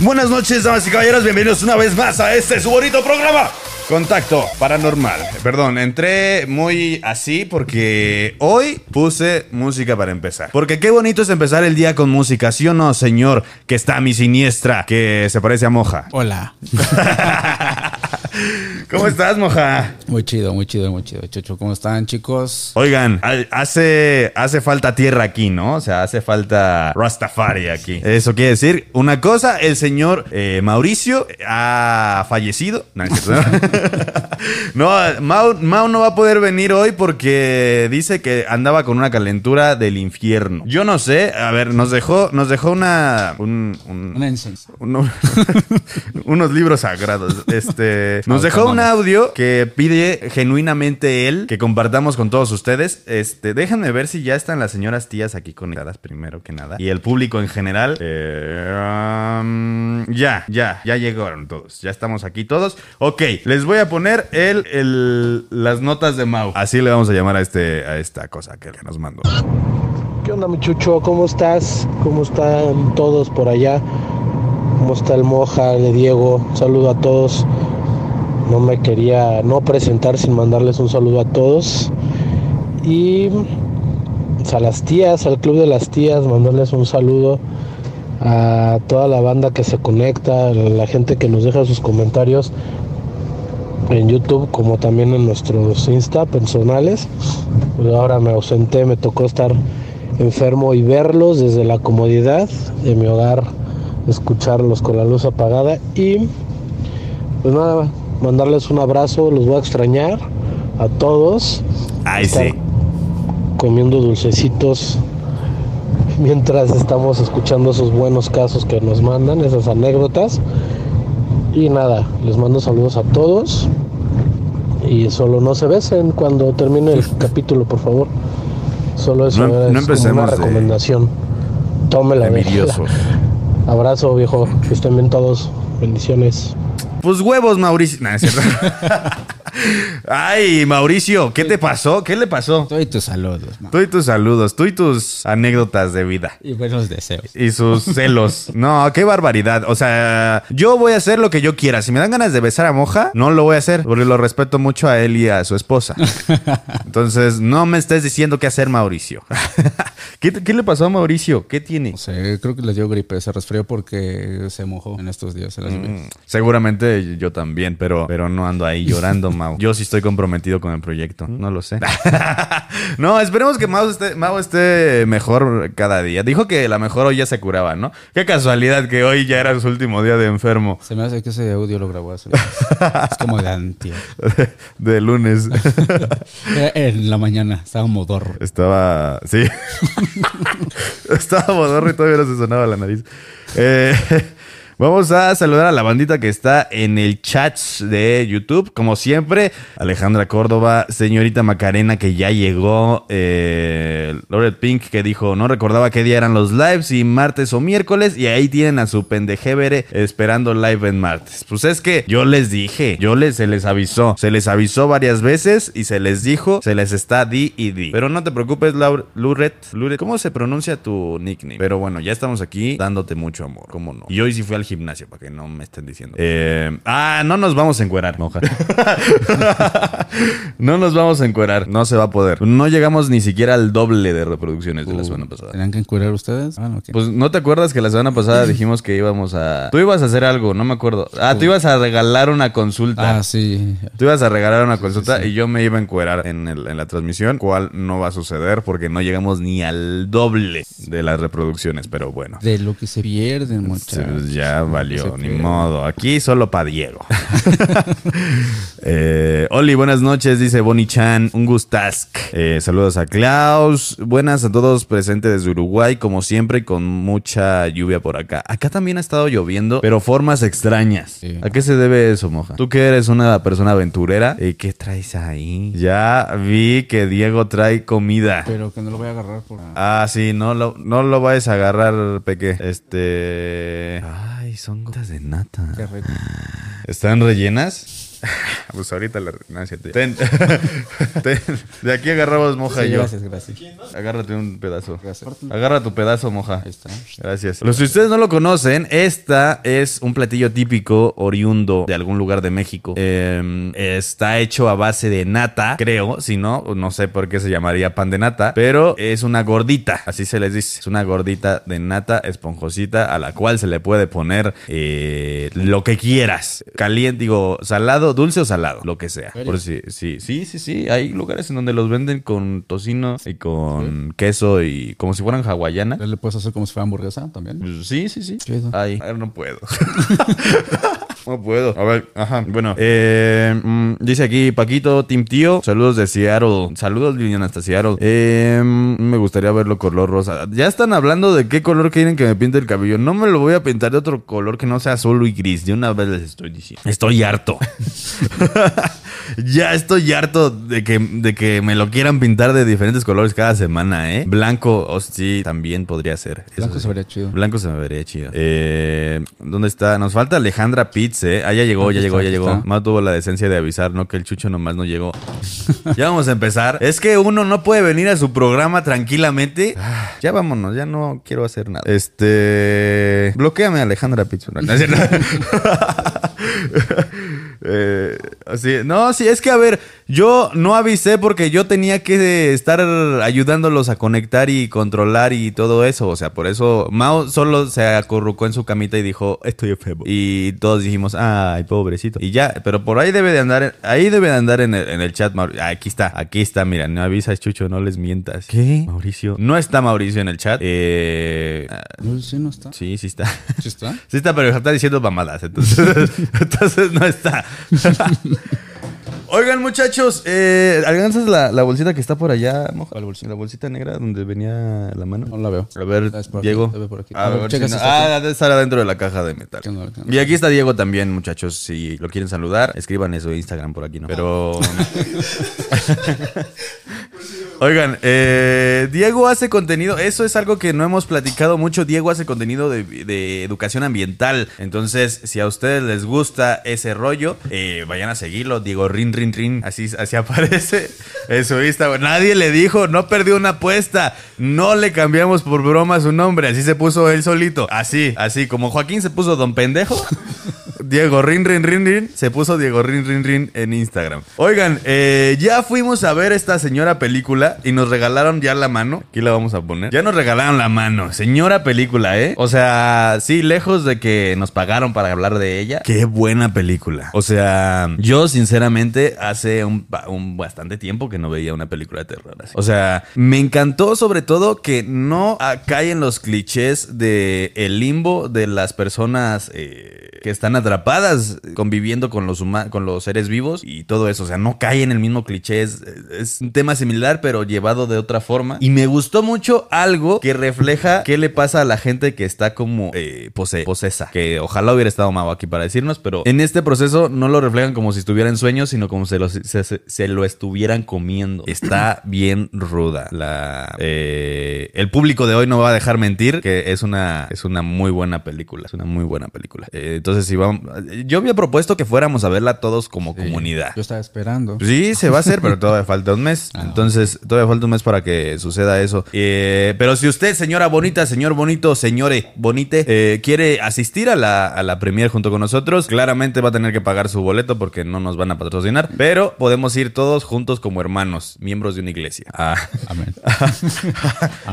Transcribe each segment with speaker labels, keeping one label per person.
Speaker 1: Buenas noches, damas y caballeros. Bienvenidos una vez más a este su bonito programa. Contacto paranormal. Perdón, entré muy así porque hoy puse música para empezar. Porque qué bonito es empezar el día con música, ¿sí o no, señor? Que está a mi siniestra, que se parece a Moja.
Speaker 2: Hola.
Speaker 1: ¿Cómo estás, Moja?
Speaker 2: Muy chido, muy chido, muy chido. Chucho, ¿cómo están, chicos?
Speaker 1: Oigan, ha- hace, hace falta tierra aquí, ¿no? O sea, hace falta Rastafari aquí. Eso quiere decir una cosa, el señor eh, Mauricio ha fallecido. No, es cierto, ¿no? No, Mau, Mau no va a poder venir hoy porque dice que andaba con una calentura del infierno. Yo no sé, a ver, nos dejó, nos dejó una... un- un- unos libros sagrados. Este nos dejó un audio que pide genuinamente él que compartamos con todos ustedes. Este, déjenme ver si ya están las señoras tías aquí conectadas primero que nada y el público en general. Eh, um, ya, ya, ya llegaron todos. Ya estamos aquí todos. Ok, les voy a poner el, el- las notas de Mau. Así le vamos a llamar a este a esta cosa que, que nos mandó.
Speaker 3: ¿Qué onda, mi Chucho? ¿Cómo estás? ¿Cómo están todos por allá? ¿Cómo está el Moja, el Diego? Saludo a todos. No me quería no presentar sin mandarles un saludo a todos. Y a las tías, al Club de las Tías, mandarles un saludo a toda la banda que se conecta, a la gente que nos deja sus comentarios en YouTube como también en nuestros Insta personales. Pues ahora me ausenté, me tocó estar enfermo y verlos desde la comodidad de mi hogar, escucharlos con la luz apagada y pues nada, mandarles un abrazo, los voy a extrañar a todos.
Speaker 1: Ay, sí.
Speaker 3: Comiendo dulcecitos mientras estamos escuchando esos buenos casos que nos mandan, esas anécdotas. Y nada, les mando saludos a todos. Y solo no se besen cuando termine el capítulo, por favor. Solo eso
Speaker 1: No-
Speaker 3: es
Speaker 1: no empecemos
Speaker 3: una
Speaker 1: de-
Speaker 3: recomendación. Tómela, déjela. Abrazo, viejo. Que estén bien todos. Bendiciones.
Speaker 1: Pues huevos, Mauricio. No, es cierto. Ay, Mauricio, ¿qué te pasó? ¿Qué le pasó?
Speaker 2: Doy tus saludos.
Speaker 1: Tú y tus saludos, tú y tus anécdotas de vida.
Speaker 2: Y buenos deseos.
Speaker 1: Y sus celos. No, qué barbaridad. O sea, yo voy a hacer lo que yo quiera. Si me dan ganas de besar a Moja, no lo voy a hacer. Porque lo respeto mucho a él y a su esposa. Entonces, no me estés diciendo qué hacer, Mauricio. ¿Qué, qué le pasó a Mauricio? ¿Qué tiene?
Speaker 2: No sé, creo que le dio gripe, se resfrió porque se mojó en estos días en las
Speaker 1: Mm. Seguramente yo también, pero, pero no ando ahí llorando, Mau. Yo sí estoy comprometido con el proyecto. No lo sé. no, esperemos que Mau esté, Mau esté mejor cada día. Dijo que la mejor hoy ya se curaba, ¿no? Qué casualidad que hoy ya era su último día de enfermo.
Speaker 2: Se me hace que ese audio lo grabó hace Es como de antier.
Speaker 1: de lunes.
Speaker 2: Era En la mañana, estaba modorro.
Speaker 1: Estaba. Sí. Estaba modorro y todavía no se sonaba la nariz. Eh, vamos a saludar a la bandita que está en el chat de YouTube. Como siempre, Alejandra Córdoba, señorita Macarena que ya llegó. Eh, Loret Pink que dijo: No recordaba qué día eran los lives, si martes o miércoles. Y ahí tienen a su pendejevere esperando live en martes. Pues es que yo les dije, yo les, se les avisó. Se les avisó varias veces y se les dijo, se les está di y di. Pero no te preocupes, Laur- Luret. ¿cómo se pronuncia tu nickname? Pero bueno, ya estamos aquí dándote mucho amor. ¿Cómo no? Y hoy sí fui al gimnasio para que no me estén diciendo. Eh, ah, no nos vamos a encuerar, moja. no nos vamos a encuerar. No se va a poder. No llegamos ni siquiera al doble de reproducciones de la
Speaker 2: Uh,
Speaker 1: semana pasada.
Speaker 2: ¿Tenían que encurar ustedes? Ah, no, ok.
Speaker 1: Pues no te acuerdas que la semana pasada dijimos que íbamos a. Tú ibas a hacer algo, no me acuerdo. Ah, tú ibas a regalar una consulta.
Speaker 2: ah, sí.
Speaker 1: Tú ibas a regalar una consulta y yo me iba a encuerar en, el- en la transmisión, cual no va a suceder porque no llegamos ni al doble de las reproducciones, pero bueno.
Speaker 2: De lo que se pierden,
Speaker 1: Sí,
Speaker 2: muchachos.
Speaker 1: pues ya valió, ni modo. Aquí solo para Diego. eh, Oli, buenas noches, dice Bonnie Chan. Un gustask. Eh, saludos a Klaus. Buenas a todos presentes desde Uruguay, como siempre, con mucha lluvia por acá. Acá también ha estado lloviendo, pero formas extrañas.
Speaker 2: Sí.
Speaker 1: ¿A qué se debe eso, Moja? Tú que eres una persona aventurera, eh, ¿qué traes ahí? Ya vi que Diego trae comida.
Speaker 2: Pero que no lo voy a agarrar por...
Speaker 1: Ah, sí, no lo, no lo vayas a agarrar, Peque. Este. Ay, son gotas de nata.
Speaker 2: Qué rico.
Speaker 1: ¿Están rellenas? pues ahorita la... No. Ten. Ten. De aquí agarramos moja
Speaker 2: Sí,
Speaker 1: y yo.
Speaker 2: gracias, gracias.
Speaker 1: Agárrate un pedazo.
Speaker 2: Gracias.
Speaker 1: Agarra tu pedazo, moja.
Speaker 2: Ahí está.
Speaker 1: Gracias. Los que ustedes no lo conocen, esta es un platillo típico oriundo de algún lugar de México. Eh, está hecho a base de nata, creo. Si no, no sé por qué se llamaría pan de nata, pero es una gordita, así se les dice. Es una gordita de nata esponjosita a la cual se le puede poner eh, lo que quieras. Caliente, digo, salado, dulce o salado, lo que sea. Por si, sí, sí, sí, sí. Hay lugares en donde los venden con tocino y con queso y como si fueran hawaianas.
Speaker 2: ¿Le puedes hacer como si fuera hamburguesa también?
Speaker 1: Sí, sí, sí. Ay, a ver, no puedo. no puedo. A ver, ajá. Bueno, eh, mm, dice aquí Paquito, Team Tío. Saludos de Seattle. Saludos, Liliana, hasta Seattle. Eh, mm, me gustaría verlo color rosa. Ya están hablando de qué color quieren que me pinte el cabello. No me lo voy a pintar de otro color que no sea azul y gris. De una vez les estoy diciendo. Estoy harto. ya estoy harto de que, de que me lo quieran pintar de diferentes colores cada semana, ¿eh? Blanco, oh, sí, también podría ser. Eso
Speaker 2: Blanco
Speaker 1: sí.
Speaker 2: se vería chido.
Speaker 1: Blanco se me vería chido. Eh, ¿Dónde está? Nos falta Alejandra Pitts, ¿eh? Ah, ya llegó, ya
Speaker 2: está,
Speaker 1: llegó, ya llegó. Más tuvo la decencia de avisar, ¿no? Que el chucho nomás no llegó. ya vamos a empezar. Es que uno no puede venir a su programa tranquilamente. Ah, ya vámonos, ya no quiero hacer nada. Este. Bloquéame, Alejandra Pitts. No. Eh, así, no, sí, es que a ver, yo no avisé porque yo tenía que estar ayudándolos a conectar y controlar y todo eso. O sea, por eso Mao solo se acurrucó en su camita y dijo, estoy enfermo. Y todos dijimos, ay, pobrecito. Y ya, pero por ahí debe de andar, ahí debe de andar en el, en el chat. Maur- Ah, aquí está, aquí está, mira, no avisas, Chucho, no les mientas. ¿Qué? Mauricio. No está Mauricio en el chat. Eh, ah,
Speaker 2: No, sí, no está.
Speaker 1: sí, sí está.
Speaker 2: ¿Sí está?
Speaker 1: Sí está, pero está diciendo mamadas, entonces, entonces no está. Oigan, muchachos, eh, ¿alcanzas la, la bolsita que está por allá, moja?
Speaker 2: ¿Cuál bolsita?
Speaker 1: La bolsita negra donde venía la mano.
Speaker 2: No la veo.
Speaker 1: A ver, Diego. A
Speaker 2: ver,
Speaker 1: si no- ah, debe estar adentro de la caja de metal. Y aquí está Diego también, muchachos. Si lo quieren saludar, escriban eso Instagram por aquí, ¿no? Pero. Oigan, eh, Diego hace contenido, eso es algo que no hemos platicado mucho. Diego hace contenido de, de educación ambiental. Entonces, si a ustedes les gusta ese rollo, eh, vayan a seguirlo. Diego Rin Rin Rin, así, así aparece en su Instagram. Nadie le dijo, no perdió una apuesta. No le cambiamos por broma su nombre. Así se puso él solito. Así, así, como Joaquín se puso Don Pendejo. Diego Rin Rin Rin Rin se puso Diego Rin Rin Rin en Instagram. Oigan, eh, ya fuimos a ver esta señora película y nos regalaron ya la mano. Aquí la vamos a poner. Ya nos regalaron la mano. Señora película, ¿eh? O sea, sí, lejos de que nos pagaron para hablar de ella. Qué buena película. O sea, yo sinceramente hace un, ba- un bastante tiempo que no veía una película de terror así. O sea, me encantó sobre todo que no cae en los clichés de el limbo de las personas eh, que están atrapadas conviviendo con los con los seres vivos y todo eso. O sea, no cae en el mismo cliché. Es un tema similar, pero llevado de otra forma. Y me gustó mucho algo que refleja qué le pasa a la gente que está como eh, pose- posesa. Que ojalá hubiera estado Mau aquí para decirnos, pero en este proceso no lo reflejan como si estuviera en sueños, sino como se lo, se, se- se lo estuvieran comiendo. Está bien ruda. La, eh, el público de hoy no va a dejar mentir que es una, es una muy buena película. Es una muy buena película. Eh, entonces, si vamos, yo había propuesto que fuéramos a verla todos como
Speaker 2: Sí.
Speaker 1: comunidad.
Speaker 2: Yo estaba esperando.
Speaker 1: Sí, se va a hacer, pero todavía falta un mes.
Speaker 2: Ah.
Speaker 1: Entonces, todavía falta un mes para que suceda eso. Eh, pero si usted, señora bonita, señor bonito, señore bonite, eh, quiere asistir a la, a la premier junto con nosotros, claramente va a tener que pagar su boleto porque no nos van a patrocinar. Pero podemos ir todos juntos como hermanos, miembros de una iglesia. A,
Speaker 2: Amén.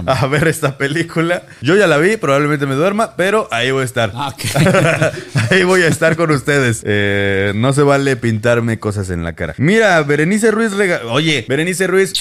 Speaker 1: a ver esta película. Yo ya la vi, probablemente me duerma, pero ahí voy a estar.
Speaker 2: Ah, ok.
Speaker 1: Ahí voy a estar con ustedes. Eh, no se vale pintarme cosas en la cara. Mira, Berenice Ruiz rega- Oye, Berenice Ruiz,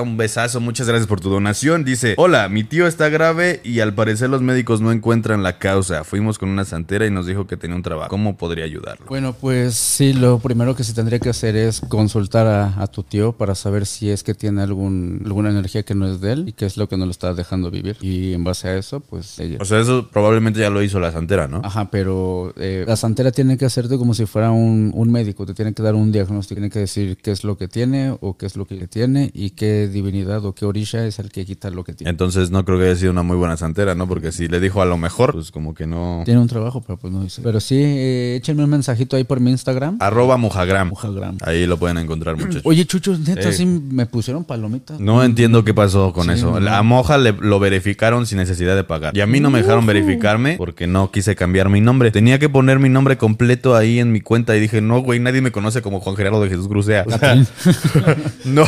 Speaker 1: un besazo. Muchas gracias por tu donación. Dice: Hola, mi tío está grave y al parecer los médicos no encuentran la causa. Fuimos con una santera y nos dijo que tenía un trabajo. ¿Cómo podría ayudarlo?
Speaker 2: Bueno, pues sí, lo primero que se tendría que hacer es consultar a, a tu tío para saber si es que tiene algún, alguna energía que no es de él y qué es lo que no lo está dejando vivir. Y en base a eso, pues ella.
Speaker 1: O sea, eso probablemente ya lo hizo la santera, ¿no?
Speaker 2: Ajá, pero eh, la santera tiene que hacerte como si fuera un, un médico, te tiene que dar un diagnóstico, tiene que decir qué es lo que tiene o qué es lo que tiene y qué divinidad o qué orisha es el que quita lo que tiene.
Speaker 1: Entonces no creo que haya sido una muy buena santera, ¿no? Porque si le dijo a lo mejor, pues como que no...
Speaker 2: Tiene un trabajo, pero pues no dice. Pero sí, eh, échenme un mensajito ahí por mi Instagram.
Speaker 1: Arroba mojagram.
Speaker 2: Mojagram.
Speaker 1: Ahí lo pueden encontrar, muchachos.
Speaker 2: Oye, Chucho, neta,
Speaker 1: Eh.
Speaker 2: sí me pusieron palomitas.
Speaker 1: No entiendo qué pasó con
Speaker 2: Sí,
Speaker 1: eso.
Speaker 2: no.
Speaker 1: A Moja le, lo verificaron sin necesidad de pagar. Y a mí no me dejaron verificarme porque no quise cambiar mi nombre. Tenía que poner mi nombre completo ahí en mi cuenta y dije, no, güey, nadie me conoce como Juan Gerardo de Jesús Crucea. O sea, no,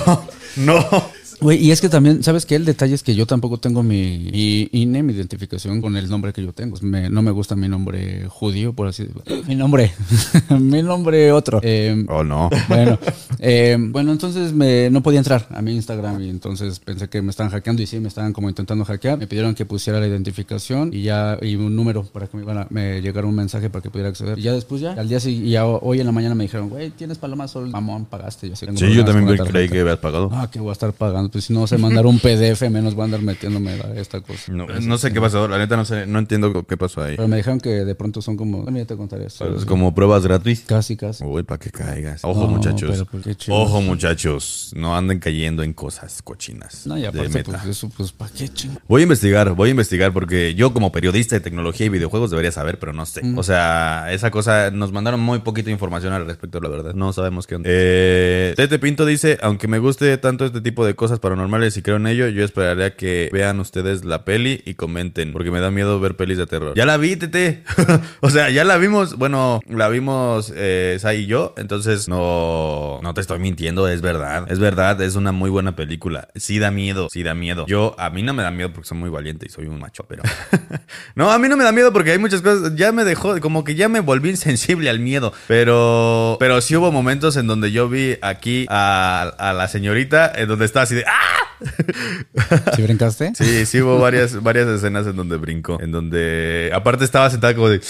Speaker 1: no.
Speaker 2: Güey, y es que también, ¿sabes qué? El detalle es que yo tampoco tengo mi i- INE, mi identificación con el nombre que yo tengo. Me- no me gusta mi nombre judío, por así decirlo. Mi nombre. mi nombre otro. Eh,
Speaker 1: Oh, no.
Speaker 2: bueno, eh, bueno, entonces me, no podía entrar a mi Instagram y entonces pensé que me estaban hackeando y sí, me estaban como intentando hackear. Me pidieron que pusiera la identificación y ya, y un número para que me, a, me llegara un mensaje para que pudiera acceder. Y ya después ya, al día siguiente, y ya hoy en la mañana me dijeron, güey, tienes palomas sol, mamón, pagaste. Yo,
Speaker 1: Sí, yo también creí que habías pagado.
Speaker 2: Ah, que voy a estar pagando. Pues si no sé mandar un PDF, menos voy a andar metiéndome a esta cosa.
Speaker 1: No, no sé qué pasó, la neta no sé, no entiendo qué pasó ahí.
Speaker 2: Pero me dijeron que de pronto son como. Bueno, ya te contaré eso.
Speaker 1: Es como pruebas gratis.
Speaker 2: Casi, casi.
Speaker 1: Uy, para que caigas. Ojo,
Speaker 2: No,
Speaker 1: muchachos.
Speaker 2: pero pues qué chido.
Speaker 1: Ojo, muchachos. No anden cayendo en cosas cochinas.
Speaker 2: No, y
Speaker 1: de
Speaker 2: aparte,
Speaker 1: meta.
Speaker 2: pues eso, pues, ¿para qué ching?
Speaker 1: Voy a investigar, voy a investigar porque yo como periodista de tecnología y videojuegos debería saber, pero no sé. O sea, esa cosa, nos mandaron muy poquita información al respecto, la verdad. No sabemos qué onda. Eh, Tete Pinto dice, aunque me guste tanto este tipo de cosas paranormales y creo en ello, yo esperaría que vean ustedes la peli y comenten, porque me da miedo ver pelis de terror. Ya la vi, Tete. o sea, ya la vimos, bueno, la vimos eh, Sai y yo, entonces no, no te estoy mintiendo, es verdad. Es verdad, es una muy buena película. Sí da miedo, sí da miedo. Yo, a mí no me da miedo porque soy muy valiente y soy un macho, pero... no, a mí no me da miedo porque hay muchas cosas, ya me dejó, como que ya me volví insensible al miedo, pero... Pero sí hubo momentos en donde yo vi aquí a, a la señorita, en donde estaba así de... ¡Ah!
Speaker 2: ¿Sí brincaste?
Speaker 1: Sí, sí hubo varias, varias escenas en donde brincó. En donde. Aparte estaba sentada como de.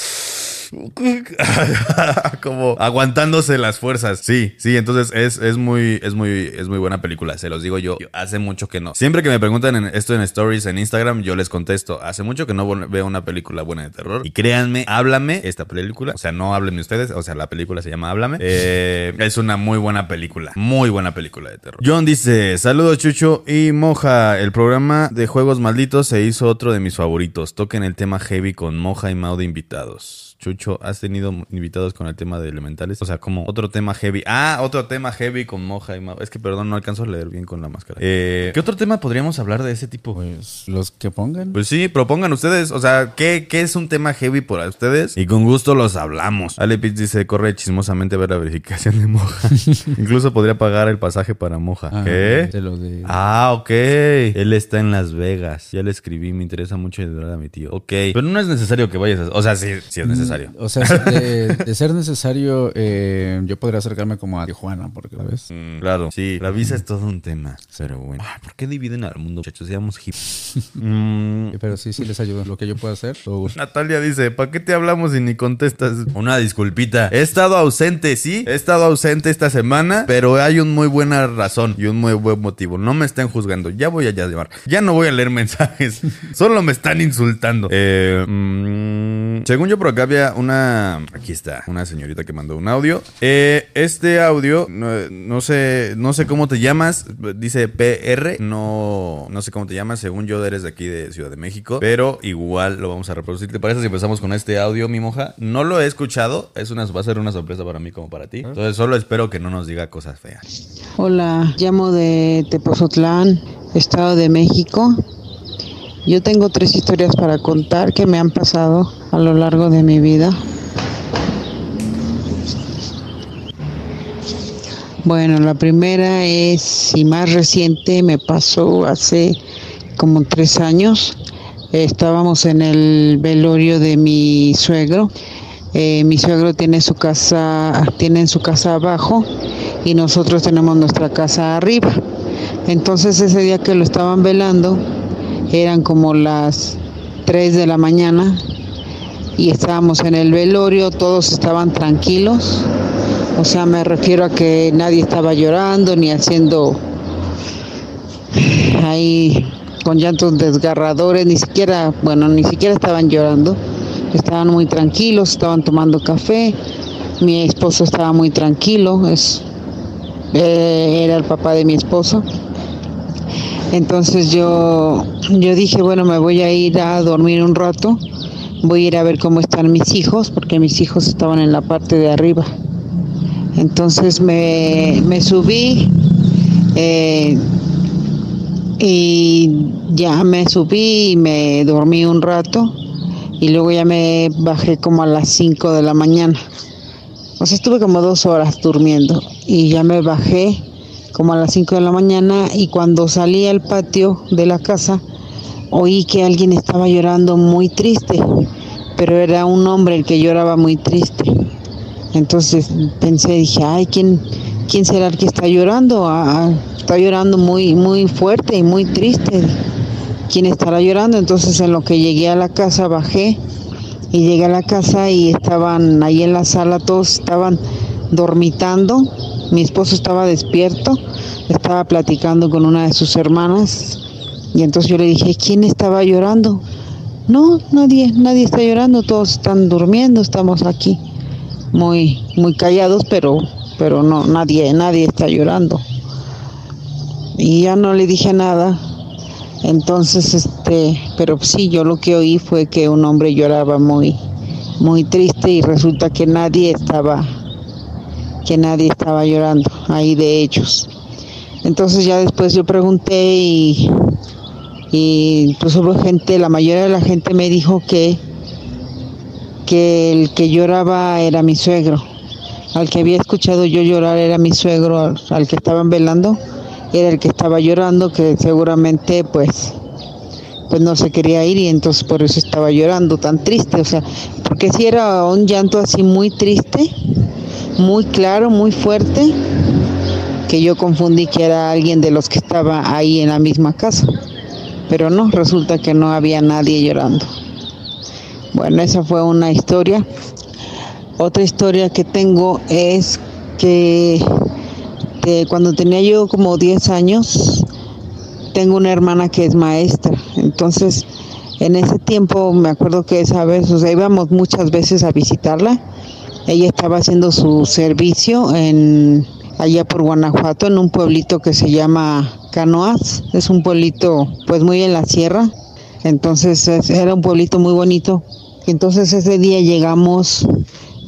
Speaker 1: como aguantándose las fuerzas. Sí, sí, entonces es, es muy, es muy, es muy buena película. Se los digo yo. Hace mucho que no. Siempre que me preguntan en esto en stories en Instagram, yo les contesto. Hace mucho que no veo una película buena de terror. Y créanme, háblame esta película. O sea, no háblenme ustedes. O sea, la película se llama Háblame. Eh, es una muy buena película. Muy buena película de terror. John dice: Saludos, Chucho y Moja. El programa de juegos malditos se hizo otro de mis favoritos. Toquen el tema heavy con Moja y Mau de invitados. Chucho, ¿has tenido invitados con el tema de elementales? O sea, como otro tema heavy. Ah, otro tema heavy con Moja y Mau. Es que perdón, no alcanzo a leer bien con la máscara. Eh, ¿Qué otro tema podríamos hablar de ese tipo?
Speaker 2: Pues los que pongan.
Speaker 1: Pues sí, propongan ustedes. O sea, ¿qué, qué es un tema heavy para ustedes? Y con gusto los hablamos. Ale Pitts dice, corre chismosamente a ver la verificación de Moja. Incluso podría pagar el pasaje para Moja.
Speaker 2: Ah,
Speaker 1: ¿Qué?
Speaker 2: De lo de.
Speaker 1: Ah, ok. Él está en Las Vegas. Ya le escribí, me interesa mucho ayudar a mi tío. Ok. Pero no es necesario que vayas a... O sea, sí, sí es necesario.
Speaker 2: O sea, de, de ser necesario, eh, yo podría acercarme como a Tijuana, porque, ¿sabes?
Speaker 1: Mm, claro, sí, la visa es todo un tema. Pero bueno. Ay, ¿Por qué dividen al mundo, muchachos? Seamos hip. Mm,
Speaker 2: Pero sí, sí les ayudo. Lo que yo pueda hacer.
Speaker 1: Natalia dice, ¿para qué te hablamos y ni contestas? Una disculpita. He estado ausente, sí. He estado ausente esta semana, pero hay una muy buena razón y un muy buen motivo. No me estén juzgando. Ya voy a ya llevar. Ya no voy a leer mensajes. Solo me están insultando. Eh, mm, según yo por acá había una... Aquí está. Una señorita que mandó un audio. Eh, este audio, no, no sé, no sé cómo te llamas. Dice PR. No, no sé cómo te llamas. Según yo eres de aquí de Ciudad de México. Pero igual lo vamos a reproducir. ¿Te parece si empezamos con este audio, mi moja? No lo he escuchado. Es una, va a ser una sorpresa para mí como para ti. Entonces solo espero que no nos diga cosas feas.
Speaker 4: Hola, llamo de Tepozotlán, Estado de México. Yo tengo tres historias para contar que me han pasado a lo largo de mi vida. Bueno, la primera es, y más reciente, me pasó hace como tres años. Estábamos en el velorio de mi suegro. Eh, mi suegro tiene su casa, tiene su casa abajo y nosotros tenemos nuestra casa arriba. Entonces ese día que lo estaban velando, eran como las 3 de la mañana y estábamos en el velorio, todos estaban tranquilos. O sea, me refiero a que nadie estaba llorando ni haciendo ahí con llantos desgarradores, ni siquiera, bueno, ni siquiera estaban llorando. estaban muy tranquilos, estaban tomando café, mi esposo estaba muy tranquilo, es, eh, era el papá de mi esposo. Entonces yo, yo dije, bueno, me voy a ir a dormir un rato, voy a ir a ver cómo están mis hijos, porque mis hijos estaban en la parte de arriba. Entonces me, me subí eh, y ya me subí y me dormí un rato y luego ya me bajé como a las 5 de la mañana. O sea, estuve como dos horas durmiendo y ya me bajé como a las 5 de la mañana y cuando salí al patio de la casa oí que alguien estaba llorando muy triste, pero era un hombre el que lloraba muy triste. Entonces pensé, dije, ay, ¿quién, quién será el que está llorando? Ah, está llorando muy, muy fuerte y muy triste. ¿Quién estará llorando? Entonces en lo que llegué a la casa bajé y llegué a la casa y estaban ahí en la sala, todos estaban dormitando. Mi esposo estaba despierto, estaba platicando con una de sus hermanas y entonces yo le dije, ¿quién estaba llorando? No, nadie, nadie está llorando, todos están durmiendo, estamos aquí muy, muy callados, pero, pero no, nadie, nadie está llorando. Y ya no le dije nada. Entonces, este, pero sí, yo lo que oí fue que un hombre lloraba muy, muy triste y resulta que nadie estaba, que nadie estaba llorando ahí de ellos. Entonces ya después yo pregunté y, y pues hubo gente, la mayoría de la gente me dijo que, que el que lloraba era mi suegro. Al que había escuchado yo llorar era mi suegro, al, al que estaban velando era el que estaba llorando, que seguramente pues pues no se quería ir y entonces por eso estaba llorando tan triste, o sea, porque si era un llanto así muy triste, muy claro, muy fuerte, que yo confundí que era alguien de los que estaba ahí en la misma casa, pero no, resulta que no había nadie llorando. Bueno, esa fue una historia. Otra historia que tengo es que cuando tenía yo como 10 años, tengo una hermana que es maestra. Entonces, en ese tiempo me acuerdo que esa vez, o sea, íbamos muchas veces a visitarla. Ella estaba haciendo su servicio en allá por Guanajuato, en un pueblito que se llama Canoas. Es un pueblito pues muy en la sierra. Entonces es- era un pueblito muy bonito. Entonces ese día llegamos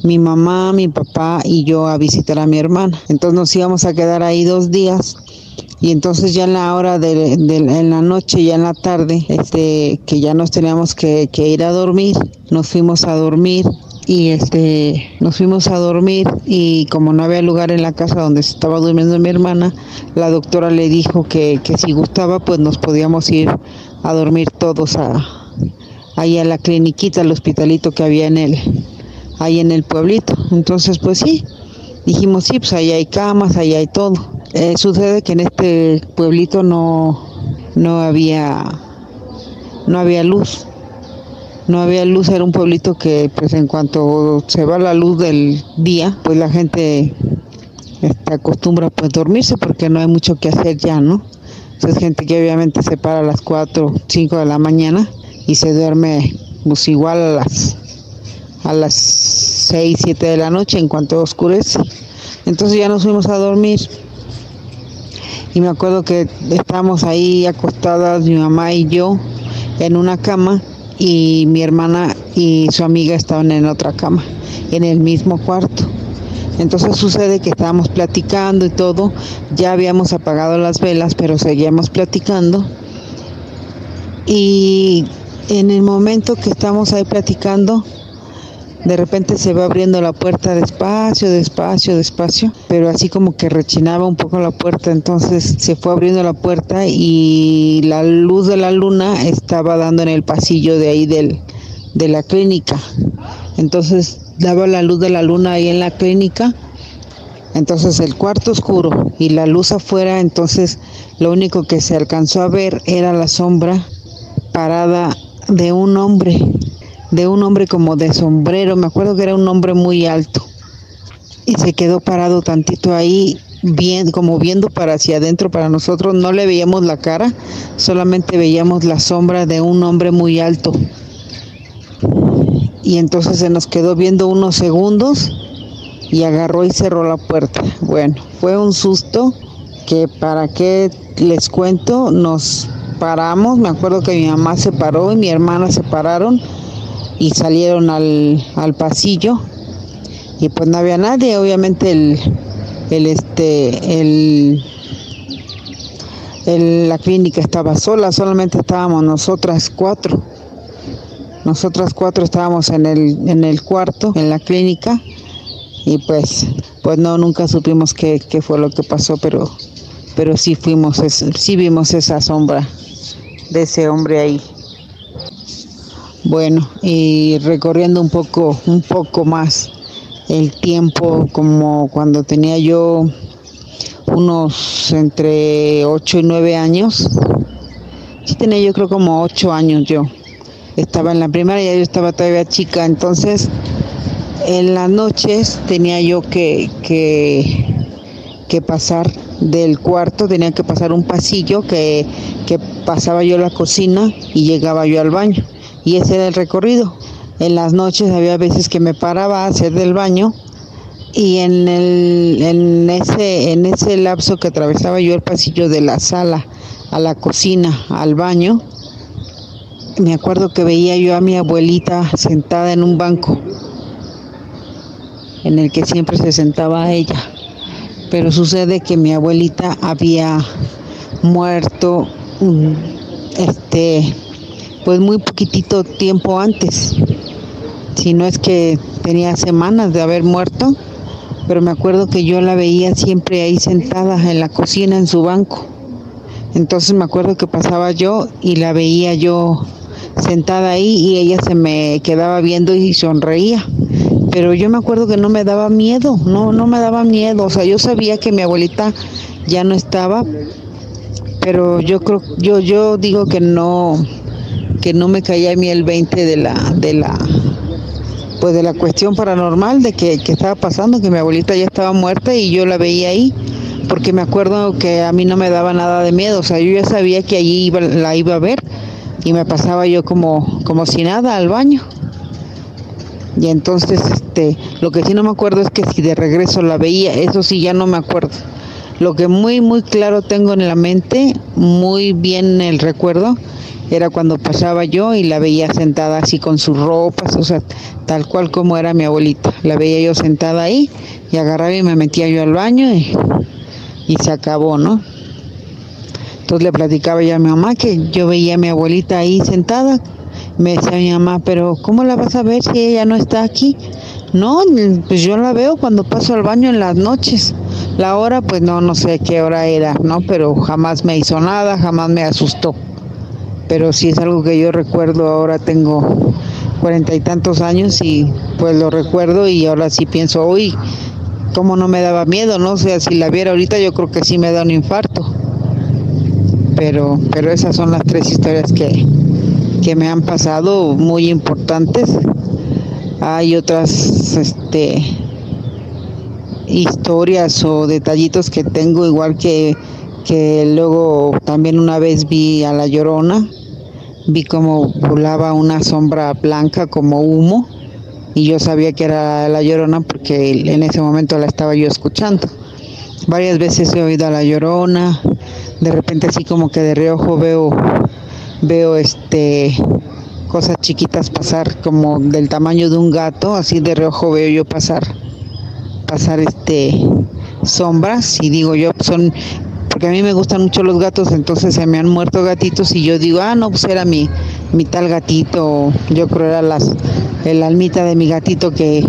Speaker 4: mi mamá, mi papá y yo a visitar a mi hermana. Entonces nos íbamos a quedar ahí dos días y entonces ya en la hora de, de- en la noche, ya en la tarde, este, que ya nos teníamos que, que ir a dormir, nos fuimos a dormir y este, nos fuimos a dormir y como no había lugar en la casa donde estaba durmiendo mi hermana, la doctora le dijo que, que si gustaba pues nos podíamos ir a dormir todos a, ahí a la cliniquita, al hospitalito que había en el, ahí en el pueblito. Entonces, pues sí, dijimos, sí, pues ahí hay camas, ahí hay todo. Eh, sucede que en este pueblito no, no había, no había luz. No había luz, era un pueblito que pues en cuanto se va la luz del día, pues la gente este, acostumbra pues dormirse porque no hay mucho que hacer ya, ¿no? Entonces gente que obviamente se para a las 4, 5 de la mañana y se duerme pues igual a las a las 6, 7 de la noche en cuanto oscurece. Entonces ya nos fuimos a dormir. Y me acuerdo que estábamos ahí acostadas, mi mamá y yo, en una cama, y mi hermana y su amiga estaban en otra cama, en el mismo cuarto. Entonces sucede que estábamos platicando y todo, ya habíamos apagado las velas, pero seguíamos platicando. Y en el momento que estamos ahí platicando, de repente se va abriendo la puerta despacio, despacio, despacio, pero así como que rechinaba un poco la puerta, entonces se fue abriendo la puerta y la luz de la luna estaba dando en el pasillo de ahí del, de la clínica. Entonces daba la luz de la luna ahí en la clínica. Entonces el cuarto oscuro y la luz afuera, entonces lo único que se alcanzó a ver era la sombra parada de un hombre, de un hombre como de sombrero, me acuerdo que era un hombre muy alto. Y se quedó parado tantito ahí, bien, como viendo para hacia adentro para nosotros, no le veíamos la cara, solamente veíamos la sombra de un hombre muy alto. y entonces se nos quedó viendo unos segundos y agarró y cerró la puerta. Bueno, fue un susto que para qué les cuento, nos paramos, me acuerdo que mi mamá se paró y mi hermana se pararon y salieron al, al pasillo y pues no había nadie, obviamente el, el este el, la clínica estaba sola, solamente estábamos nosotras cuatro. Nosotras cuatro estábamos en el, en el cuarto, en la clínica, y pues, pues no, nunca supimos qué, qué fue lo que pasó, pero, pero sí fuimos, sí vimos esa sombra de ese hombre ahí. Bueno, y recorriendo un poco, un poco más el tiempo, como cuando tenía yo unos entre 8 y 9 años. Sí tenía yo creo como 8 años yo. Estaba en la primaria, yo estaba todavía chica, entonces en las noches tenía yo que, que, que pasar del cuarto, tenía que pasar un pasillo que, que pasaba yo la cocina y llegaba yo al baño. Y ese era el recorrido. En las noches había veces que me paraba a hacer del baño y en, el, en, ese, en ese lapso que atravesaba yo el pasillo de la sala a la cocina, al baño, me acuerdo que veía yo a mi abuelita sentada en un banco en el que siempre se sentaba ella. Pero sucede que mi abuelita había muerto mm, este pues muy poquitito tiempo antes. Si no es que tenía semanas de haber muerto, pero me acuerdo que yo la veía siempre ahí sentada en la cocina en su banco. Entonces me acuerdo que pasaba yo y la veía yo sentada ahí y ella se me quedaba viendo y sonreía. Pero yo me acuerdo que no me daba miedo, no, no me daba miedo. O sea, yo sabía que mi abuelita ya no estaba, pero yo creo, yo, yo digo que no, que no me caía a mí el 20 de la, de la, pues de la cuestión paranormal de que, que estaba pasando, que mi abuelita ya estaba muerta y yo la veía ahí porque me acuerdo que a mí no me daba nada de miedo, o sea, yo ya sabía que allí iba, la iba a ver y me pasaba yo como, como si nada al baño. Y entonces, este, lo que sí no me acuerdo es que si de regreso la veía, eso sí ya no me acuerdo. Lo que muy, muy claro tengo en la mente, muy bien el recuerdo, era cuando pasaba yo y la veía sentada así con sus ropas, o sea, tal cual como era mi abuelita. La veía yo sentada ahí y agarraba y me metía yo al baño y, y se acabó, ¿no? Entonces le platicaba yo a mi mamá que yo veía a mi abuelita ahí sentada. Me decía mi mamá, pero ¿cómo la vas a ver si ella no está aquí? No, pues yo la veo cuando paso al baño en las noches. La hora, pues no, no sé qué hora era, ¿no? Pero jamás me hizo nada, jamás me asustó. Pero sí es algo que yo recuerdo, ahora tengo cuarenta y tantos años y pues lo recuerdo y ahora sí pienso, uy, cómo no me daba miedo, ¿no? O sea, si la viera ahorita yo creo que sí me da un infarto pero, pero esas son las tres historias que, que me han pasado muy importantes. Hay otras este, historias o detallitos que tengo, igual que, que luego también una vez vi a la llorona, vi como volaba una sombra blanca como humo y yo sabía que era la llorona porque en ese momento la estaba yo escuchando. Varias veces he oído a la llorona, de repente así como que de reojo veo veo este cosas chiquitas pasar como del tamaño de un gato, así de reojo veo yo pasar pasar este sombras y digo yo son porque a mí me gustan mucho los gatos, entonces se me han muerto gatitos y yo digo, ah, no, pues era mi, mi tal gatito, yo creo era las, el almita de mi gatito que,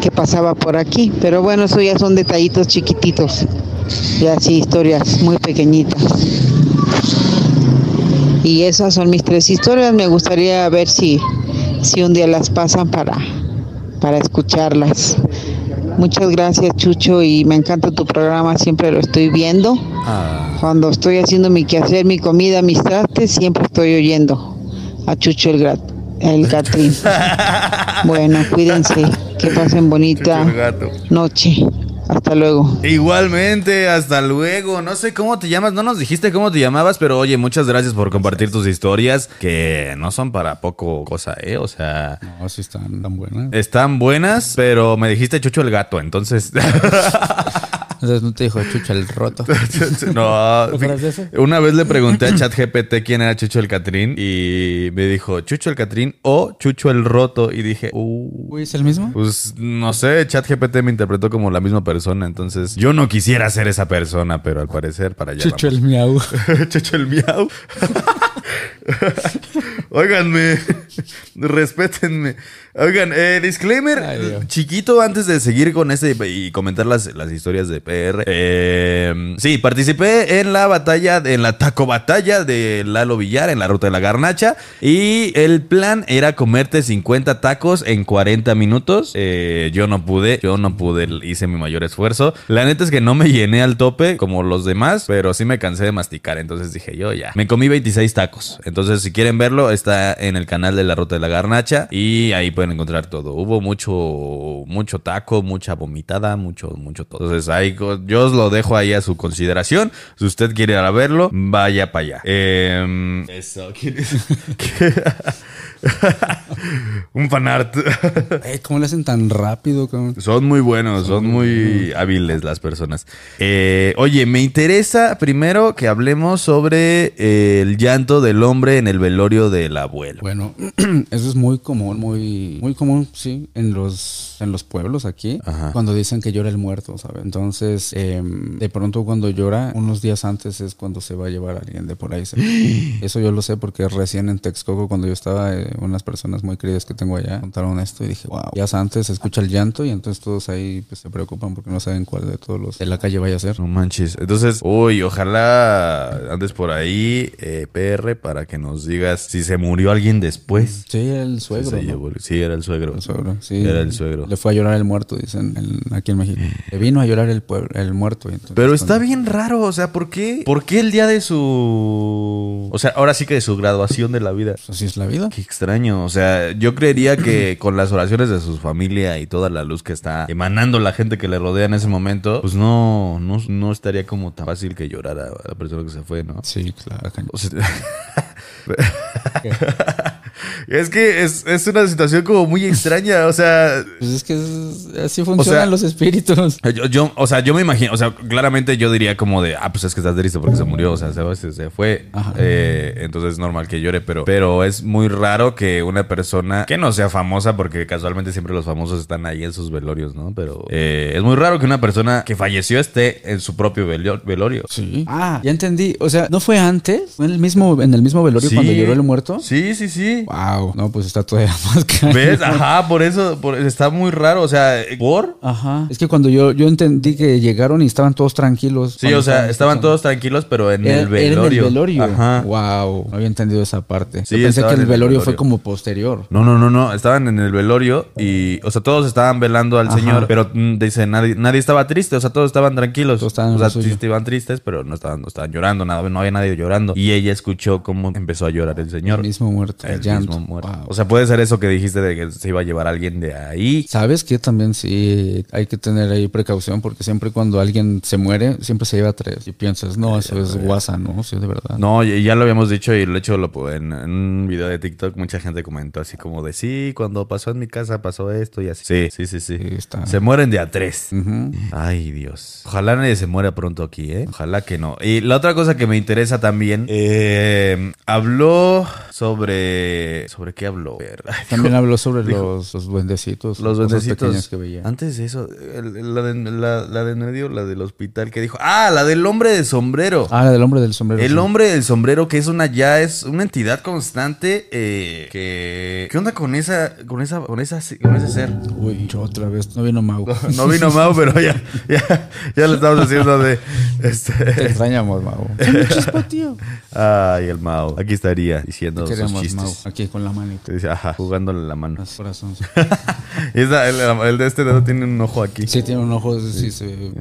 Speaker 4: que pasaba por aquí, pero bueno, eso ya son detallitos chiquititos y así historias muy pequeñitas. Y esas son mis tres historias. Me gustaría ver si, si un día las pasan para, para escucharlas. Muchas gracias Chucho y me encanta tu programa, siempre lo estoy viendo.
Speaker 1: Ah.
Speaker 4: Cuando estoy haciendo mi quehacer, mi comida, mis trastes, siempre estoy oyendo a Chucho el, gat, el Catrín. bueno, cuídense, que pasen bonita noche. Hasta luego.
Speaker 1: Igualmente, hasta luego. No sé cómo te llamas, no nos dijiste cómo te llamabas, pero oye, muchas gracias por compartir tus historias, que no son para poco cosa, ¿eh? O sea,
Speaker 2: No, sí están tan buenas.
Speaker 1: están buenas, pero me dijiste Chucho el gato, entonces...
Speaker 2: Entonces no te dijo chucha el roto.
Speaker 1: no, una vez le pregunté a ChatGPT quién era Chucho el Catrín y me dijo Chucho el Catrín o Chucho el Roto y dije, uh,
Speaker 2: Uy, ¿es el mismo?
Speaker 1: pues no sé, ChatGPT me interpretó como la misma persona, entonces yo no quisiera ser esa persona, pero al parecer para allá.
Speaker 2: Chucho
Speaker 1: vamos.
Speaker 2: el miau.
Speaker 1: Chucho el miau. Óiganme, respétenme. Oigan, eh, disclaimer
Speaker 2: Ay,
Speaker 1: chiquito antes de seguir con este y comentar las, las historias de PR. Eh, sí, participé en la batalla, en la taco batalla de Lalo Villar en la ruta de la garnacha. Y el plan era comerte 50 tacos en 40 minutos. Eh, yo no pude, yo no pude, hice mi mayor esfuerzo. La neta es que no me llené al tope como los demás, pero sí me cansé de masticar. Entonces dije yo ya. Me comí 26 tacos. Entonces, si quieren verlo, está en el canal de la ruta de la garnacha. Y ahí pueden encontrar todo. Hubo mucho, mucho taco, mucha vomitada, mucho, mucho todo. Entonces, ahí yo os lo dejo ahí a su consideración. Si usted quiere ir a verlo, vaya para allá. Em, eso, ¿quién es? Un fanart.
Speaker 2: Eh, ¿Cómo le hacen tan rápido? cabrón?
Speaker 1: Son muy buenos, son muy hábiles las personas. Eh, oye, me interesa primero que hablemos sobre eh, el llanto del hombre en el velorio del abuelo.
Speaker 2: Bueno, eso es muy común, muy, muy común, sí, en los, en los pueblos aquí,
Speaker 1: Ajá.
Speaker 2: cuando dicen que llora el muerto, ¿sabes? Entonces, em, de pronto cuando llora, unos días antes es cuando se va a llevar a alguien de por ahí. ¿sabes? Eso yo lo sé porque recién en Texcoco, cuando yo estaba, unas personas muy queridas que tengo allá contaron esto y dije, wow, días antes se escucha el llanto y entonces todos ahí pues, se preocupan porque no saben cuál de todos los de la calle vaya a ser.
Speaker 1: No manches. Entonces, uy, ojalá andes por ahí, eh, PR, para que nos digas si se murió alguien después.
Speaker 2: Sí, el
Speaker 1: Sí,
Speaker 2: suegro.
Speaker 1: sí, era el suegro.
Speaker 2: El suegro, sí.
Speaker 1: Era el suegro.
Speaker 2: Le fue a llorar el muerto, dicen en- aquí en México. Le vino a llorar el, pueblo, el muerto. entonces
Speaker 1: Pero está
Speaker 2: cuando-
Speaker 1: bien raro, o sea, ¿por qué? ¿Por qué el día de su... O sea, ahora sí que de su graduación de la vida?
Speaker 2: Pues así es la vida.
Speaker 1: Qué extraño, o sea, yo creería que con las oraciones de su familia y toda la luz que está emanando la gente que le rodea en ese momento, pues no, no, no estaría como tan fácil que llorara a la persona que se fue, ¿no?
Speaker 2: Sí, claro.
Speaker 1: O sea, es que es, es una situación como muy extraña, o sea,
Speaker 2: Pues es que es- así funcionan
Speaker 1: sea-
Speaker 2: los espíritus.
Speaker 1: yo, yo- o sea, yo me imagino, o sea, claramente yo diría como de, ah, pues es que estás triste porque se murió, o sea, se, fue, eh, entonces es normal que llore, pero, pero es muy raro que una persona que no sea famosa, porque casualmente siempre los famosos están ahí en sus velorios, ¿no? Pero eh, es muy raro que una persona que falleció esté en su propio velorio.
Speaker 2: Sí. Ah, ya entendí. O sea, ¿no fue antes? ¿Fue en el mismo, en el mismo velorio
Speaker 1: Sí.
Speaker 2: cuando lloró el muerto?
Speaker 1: Sí, sí, sí.
Speaker 2: Wow. No, pues está todavía más cañón.
Speaker 1: ¿Ves? Ajá, por eso, por- está muy raro, o sea, ¿por?
Speaker 2: Ajá. Es que cuando yo, yo entendí que llegaron y estaban todos tranquilos.
Speaker 1: Sí, o sea, estaban todos tranquilos, pero en
Speaker 2: Era-
Speaker 1: el
Speaker 2: era
Speaker 1: velorio.
Speaker 2: en el velorio.
Speaker 1: Ajá.
Speaker 2: Wow. No había entendido esa parte.
Speaker 1: Sí,
Speaker 2: yo pensé que el velorio, fue como posterior.
Speaker 1: No, no, no, no. Estaban en el velorio y, o sea, todos estaban velando al
Speaker 2: Ajá.
Speaker 1: señor, pero mm, dice, nadie, nadie estaba triste, o sea, todos estaban tranquilos.
Speaker 2: Todos estaban
Speaker 1: o sea, sí estaban tristes, pero no estaban, no estaban llorando, nada, no había nadie llorando. Y ella escuchó cómo empezó a llorar el señor.
Speaker 2: El mismo muerto.
Speaker 1: El
Speaker 2: El llanto.
Speaker 1: mismo muerto.
Speaker 2: Wow.
Speaker 1: O sea, puede ser eso que dijiste de que se iba a llevar a alguien de ahí.
Speaker 2: Sabes que también sí hay que tener ahí precaución porque siempre cuando alguien se muere, siempre se lleva tres. Y piensas, no, eso es guasa, ¿no? Sí, de verdad.
Speaker 1: No, y- ya lo habíamos dicho y de hecho lo en, en un video de TikTok mucha gente comentó así como de sí, cuando pasó en mi casa pasó esto y así. Sí, sí, sí, sí.
Speaker 2: Sí, está.
Speaker 1: Se mueren de a tres. Ay, Dios. Ojalá nadie se muera pronto aquí, ¿eh? Ojalá que no. Y la otra cosa que me interesa también, eh, habló sobre... ¿Sobre qué habló?
Speaker 2: También
Speaker 1: dijo-
Speaker 2: habló sobre los, los duendecitos.
Speaker 1: los duendecitos.
Speaker 2: que veía.
Speaker 1: Antes de eso, el- la, de, la, la de medio, la del hospital que dijo... Ah, la del hombre de sombrero.
Speaker 2: Ah, la del hombre del sombrero.
Speaker 1: El
Speaker 2: sí.
Speaker 1: hombre del sombrero, que es una ya, es una entidad constante, eh, que... ¿Qué onda con esa, con esa, con esa, con ese ser?
Speaker 2: Uy, yo otra vez. No vino Mau.
Speaker 1: No vino Mau, pero ya, ya, ya lo estamos haciendo de,
Speaker 2: Te
Speaker 1: este...
Speaker 2: extrañamos, Mau.
Speaker 1: Ay, el Mau. Aquí estaría diciendo
Speaker 2: Te
Speaker 1: sus
Speaker 2: queremos,
Speaker 1: chistes.
Speaker 2: Mau. Aquí con la manita.
Speaker 1: Te dice, ajá, jugándole la mano.
Speaker 2: Los corazones.
Speaker 1: Y esa- el, el de este dedo tiene un ojo aquí.
Speaker 2: Sí, tiene un ojo, sí, se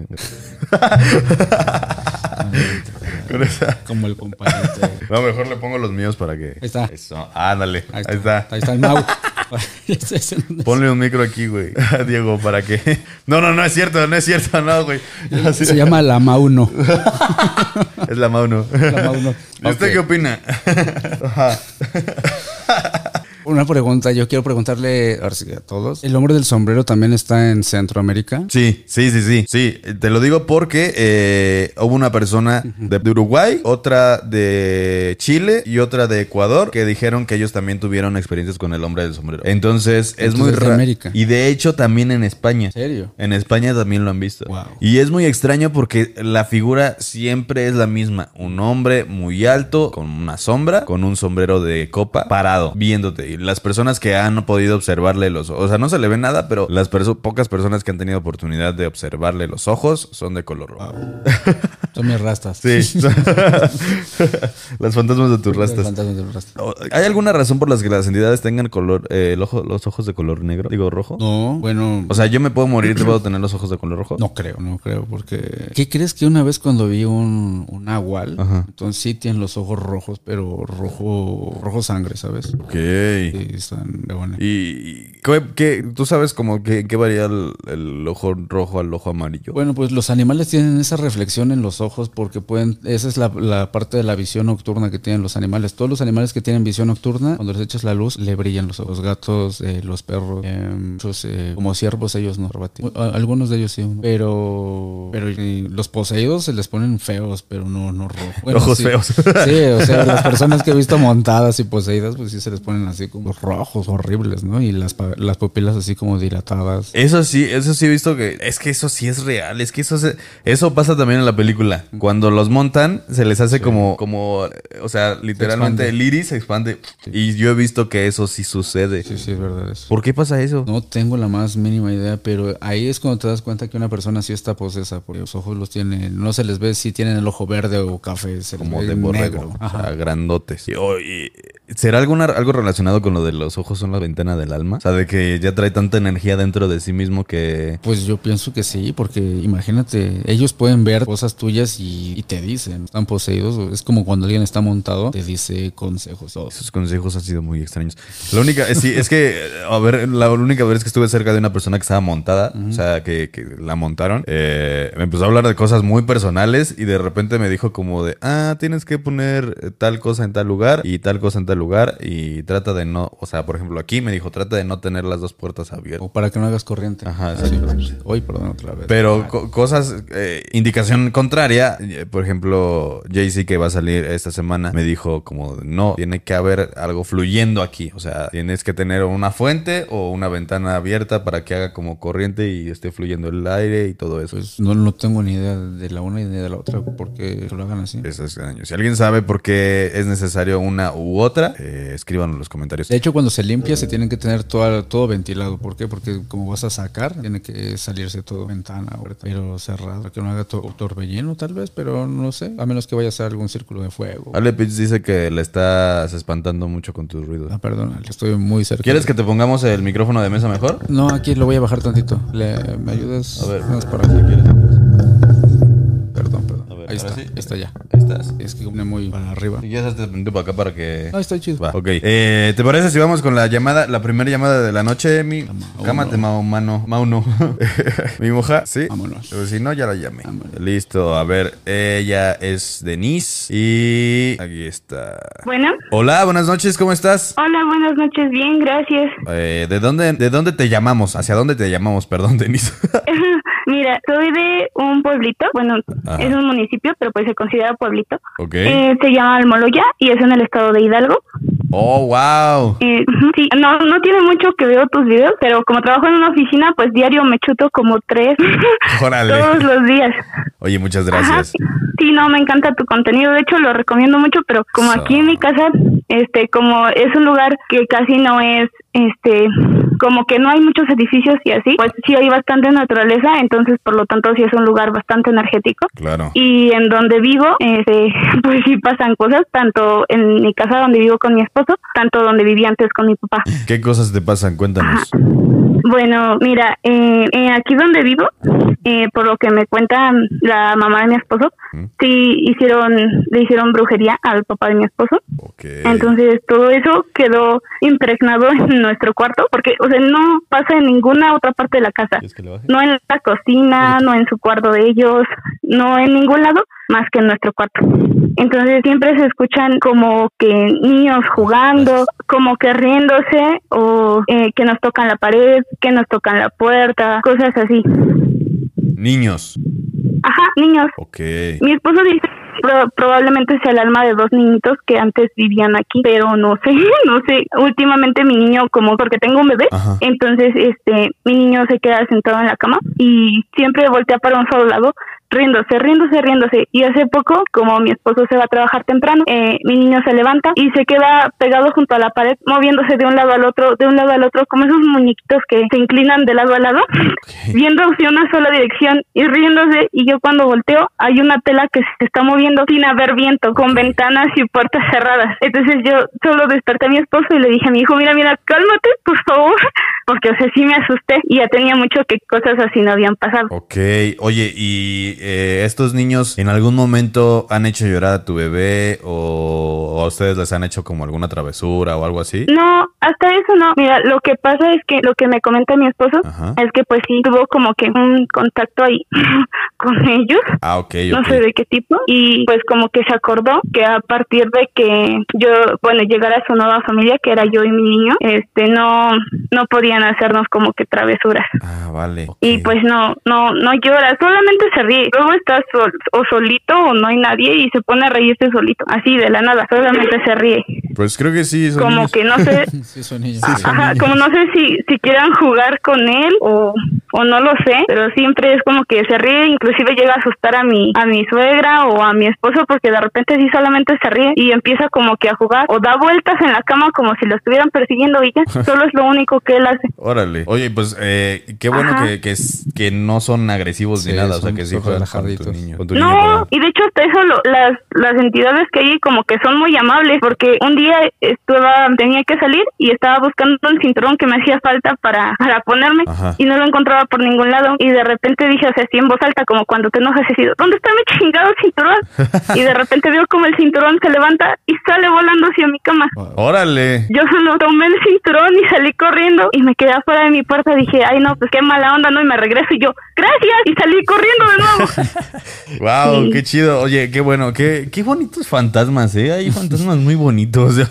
Speaker 1: Con esa-
Speaker 2: Como el compañero.
Speaker 1: No, mejor le pongo los míos para que.
Speaker 2: Ahí está.
Speaker 1: Eso, ándale. Ahí está.
Speaker 2: Ahí está el Mau.
Speaker 1: Ponle un micro aquí, güey. Diego, para que. No, no, no es cierto, no es cierto, no, güey. Así-
Speaker 2: Se llama la Mauno.
Speaker 1: Es la Mauno.
Speaker 2: La Mauno.
Speaker 1: ¿Y usted qué opina? Ajá.
Speaker 2: Una pregunta, yo quiero preguntarle a todos. ¿El hombre del sombrero también está en Centroamérica?
Speaker 1: Sí, sí, sí, sí. Sí, te lo digo porque eh, hubo una persona de de Uruguay, otra de Chile y otra de Ecuador que dijeron que ellos también tuvieron experiencias con el hombre del sombrero. Entonces, es muy
Speaker 2: Entonces, de
Speaker 1: raro.
Speaker 2: América.
Speaker 1: Y de hecho también en España.
Speaker 2: ¿En serio?
Speaker 1: En España también lo han visto.
Speaker 2: Wow.
Speaker 1: Y es muy extraño porque la figura siempre es la misma. Un hombre muy alto, con una sombra, con un sombrero de copa, parado, viéndote. Y las personas que han podido observarle los ojos, o sea, no se le ve nada, pero las perso- pocas personas que han tenido oportunidad de observarle los ojos son de color rojo.
Speaker 2: Son mis rastas.
Speaker 1: Sí. las fantasmas de tus
Speaker 2: Los
Speaker 1: rastas.
Speaker 2: fantasmas de rastas.
Speaker 1: ¿Hay alguna razón por las que las entidades tengan color, eh, el ojo, los ojos de color negro? Digo, rojo.
Speaker 2: No, bueno.
Speaker 1: O sea, yo me puedo morir, ¿te puedo tener los ojos de color rojo?
Speaker 2: No creo, no creo, porque... ¿Qué crees que una vez cuando vi un, un
Speaker 1: Ajá.
Speaker 2: entonces sí tienen los ojos rojos, pero rojo, rojo sangre, ¿sabes?
Speaker 1: Ok.
Speaker 2: Sí, están de buena.
Speaker 1: ¿Y qué, qué- tú sabes como que, qué varía el, el ojo rojo al ojo amarillo?
Speaker 2: Bueno, pues los animales tienen esa reflexión en los ojos porque pueden, esa es la, la parte de la visión nocturna que tienen los animales. Todos los animales que tienen visión nocturna, cuando les echas la luz, le brillan los ojos. Los gatos, eh, los perros, eh, muchos, eh, como ciervos, ellos no. Algunos de ellos sí, pero, pero los poseídos se les ponen feos, pero no, no rojos.
Speaker 1: Ojos
Speaker 2: sí.
Speaker 1: feos.
Speaker 2: Sí, o sea, las personas que he visto montadas y poseídas, pues sí se les ponen así como rojos, horribles, ¿no? Y las, las pupilas así como dilatadas.
Speaker 1: Eso sí, eso sí he visto que es que eso sí es real, es que eso se- eso pasa también en la película. Cuando los montan se les hace como como o sea, literalmente el iris se expande y yo he visto que eso sí sucede.
Speaker 2: Sí, sí, es verdad eso.
Speaker 1: ¿Por qué pasa eso?
Speaker 2: No tengo la más mínima idea, pero ahí es cuando te das cuenta que una persona sí está posesa, porque los ojos los tiene, no se les ve si tienen el ojo verde o café, se les
Speaker 1: como
Speaker 2: ve
Speaker 1: de borrego, o sea, grandotes. Y, oh, ¿Será alguna, algo relacionado con lo de los ojos son la ventana del alma? O sea, de que ya trae tanta energía dentro de sí mismo que...
Speaker 2: Pues yo pienso que sí, porque imagínate, ellos pueden ver cosas tuyas y, y te dicen, están poseídos, es como cuando alguien está montado, te dice consejos. o-
Speaker 1: Esos consejos han sido muy extraños. La única, eh, sí, es que, a ver, la única vez que estuve cerca de una persona que estaba montada, o sea, que, que la montaron, eh, me empezó a hablar de cosas muy personales y de repente me dijo como de, ah, tienes que poner tal cosa en tal lugar y tal cosa en tal lugar y trata de no, o sea, por ejemplo, aquí me dijo, trata de no tener las dos puertas abiertas.
Speaker 2: O para que no hagas corriente.
Speaker 1: Ajá,
Speaker 2: Sí.
Speaker 1: exacto.
Speaker 2: Hoy, perdón, otra vez.
Speaker 1: Pero co- cosas, eh, indicación contraria, eh, por ejemplo, Jay-Z que va a salir esta semana me dijo como, no, tiene que haber algo fluyendo aquí, o sea, tienes que tener una fuente o una ventana abierta para que haga como corriente y esté fluyendo el aire y todo eso.
Speaker 2: Pues no, no tengo ni idea de la una ni de la otra, porque lo hagan así.
Speaker 1: Es extraño. Si alguien sabe por qué es necesario una u otra, eh, escríbanlo en los comentarios.
Speaker 2: De hecho, cuando se limpia se tienen que tener todo, todo ventilado. ¿Por qué? Porque como vas a sacar, tiene que salirse todo ventana, pero cerrado, que no haga to- torbellino tal vez, pero no sé, a menos que vaya a ser algún círculo de fuego.
Speaker 1: Ale Pitts dice que le estás espantando mucho con tus ruidos.
Speaker 2: Ah, perdón, estoy muy cerca.
Speaker 1: ¿Quieres que te pongamos el micrófono de mesa mejor?
Speaker 2: No, aquí lo voy a bajar tantito. ¿Le- ¿Me ayudas?
Speaker 1: A ver,
Speaker 2: Más para
Speaker 1: quieres.
Speaker 2: Perdón, perdón.
Speaker 1: Ver,
Speaker 2: ahí está,
Speaker 1: sí.
Speaker 2: ahí está ya.
Speaker 1: Estás.
Speaker 2: Es que pone muy para arriba.
Speaker 1: Quieres, te pongo para acá para que.
Speaker 2: No, está chido.
Speaker 1: Va, ok. Eh, ¿Te parece si vamos con la llamada, la primera llamada de la noche, mi? Cámate, Mao, mano. Mauno. mi moja, ¿sí?
Speaker 2: Vámonos.
Speaker 1: Pero si no, ya la llamé.
Speaker 2: Vámonos.
Speaker 1: Listo, a ver. Ella es Denise y. Aquí está.
Speaker 5: Bueno,
Speaker 1: Hola, buenas noches, ¿cómo estás?
Speaker 5: hola, buenas noches, bien, gracias.
Speaker 1: Eh, ¿de, dónde, ¿De dónde te llamamos? ¿Hacia dónde te llamamos? Perdón, Denise.
Speaker 5: Mira, soy de un pueblito, bueno,
Speaker 1: Ajá.
Speaker 5: es un municipio, pero pues se considera pueblito.
Speaker 1: ok.
Speaker 5: Eh, se llama Almoloya y es en el estado de Hidalgo.
Speaker 1: Oh, wow.
Speaker 5: Eh, sí, no, no tiene mucho que veo tus videos, pero como trabajo en una oficina, pues diario me chuto como tres
Speaker 1: Órale.
Speaker 5: todos los días.
Speaker 1: Oye, muchas
Speaker 5: Ajá,
Speaker 1: gracias.
Speaker 5: sí. Sí, no, me encanta tu contenido. De hecho, lo recomiendo mucho, pero como
Speaker 1: So.
Speaker 5: aquí en mi casa, este, como es un lugar que casi no es, este, como que no hay muchos edificios y así, pues sí hay bastante naturaleza, entonces por lo tanto sí es un lugar bastante energético.
Speaker 1: Claro.
Speaker 5: Y en donde vivo, este, pues sí pasan cosas, tanto en mi casa donde vivo con mi esposo, tanto donde vivía antes con mi papá.
Speaker 1: ¿Qué cosas te pasan? Cuéntanos.
Speaker 5: Bueno, mira, eh, eh, aquí donde vivo, eh, por lo que me cuenta la mamá de mi esposo,
Speaker 1: Mm.
Speaker 5: sí hicieron, le hicieron brujería al papá de mi esposo.
Speaker 1: Ok.
Speaker 5: Entonces todo eso quedó impregnado en nuestro cuarto, porque, o sea, no pasa en ninguna otra parte de la casa. No en la cocina, no en su cuarto de ellos, no en ningún lado más que en nuestro cuarto. Entonces siempre se escuchan como que niños jugando, como que riéndose o eh, que nos tocan la pared, que nos tocan la puerta, cosas así.
Speaker 1: Niños.
Speaker 5: Ajá, niños.
Speaker 1: Ok.
Speaker 5: Mi esposo dice pro- probablemente sea el alma de dos niñitos que antes vivían aquí, pero no sé, no sé. Últimamente mi niño, como porque tengo un bebé,
Speaker 1: Ajá.
Speaker 5: entonces este mi niño se queda sentado en la cama y siempre voltea para un solo lado riéndose, riéndose, riéndose. Y hace poco, como mi esposo se va a trabajar temprano, eh, mi niño se levanta y se queda pegado junto a la pared, moviéndose de un lado al otro, de un lado al otro, como esos muñequitos que se inclinan de lado a lado, viendo hacia una sola dirección y riéndose. Y yo cuando volteo, hay una tela que se está moviendo sin haber viento, con ventanas y puertas cerradas. Entonces yo solo desperté a mi esposo y le dije a mi hijo, mira, mira, cálmate, por favor, porque o sea, sí me asusté y ya tenía mucho que cosas así no habían pasado.
Speaker 1: Ok, oye, ¿y eh, estos niños en algún momento han hecho llorar a tu bebé o, o a ustedes les han hecho como alguna travesura o algo así?
Speaker 5: No, hasta eso no. Mira, lo que pasa es que lo que me comenta mi esposo
Speaker 1: Ajá.
Speaker 5: es que pues sí tuvo como que un contacto ahí con ellos,
Speaker 1: Ah, ok,
Speaker 5: no
Speaker 1: ok.
Speaker 5: sé de qué tipo, y pues como que se acordó que a partir de que yo, bueno, llegara a su nueva familia, que era yo y mi niño, este, no, no podían hacernos como que travesuras.
Speaker 1: Ah, vale.
Speaker 5: Y pues no, no, no llora, solamente se ríe. Luego está sol- o solito o no hay nadie y se pone a reírse solito, así de la nada, solamente se ríe.
Speaker 1: Pues creo que sí. son
Speaker 5: Como
Speaker 1: niños.
Speaker 5: que no sé,
Speaker 2: Sí, son niños.
Speaker 5: Ajá, como no sé si, si quieran jugar con él o, o no lo sé, pero siempre es como que se ríe, inclusive llega a asustar a mi, a mi suegra o a mi esposo porque de repente sí solamente se ríe y empieza como que a jugar o da vueltas en la cama como si lo estuvieran persiguiendo y ya, solo es lo único que él hace.
Speaker 1: Órale. Oye, pues eh, qué bueno que, que, no son agresivos ni
Speaker 2: Sí,
Speaker 1: nada. O sea, que sí juegan con tu
Speaker 2: relajaditos.
Speaker 1: niño. con tu niño,
Speaker 5: No, y de hecho hasta eso lo- las, las entidades que hay como que son muy amables porque un día estaba, tenía que salir y estaba buscando un cinturón que me hacía falta para, para ponerme
Speaker 1: Ajá.
Speaker 5: y no lo encontraba por ningún lado y de repente dije o sea, así en voz alta como cuando te enojas y digo, ¿dónde está mi chingado cinturón? y de repente veo como el cinturón se levanta y sale volando hacia mi cama.
Speaker 1: Órale.
Speaker 5: Yo solo tomé el cinturón y salí corriendo y me quedé afuera de mi puerta. Dije, ay, no, pues qué mala onda, ¿no? Y me regreso y yo, gracias, y salí corriendo de nuevo.
Speaker 1: Wow,
Speaker 5: Sí.
Speaker 1: qué chido. Oye, qué bueno, qué, qué bonitos fantasmas, ¿eh? Hay fantasmas muy bonitos.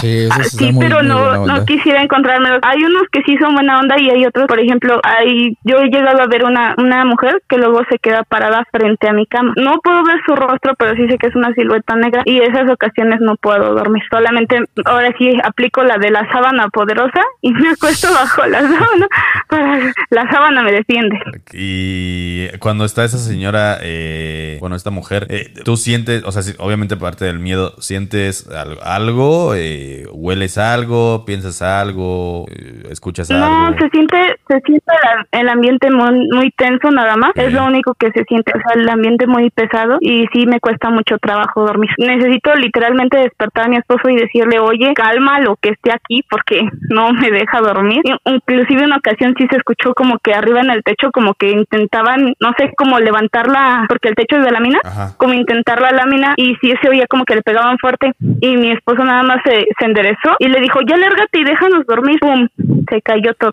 Speaker 2: Sí, eso
Speaker 5: Sí,
Speaker 2: muy,
Speaker 5: pero
Speaker 2: muy
Speaker 5: no, no quisiera encontrármelos. Hay unos que sí son buena onda y hay otros, por ejemplo, hay, yo he llegado a ver una, una mujer que luego se queda parada frente a mi cama. No puedo ver su rostro, pero sí sé que es una silueta negra y esas ocasiones no puedo dormir. Solamente ahora sí aplico la de la sábana poderosa y me acuesto bajo la sábana para la sábana me defiende.
Speaker 1: Y cuando está esa señora, eh, bueno, esta mujer, eh, tú sientes, o sea, sí, obviamente parte del miedo, sientes al- algo, eh, hueles algo, piensas algo, eh, escuchas
Speaker 5: No,
Speaker 1: algo.
Speaker 5: se siente, se siente el, ambiente muy, muy tenso nada más. Es lo único que se siente, o sea, el ambiente muy pesado y sí me cuesta mucho trabajo dormir. Necesito literalmente despertar a mi esposo y decirle, oye, calma lo que esté aquí porque no me deja dormir. Inclusive una ocasión sí se escuchó como que arriba en el techo como que intentaban, no sé, como levantarla, porque el techo es de lámina,
Speaker 1: Ajá.
Speaker 5: como intentar la lámina y sí se oía como que le pegaban fuerte y mi esposo nada más se, se enderezó y le dijo, ya lárgate y déjanos dormir. ¡Pum! Se cayó todo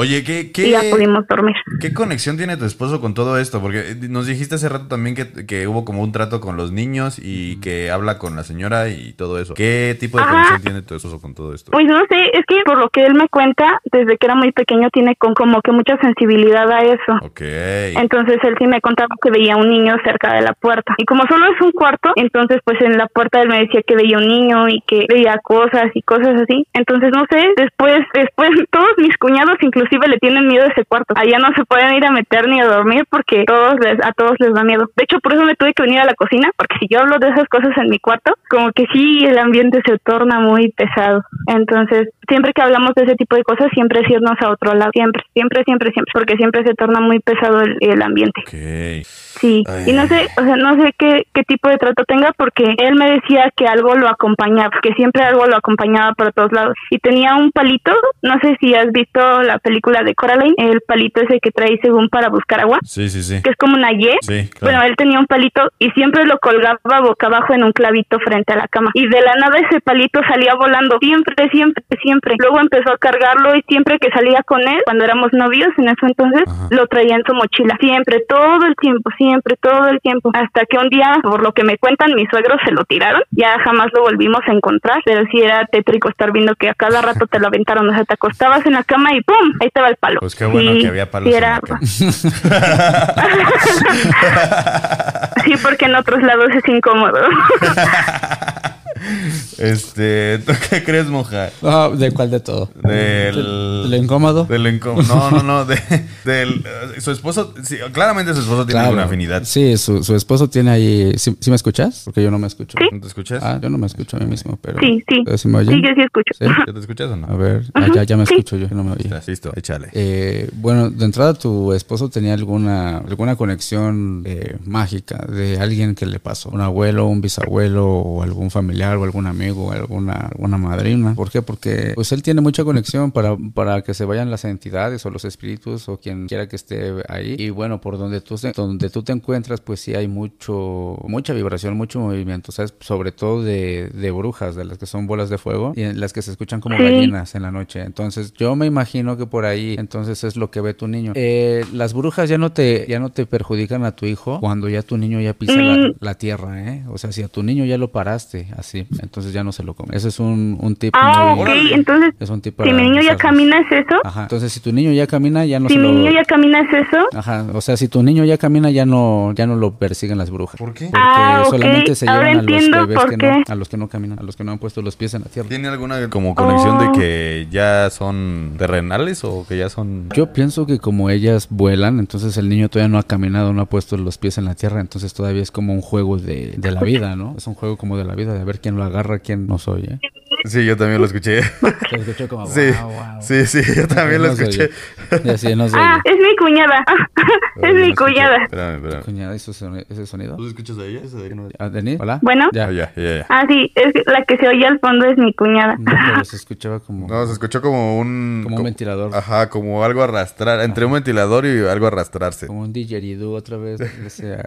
Speaker 1: Oye, ¿qué,
Speaker 5: y ya
Speaker 1: qué,
Speaker 5: pudimos dormir.
Speaker 1: qué conexión tiene tu esposo con todo esto? Porque eh, nos dijiste hace rato también que, que hubo como un trato con los niños y que habla con la señora y todo eso. ¿Qué tipo de
Speaker 5: Ajá.
Speaker 1: conexión tiene tu esposo con todo esto?
Speaker 5: Pues no sé, es que por lo que él me cuenta, desde que era muy pequeño tiene con como que mucha sensibilidad a eso.
Speaker 1: Ok.
Speaker 5: Entonces él sí me contaba que veía un niño cerca de la puerta. Y como solo es un cuarto, entonces pues en la puerta él me decía que veía un niño y que veía cosas y cosas así. Entonces no sé, después, después todos mis cuñados inclusive le tienen miedo a ese cuarto. Allá no se pueden ir a meter ni a dormir porque todos les, a todos les da miedo. De hecho, por eso me tuve que venir a la cocina, porque si yo hablo de esas cosas en mi cuarto, como que sí el ambiente se torna muy pesado. Entonces, siempre que hablamos de ese tipo de cosas, siempre es irnos a otro lado, siempre, siempre, siempre, siempre, porque siempre se torna muy pesado el, ambiente.
Speaker 1: Ok.
Speaker 5: Sí,
Speaker 1: Ay.
Speaker 5: y no sé, o sea, no sé qué, qué tipo de trato tenga porque él me decía que algo lo acompañaba, que siempre algo lo acompañaba por todos lados. Y tenía un palito, no sé si has visto la película de Coraline, el palito ese que trae según para buscar agua,
Speaker 1: Sí, sí, sí.
Speaker 5: que es como una Y.
Speaker 1: Sí, claro.
Speaker 5: Bueno, él tenía un palito y siempre lo colgaba boca abajo en un clavito frente a la cama. Y de la nada ese palito salía volando. Siempre, siempre, siempre. Luego empezó a cargarlo y siempre que salía con él, cuando éramos novios en ese entonces,
Speaker 1: Ajá.
Speaker 5: lo traía en su mochila. Siempre, todo el tiempo, siempre, todo el tiempo. Hasta que un día, por lo que me cuentan, mis suegros se lo tiraron. Ya jamás lo volvimos a encontrar. Pero sí era tétrico estar viendo que a cada rato te lo aventaron. O sea, te acostabas en la cama y ¡pum! Ahí estaba el palo.
Speaker 1: Pues qué bueno
Speaker 5: Sí,
Speaker 1: que había palos
Speaker 5: sí era-. Sí, porque en otros lados es incómodo.
Speaker 1: Este, ¿tú qué crees, monja?
Speaker 2: Ah, ¿De cuál de todo?
Speaker 1: Del...
Speaker 2: ¿De lo incómodo?
Speaker 1: Del incómodo. No, no, no. De, del, su esposo, sí, claramente su esposo tiene
Speaker 2: Claro.
Speaker 1: alguna afinidad.
Speaker 2: Sí, su, su esposo tiene ahí. ¿Sí, sí me escuchas? Porque yo no me escucho.
Speaker 5: Sí.
Speaker 1: ¿No te escuchas?
Speaker 2: Ah, yo no me escucho a mí mismo, pero.
Speaker 5: Sí, sí.
Speaker 2: ¿pero ¿Sí me oyen?
Speaker 5: Sí, yo sí escucho.
Speaker 2: ¿Sí?
Speaker 1: ¿Ya te escuchas o no?
Speaker 2: A ver, ah, ya, ya me
Speaker 5: Sí.
Speaker 2: escucho yo, no me oye.
Speaker 1: Estás listo, échale.
Speaker 2: Eh, bueno, de entrada tu esposo tenía alguna alguna conexión eh, mágica de alguien que le pasó, un abuelo, un bisabuelo o algún familiar o algún amigo o alguna alguna madrina. ¿Por qué? Porque pues él tiene mucha conexión para para que se vayan las entidades o los espíritus o quien quiera que esté ahí y bueno, por donde tú donde tú te encuentras pues sí hay mucho mucha vibración, mucho movimiento, ¿sabes? Sobre todo de, de brujas, de las que son bolas de fuego y en las que se escuchan como gallinas en la noche. Entonces, yo me imagino que por ahí, entonces es lo que ve tu niño. Eh, las brujas ya no te ya no te perjudican a tu hijo cuando ya tu niño ya pisa la,
Speaker 5: Mm.
Speaker 2: la tierra, ¿eh? O sea, si a tu niño ya lo paraste así, entonces ya no se lo come. Ese es un, un tip
Speaker 5: Ah,
Speaker 2: muy-
Speaker 5: ok. Entonces,
Speaker 2: es un tip
Speaker 5: si
Speaker 2: para
Speaker 5: mi niño ya camina, ¿es eso?
Speaker 2: Ajá. Entonces, si tu niño ya camina, ya no
Speaker 5: Si
Speaker 2: se
Speaker 5: mi
Speaker 2: lo
Speaker 5: niño ya camina, ¿es eso?
Speaker 2: Ajá, o sea, si tu niño ya camina, ya no, ya no lo persiguen las brujas.
Speaker 1: ¿Por qué?
Speaker 2: Porque
Speaker 5: Ah, ok.
Speaker 2: solamente se
Speaker 5: Ahora
Speaker 2: llevan a los bebés
Speaker 5: por
Speaker 2: que
Speaker 5: qué.
Speaker 2: no, a los que no caminan, a los que no han puesto los pies en la tierra.
Speaker 1: ¿Tiene alguna como conexión
Speaker 5: Oh.
Speaker 1: de que ya son terrenales o que ya son...
Speaker 2: Yo pienso que como ellas vuelan, entonces el niño todavía no ha caminado, no ha puesto los pies en la tierra, entonces todavía es como un juego de, de la vida, ¿no? Es un juego como de la vida, de ver quién lo agarra, quién no soy, ¿eh?
Speaker 1: Sí, yo también lo escuché.
Speaker 2: Se escuchó como,
Speaker 1: Sí,
Speaker 2: "Wow, wow".
Speaker 1: sí, sí, yo también lo
Speaker 2: No se
Speaker 1: escuché.
Speaker 2: Ya, sí, no sé.
Speaker 5: Ah, es mi cuñada. es mi cuñada.
Speaker 1: Espérame, espérame.
Speaker 2: Cuñada, ¿hizo soni- ese sonido?
Speaker 1: ¿Tú escuchas a ella? Esa de ahí no-
Speaker 2: Ah, ¿Denis? ¿Hola?
Speaker 5: Bueno.
Speaker 2: Ya.
Speaker 1: Ah, ya, ya, ya.
Speaker 5: Ah, sí, es la que se oye al fondo es mi cuñada.
Speaker 2: No, pero se escuchaba como,
Speaker 1: No, se escuchó como un...
Speaker 2: como un ventilador.
Speaker 1: Ajá, como algo arrastrar, entre un ventilador y algo arrastrarse.
Speaker 2: Como un didgeridoo otra vez.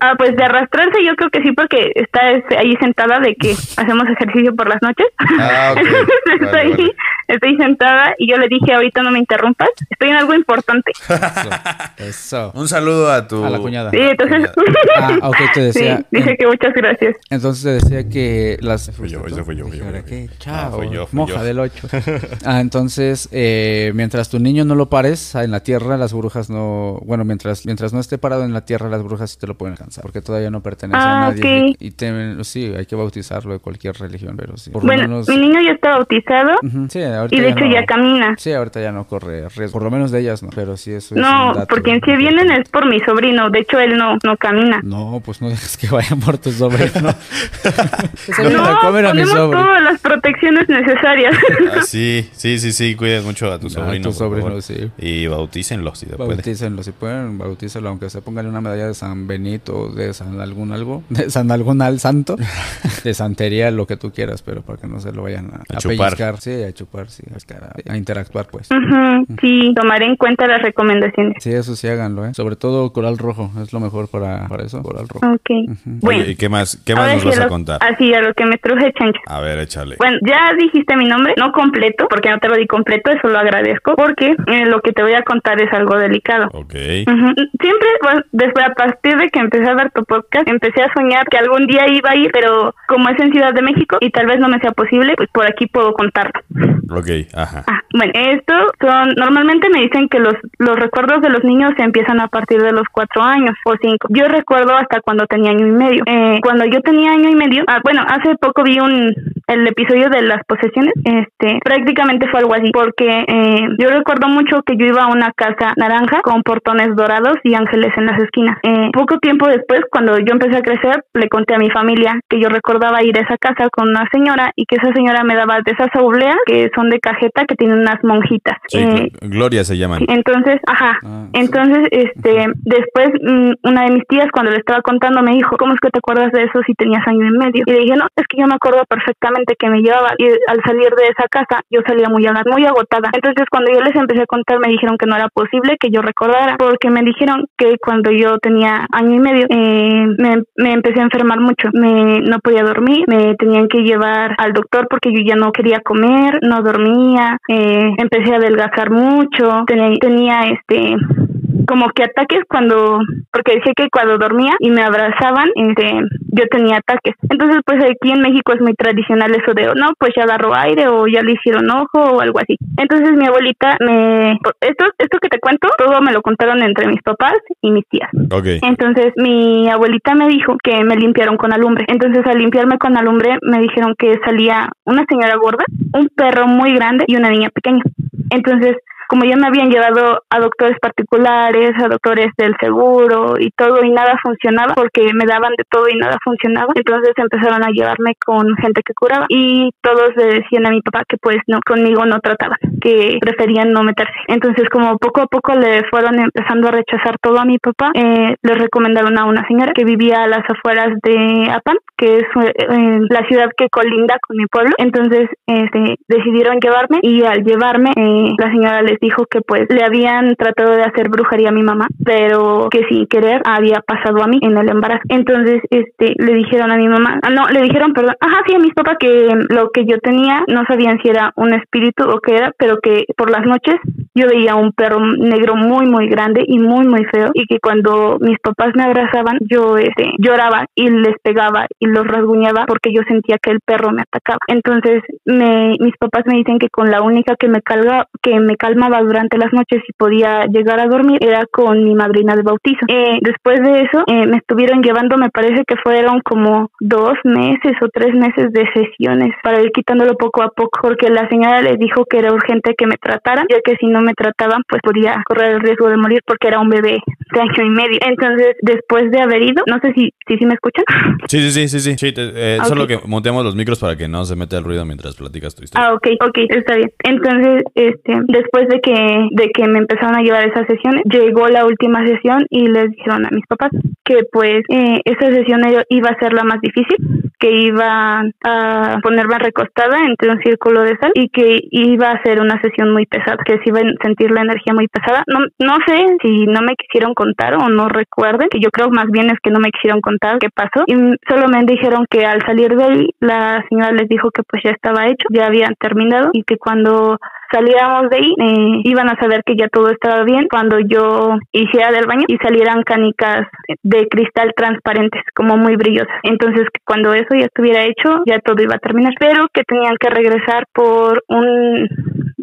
Speaker 5: Ah, pues de arrastrarse yo creo que sí, porque está este, ahí sentada de que hacemos ejercicio por las noches.
Speaker 1: Ah, ok.
Speaker 5: estoy,
Speaker 1: Vale, vale.
Speaker 5: estoy sentada y yo le dije, ahorita no me interrumpas, estoy en algo importante.
Speaker 2: Eso.
Speaker 1: Un saludo a tu...
Speaker 2: A la cuñada.
Speaker 5: Sí, entonces...
Speaker 2: Ah, ok, te
Speaker 5: Sí,
Speaker 2: decía.
Speaker 5: dije que muchas gracias.
Speaker 2: Entonces te decía que las...
Speaker 1: Fui yo, ese fui yo, fui yo,
Speaker 2: ¿Ahora
Speaker 1: fui
Speaker 2: qué?
Speaker 1: yo.
Speaker 2: Chao.
Speaker 1: No, fui yo, fui
Speaker 2: moja
Speaker 1: yo.
Speaker 2: del 8. ah, entonces, eh, mientras tu niño no lo pares en la tierra, las brujas no... Bueno, mientras mientras no esté parado en la tierra, las brujas sí te lo pueden alcanzar. Porque todavía no pertenece
Speaker 5: Ah,
Speaker 2: a nadie.
Speaker 5: ok.
Speaker 2: Y te- sí, hay que bautizarlo de cualquier religión, pero sí. Por lo
Speaker 5: Bueno,
Speaker 2: menos...
Speaker 5: mi niño ya está bautizado
Speaker 2: Ujú, sí, ahorita
Speaker 5: y de hecho
Speaker 2: no-
Speaker 5: ya camina.
Speaker 2: Sí, ahorita ya no corre riesgo. Por lo menos de ellas no. Pero sí, eso es un
Speaker 5: No,
Speaker 2: dato
Speaker 5: porque si vienen es por mi sobrino. De hecho, él no, no camina.
Speaker 2: No, pues no dejes que vayan por tu sobrino.
Speaker 5: No,
Speaker 2: a comer a mi sobrino.
Speaker 5: todas las protecciones necesarias.
Speaker 1: Ah, sí, sí, sí, sí, cuides mucho a tu
Speaker 2: A
Speaker 1: sobrino.
Speaker 2: tu
Speaker 1: por
Speaker 2: sobrino,
Speaker 1: favor.
Speaker 2: sí.
Speaker 1: Y bautícenlo si se puede.
Speaker 2: Bautícenlo, si pueden, bautícenlo, aunque se pongan una medalla de San Benito, de San algún algo, de San algún al santo, de santería, lo que tú quieras, pero para que no se lo vayan a,
Speaker 1: A
Speaker 2: a
Speaker 1: chupar.
Speaker 2: pellizcar, sí, a chupar, sí, a, a interactuar, pues.
Speaker 5: Ujú, Sí, tomaré en cuenta las recomendaciones.
Speaker 2: Sí, eso sí háganlo, ¿eh? Sobre todo coral rojo, es lo mejor para, para eso, coral rojo.
Speaker 5: Ok. Bueno,
Speaker 1: Oye, ¿y qué más, qué más nos vas a
Speaker 5: lo-
Speaker 1: contar?
Speaker 5: Así, a lo que me truje, Chancho.
Speaker 1: A ver, échale.
Speaker 5: Bueno, ya dijiste mi nombre, no completo, porque no te lo di completo, eso lo agradezco, porque eh, lo que te voy a contar es algo delicado.
Speaker 1: Ok.
Speaker 5: Ujú. Siempre, bueno, después a partir de que empecé a ver tu podcast, empecé a soñar que algún día iba a ir, pero como es en Ciudad de México y tal vez no me sea posible, pues por aquí puedo contarlo.
Speaker 1: Ok, ajá.
Speaker 5: Ah, bueno, esto son, normalmente me dicen que los, los recuerdos de los niños se empiezan a partir de los cuatro años o cinco. Yo recuerdo hasta cuando tenía año y medio. Eh, cuando yo tenía año y medio, ah, bueno, hace poco vi un, el episodio de las posesiones, este, prácticamente fue algo así, porque eh, yo recuerdo mucho que yo iba a una casa naranja con portones dorados y ángeles en las esquinas. Eh, poco tiempo después, cuando yo empecé a crecer, le conté a mi familia que yo recordaba ir a esa casa con una señora y que esa señora me daba de esas obleas que son de cajeta que tienen unas monjitas.
Speaker 1: Sí,
Speaker 5: Eh,
Speaker 1: Gl- Gloria se llaman.
Speaker 5: entonces, ajá.
Speaker 2: Ah, sí.
Speaker 5: Entonces, este, después mm, una de mis tías cuando le estaba contando me dijo, ¿cómo es que te acuerdas de eso si tenías año y medio? Y le dije, no, es que yo me acuerdo perfectamente que me llevaba y al salir de esa casa yo salía muy, muy agotada. Entonces cuando yo les empecé a contar me dijeron que no era posible que yo recordara porque me dijeron que cuando yo tenía año y medio eh, me, me, empecé a enfermar mucho, me no podía dormir, me tenían que llevar al doctor porque yo ya no quería comer, no dormía, eh, empecé a adelgazar mucho, tenía, tenía este como que ataques cuando, porque decía que cuando dormía y me abrazaban, este, yo tenía ataques. Entonces, pues aquí en México es muy tradicional eso de, no, pues ya agarró aire o ya le hicieron ojo o algo así. Entonces mi abuelita me, esto, esto que te cuento, todo me lo contaron entre mis papás y mis tías.
Speaker 1: Okay.
Speaker 5: Entonces mi abuelita me dijo que me limpiaron con alumbre. Entonces al limpiarme con alumbre me dijeron que salía una señora gorda, un perro muy grande y una niña pequeña. Entonces como ya me habían llevado a doctores particulares, a doctores del seguro y todo y nada funcionaba porque me daban de todo y nada funcionaba, entonces empezaron a llevarme con gente que curaba y todos le decían a mi papá que pues no, conmigo no trataban, que preferían no meterse. Entonces como poco a poco le fueron empezando a rechazar todo a mi papá, eh, le recomendaron a una señora que vivía a las afueras de Apan, que es eh, la ciudad que colinda con mi pueblo. Entonces este, decidieron llevarme y al llevarme eh, la señora les dijo que pues le habían tratado de hacer brujería a mi mamá, pero que sin querer había pasado a mí en el embarazo. Entonces, este, le dijeron a mi mamá, ah, no, le dijeron, perdón, ajá, sí, a mis papás que lo que yo tenía no sabían si era un espíritu o qué era, pero que por las noches yo veía un perro negro muy, muy grande y muy, muy feo y que cuando mis papás me abrazaban, yo este, lloraba y les pegaba y los rasguñaba porque yo sentía que el perro me atacaba. Entonces, me, mis papás me dicen que con la única que me calga, que me calmaba durante las noches y podía llegar a dormir era con mi madrina de bautizo. Eh, después de eso eh, me estuvieron llevando, me parece que fueron como dos meses o tres meses de sesiones para ir quitándolo poco a poco porque la señora les dijo que era urgente que me trataran ya que si no me trataban pues podía correr el riesgo de morir porque era un bebé de año y medio. Entonces después de haber ido, no sé si si, si me escuchan.
Speaker 1: Sí, sí, sí, sí, sí. Eh, Solo que montemos los micros para que no se meta el ruido mientras platicas tu historia.
Speaker 5: Ah, ok, ok, está bien. Entonces, este, después de que, de que me empezaron a llevar esas sesiones, llegó la última sesión y les dijeron a mis papás que pues eh, esa sesión iba a ser la más difícil, que iba a ponerme recostada entre un círculo de sal y que iba a ser una sesión muy pesada, que se iba a sentir la energía muy pesada. No, no sé si no me quisieron contar o no recuerden, que yo creo más bien es que no me quisieron contar qué pasó y solo dijeron que al salir de ahí la señora les dijo que pues ya estaba hecho, ya habían terminado y que cuando saliéramos de ahí, eh, iban a saber que ya todo estaba bien cuando yo hiciera del baño y salieran canicas de cristal transparentes, como muy brillosas. Entonces, cuando eso ya estuviera hecho, ya todo iba a terminar, pero que tenían que regresar por un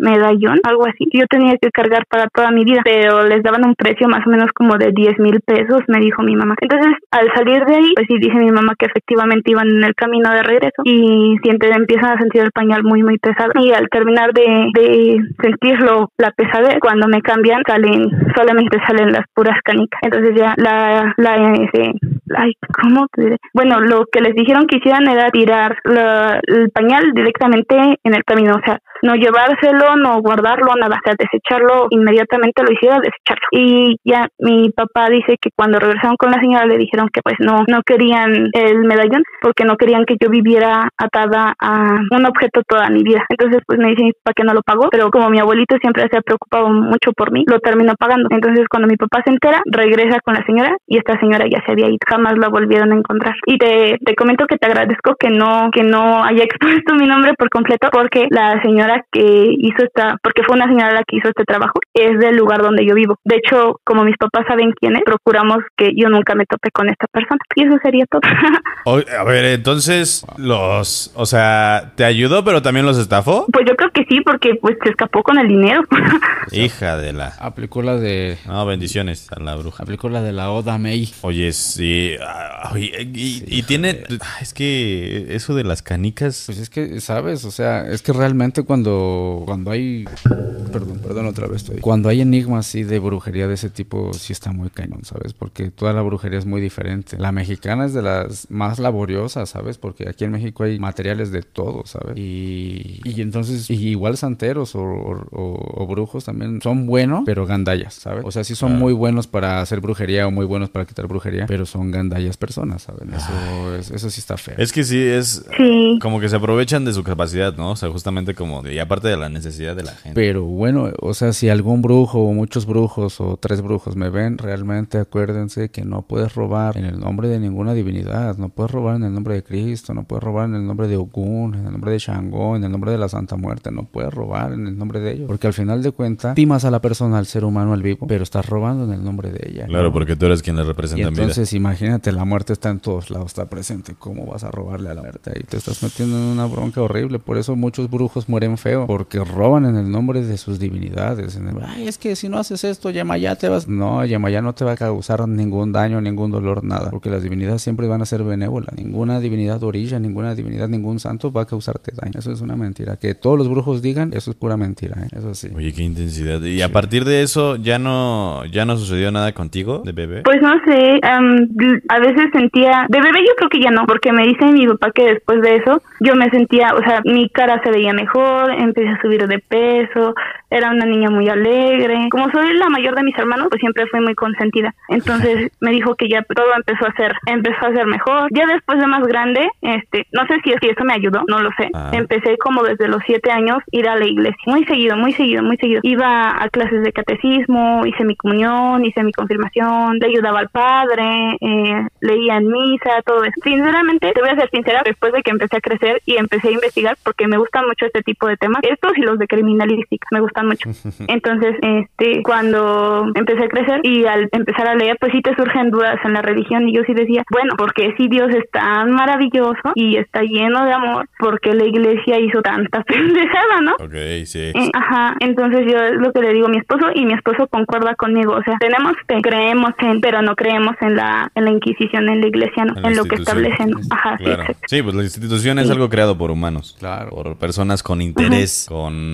Speaker 5: medallón, algo así. Yo tenía que cargar para toda mi vida, pero les daban un precio más o menos como de 10 mil pesos, me dijo mi mamá. Entonces, al salir de ahí, pues sí dije mi mamá que efectivamente iban en el camino de regreso y sienten, empiezan a sentir el pañal muy, muy pesado. Y al terminar de, de sentirlo, la pesadez, cuando me cambian, salen, solamente salen las puras canicas. Entonces ya la, la, ese, ay, ¿cómo te diré? Bueno, lo que les dijeron que hicieran era tirar el pañal directamente en el camino, o sea, no llevárselo, no guardarlo, nada, o sea, desecharlo inmediatamente lo hiciera, desecharlo. Y ya mi papá dice que cuando regresaron con la señora le dijeron que pues no, no querían el medallón porque no querían que yo viviera atada a un objeto toda mi vida. Entonces pues me dice para que no lo pagó, pero como mi abuelito siempre se ha preocupado mucho por mí, lo terminó pagando. Entonces cuando mi papá se entera, regresa con la señora y esta señora ya se había ido, jamás la volvieron a encontrar. Y te, te comento que te agradezco que no, que no haya expuesto mi nombre por completo porque la señora que hizo esta, porque fue una señora la que hizo este trabajo, es del lugar donde yo vivo. De hecho, como mis papás saben quién es, procuramos que yo nunca me tope con esta persona. Y eso sería todo.
Speaker 1: a ver, entonces, los, o sea, ¿te ayudó pero también los estafó?
Speaker 5: Pues yo creo que sí, porque pues se escapó con el dinero.
Speaker 1: Hija de la...
Speaker 2: Aplicó la de...
Speaker 1: No, bendiciones a la bruja.
Speaker 2: Aplicó la de la Oda May.
Speaker 1: Oye, sí. Ah, y, tiene... Es que eso de las canicas...
Speaker 2: Pues es que, ¿sabes? O sea, es que realmente cuando cuando, cuando hay. Perdón, perdón, otra vez estoy. Cuando hay enigmas así de brujería de ese tipo, sí está muy cañón, ¿sabes? Porque toda la brujería es muy diferente. La mexicana es de las más laboriosas, ¿sabes? Porque aquí en México hay materiales de todo, ¿sabes? Y, y entonces, y igual santeros o, o- o brujos también son buenos, pero gandallas, ¿sabes? O sea, sí son muy buenos para hacer brujería o muy buenos para quitar brujería, pero son gandallas personas, ¿sabes? Eso, es- eso sí está feo.
Speaker 1: Es que sí, es
Speaker 5: Sí.
Speaker 1: como que se aprovechan de su capacidad, ¿no? O sea, justamente como, de- y aparte de la necesidad de la gente.
Speaker 2: Pero bueno, o sea, si algún brujo o muchos brujos o tres brujos me ven, realmente acuérdense que no puedes robar en el nombre de ninguna divinidad, no puedes robar en el nombre de Cristo, no puedes robar en el nombre de Ogún, en el nombre de Shango, en el nombre de la Santa Muerte, no puedes robar en el nombre de ellos, porque al final de cuentas timas a la persona, al ser humano, al vivo, pero estás robando en el nombre de ella.
Speaker 1: Claro,
Speaker 2: ¿no?
Speaker 1: porque tú eres quien
Speaker 2: Y
Speaker 1: representa en vida.
Speaker 2: entonces imagínate, la muerte está en todos lados, está presente. ¿Cómo vas a robarle a la muerte? Y te estás metiendo en una bronca horrible. Por eso muchos brujos mueren feo, porque roban en el nombre de sus divinidades. En el, Ay, es que si no haces esto, Yemayá te vas. No, Yemayá no te va a causar ningún daño, ningún dolor, nada. Porque las divinidades siempre van a ser benévolas. Ninguna divinidad orilla, ninguna divinidad, ningún santo va a causarte daño. Eso es una mentira. Que todos los brujos digan, eso es pura mentira. ¿eh? Eso sí.
Speaker 1: Oye, qué intensidad. Y a partir de eso, ¿ya no, ya no sucedió nada contigo de bebé?
Speaker 5: Pues no sé, am, a veces sentía, de bebé yo creo que ya no, porque me dice mi papá que después de eso yo me sentía, o sea, mi cara se veía mejor, empecé a subir de peso, era una niña muy alegre. Como soy la mayor de mis hermanos, pues siempre fui muy consentida. Entonces me dijo que ya todo empezó a ser, empezó a ser mejor. Ya después de más grande, este, no sé si es que eso me ayudó, no lo sé.
Speaker 1: Ah.
Speaker 5: Empecé como desde los siete años ir a la iglesia, muy seguido, muy seguido, muy seguido. Iba a clases de catecismo, hice mi comunión, hice mi confirmación, le ayudaba al padre, eh, leía en misa, todo eso. Sinceramente, te voy a ser sincera, después de que empecé a crecer y empecé a investigar, porque me gustan mucho este tipo de temas, estos y los de criminalística, me gustan mucho. Entonces, este, cuando empecé a crecer y al empezar a leer, pues sí te surgen dudas en la religión y yo sí decía, bueno, porque si Dios es tan maravilloso y está lleno de amor, porque la iglesia hizo tanta pendejada, ¿no?
Speaker 1: Ok, sí.
Speaker 5: Eh, Ajá, entonces yo es lo que le digo a mi esposo y mi esposo concuerda conmigo, o sea, tenemos fe, creemos en, pero no creemos en la en la Inquisición, en la iglesia, no,
Speaker 1: En
Speaker 5: lo que establecen. Ajá, sí,
Speaker 1: Claro. Sí, pues la institución es
Speaker 5: Sí.
Speaker 1: algo creado por humanos.
Speaker 2: Claro.
Speaker 1: Por personas con interés, con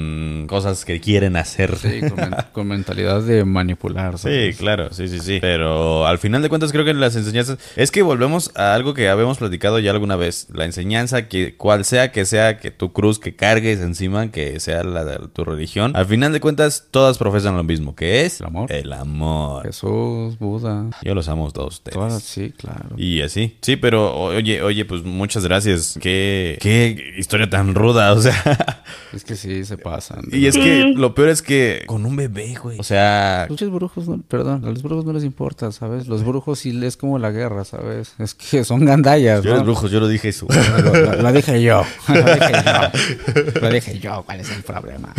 Speaker 1: cosas que quieren hacer.
Speaker 2: Sí, con, men- con mentalidad de manipular.
Speaker 1: Sí,
Speaker 2: ¿sabes?
Speaker 1: claro, sí, sí, sí. Pero al final de cuentas creo que las enseñanzas... Es que volvemos a algo que habíamos platicado ya alguna vez. La enseñanza, que cual sea que sea que tu cruz que cargues encima, que sea la de tu religión, al final de cuentas todas profesan lo mismo, que es
Speaker 2: El amor.
Speaker 1: El amor.
Speaker 2: Jesús, Buda.
Speaker 1: Yo los amo todos ustedes.
Speaker 2: Todas, sí, claro.
Speaker 1: Y así. Sí, pero oye, oye, pues muchas gracias. Qué, qué historia tan ruda, o sea.
Speaker 2: Es que sí, se pasan.
Speaker 1: y es
Speaker 5: Sí.
Speaker 1: que lo peor es que con un bebé, güey. O sea,
Speaker 2: Muchos brujos, no- perdón, a los brujos no les importa, ¿sabes? Los brujos sí es como la guerra, ¿sabes? Es que son gandallas,
Speaker 1: yo
Speaker 2: ¿no?
Speaker 1: eres brujo, yo lo dije eso.
Speaker 2: Lo, lo- lo dije yo. Lo dije yo. Lo dije yo. ¿Cuál es el problema?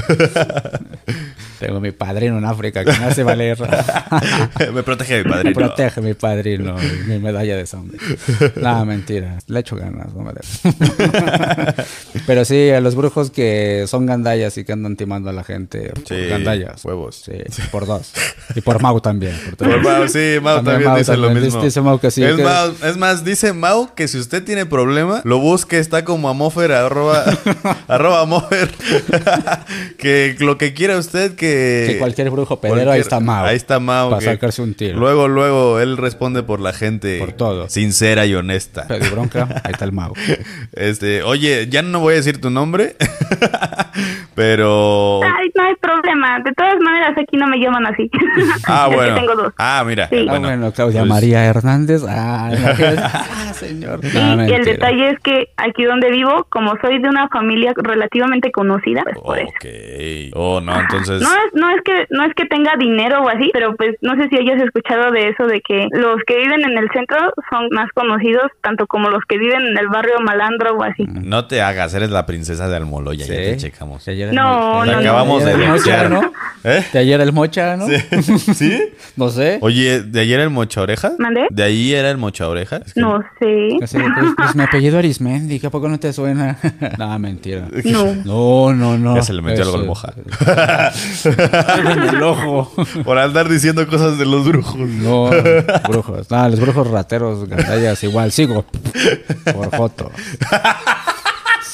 Speaker 2: Tengo mi padrino en África que me hace valer.
Speaker 1: Me protege mi
Speaker 2: Me
Speaker 1: padrino.
Speaker 2: protege mi padrino, mi medalla de sangre. Nada, mentira. Le echo ganas, no me Pero sí, a los brujos que son gandallas y que andan timando a la gente. por
Speaker 1: Sí,
Speaker 2: gandallas.
Speaker 1: huevos.
Speaker 2: Sí, por dos. Y por Mau también. por.
Speaker 1: Por Mau, sí, Mau también,
Speaker 2: Mau
Speaker 1: dice lo mismo.
Speaker 2: Dice Mau que sí.
Speaker 1: es,
Speaker 2: que-
Speaker 1: Mau- es más, dice Mau que si usted tiene problema, lo busque, está como amofer, arroba, arroba amofer. que lo que quiera usted que...
Speaker 2: Que cualquier brujo pedero, ahí está Mau.
Speaker 1: Ahí está Mau.
Speaker 2: Para
Speaker 1: que
Speaker 2: sacarse un tiro.
Speaker 1: Luego, luego, él responde por la gente.
Speaker 2: Por todo.
Speaker 1: Sincera y honesta.
Speaker 2: Pedí bronca, ahí está el Mau.
Speaker 1: Este, oye, ya no voy a decir tu nombre, pero...
Speaker 5: Ay, no hay problema. De todas maneras, aquí no me llaman así.
Speaker 1: Ah, bueno.
Speaker 5: tengo dos.
Speaker 1: Ah, mira.
Speaker 5: Sí.
Speaker 2: Ah, bueno, Claudia
Speaker 1: pues-
Speaker 2: María Hernández. Ah, ah señor.
Speaker 5: Sí,
Speaker 2: No,
Speaker 5: y el detalle es que aquí donde vivo, como soy de una familia relativamente conocida, pues por eso.
Speaker 1: Ok. Oh, no, entonces...
Speaker 5: No es, no es que no es que tenga dinero o así, pero pues no sé si hayas escuchado de eso de que los que viven en el centro son más conocidos tanto como los que viven en el barrio malandro o así.
Speaker 1: No te hagas, eres la princesa de Almoloya, ya
Speaker 2: Sí.
Speaker 1: te checamos.
Speaker 2: De ayer el
Speaker 5: No, no, no.
Speaker 1: acabamos
Speaker 2: de
Speaker 1: de
Speaker 2: ayer el mocha. ¿no?
Speaker 1: ¿Eh?
Speaker 2: De ayer el mocha, ¿no?
Speaker 1: ¿Sí?
Speaker 2: No sé.
Speaker 1: Oye, ¿de ayer el mocha oreja?
Speaker 5: ¿Mandé?
Speaker 1: ¿De ahí era el mocha oreja? Es que-
Speaker 5: No sé.
Speaker 2: Así de, pues, pues, mi apellido Arismendi, ¿qué a poco no te suena? no, mentira.
Speaker 5: No.
Speaker 2: No, no, no.
Speaker 1: Ya se le metió algo al moja.
Speaker 2: es- en el ojo.
Speaker 1: Por andar diciendo cosas de los brujos.
Speaker 2: No, brujos. No, los brujos rateros, gandallas, igual, sigo. Por foto.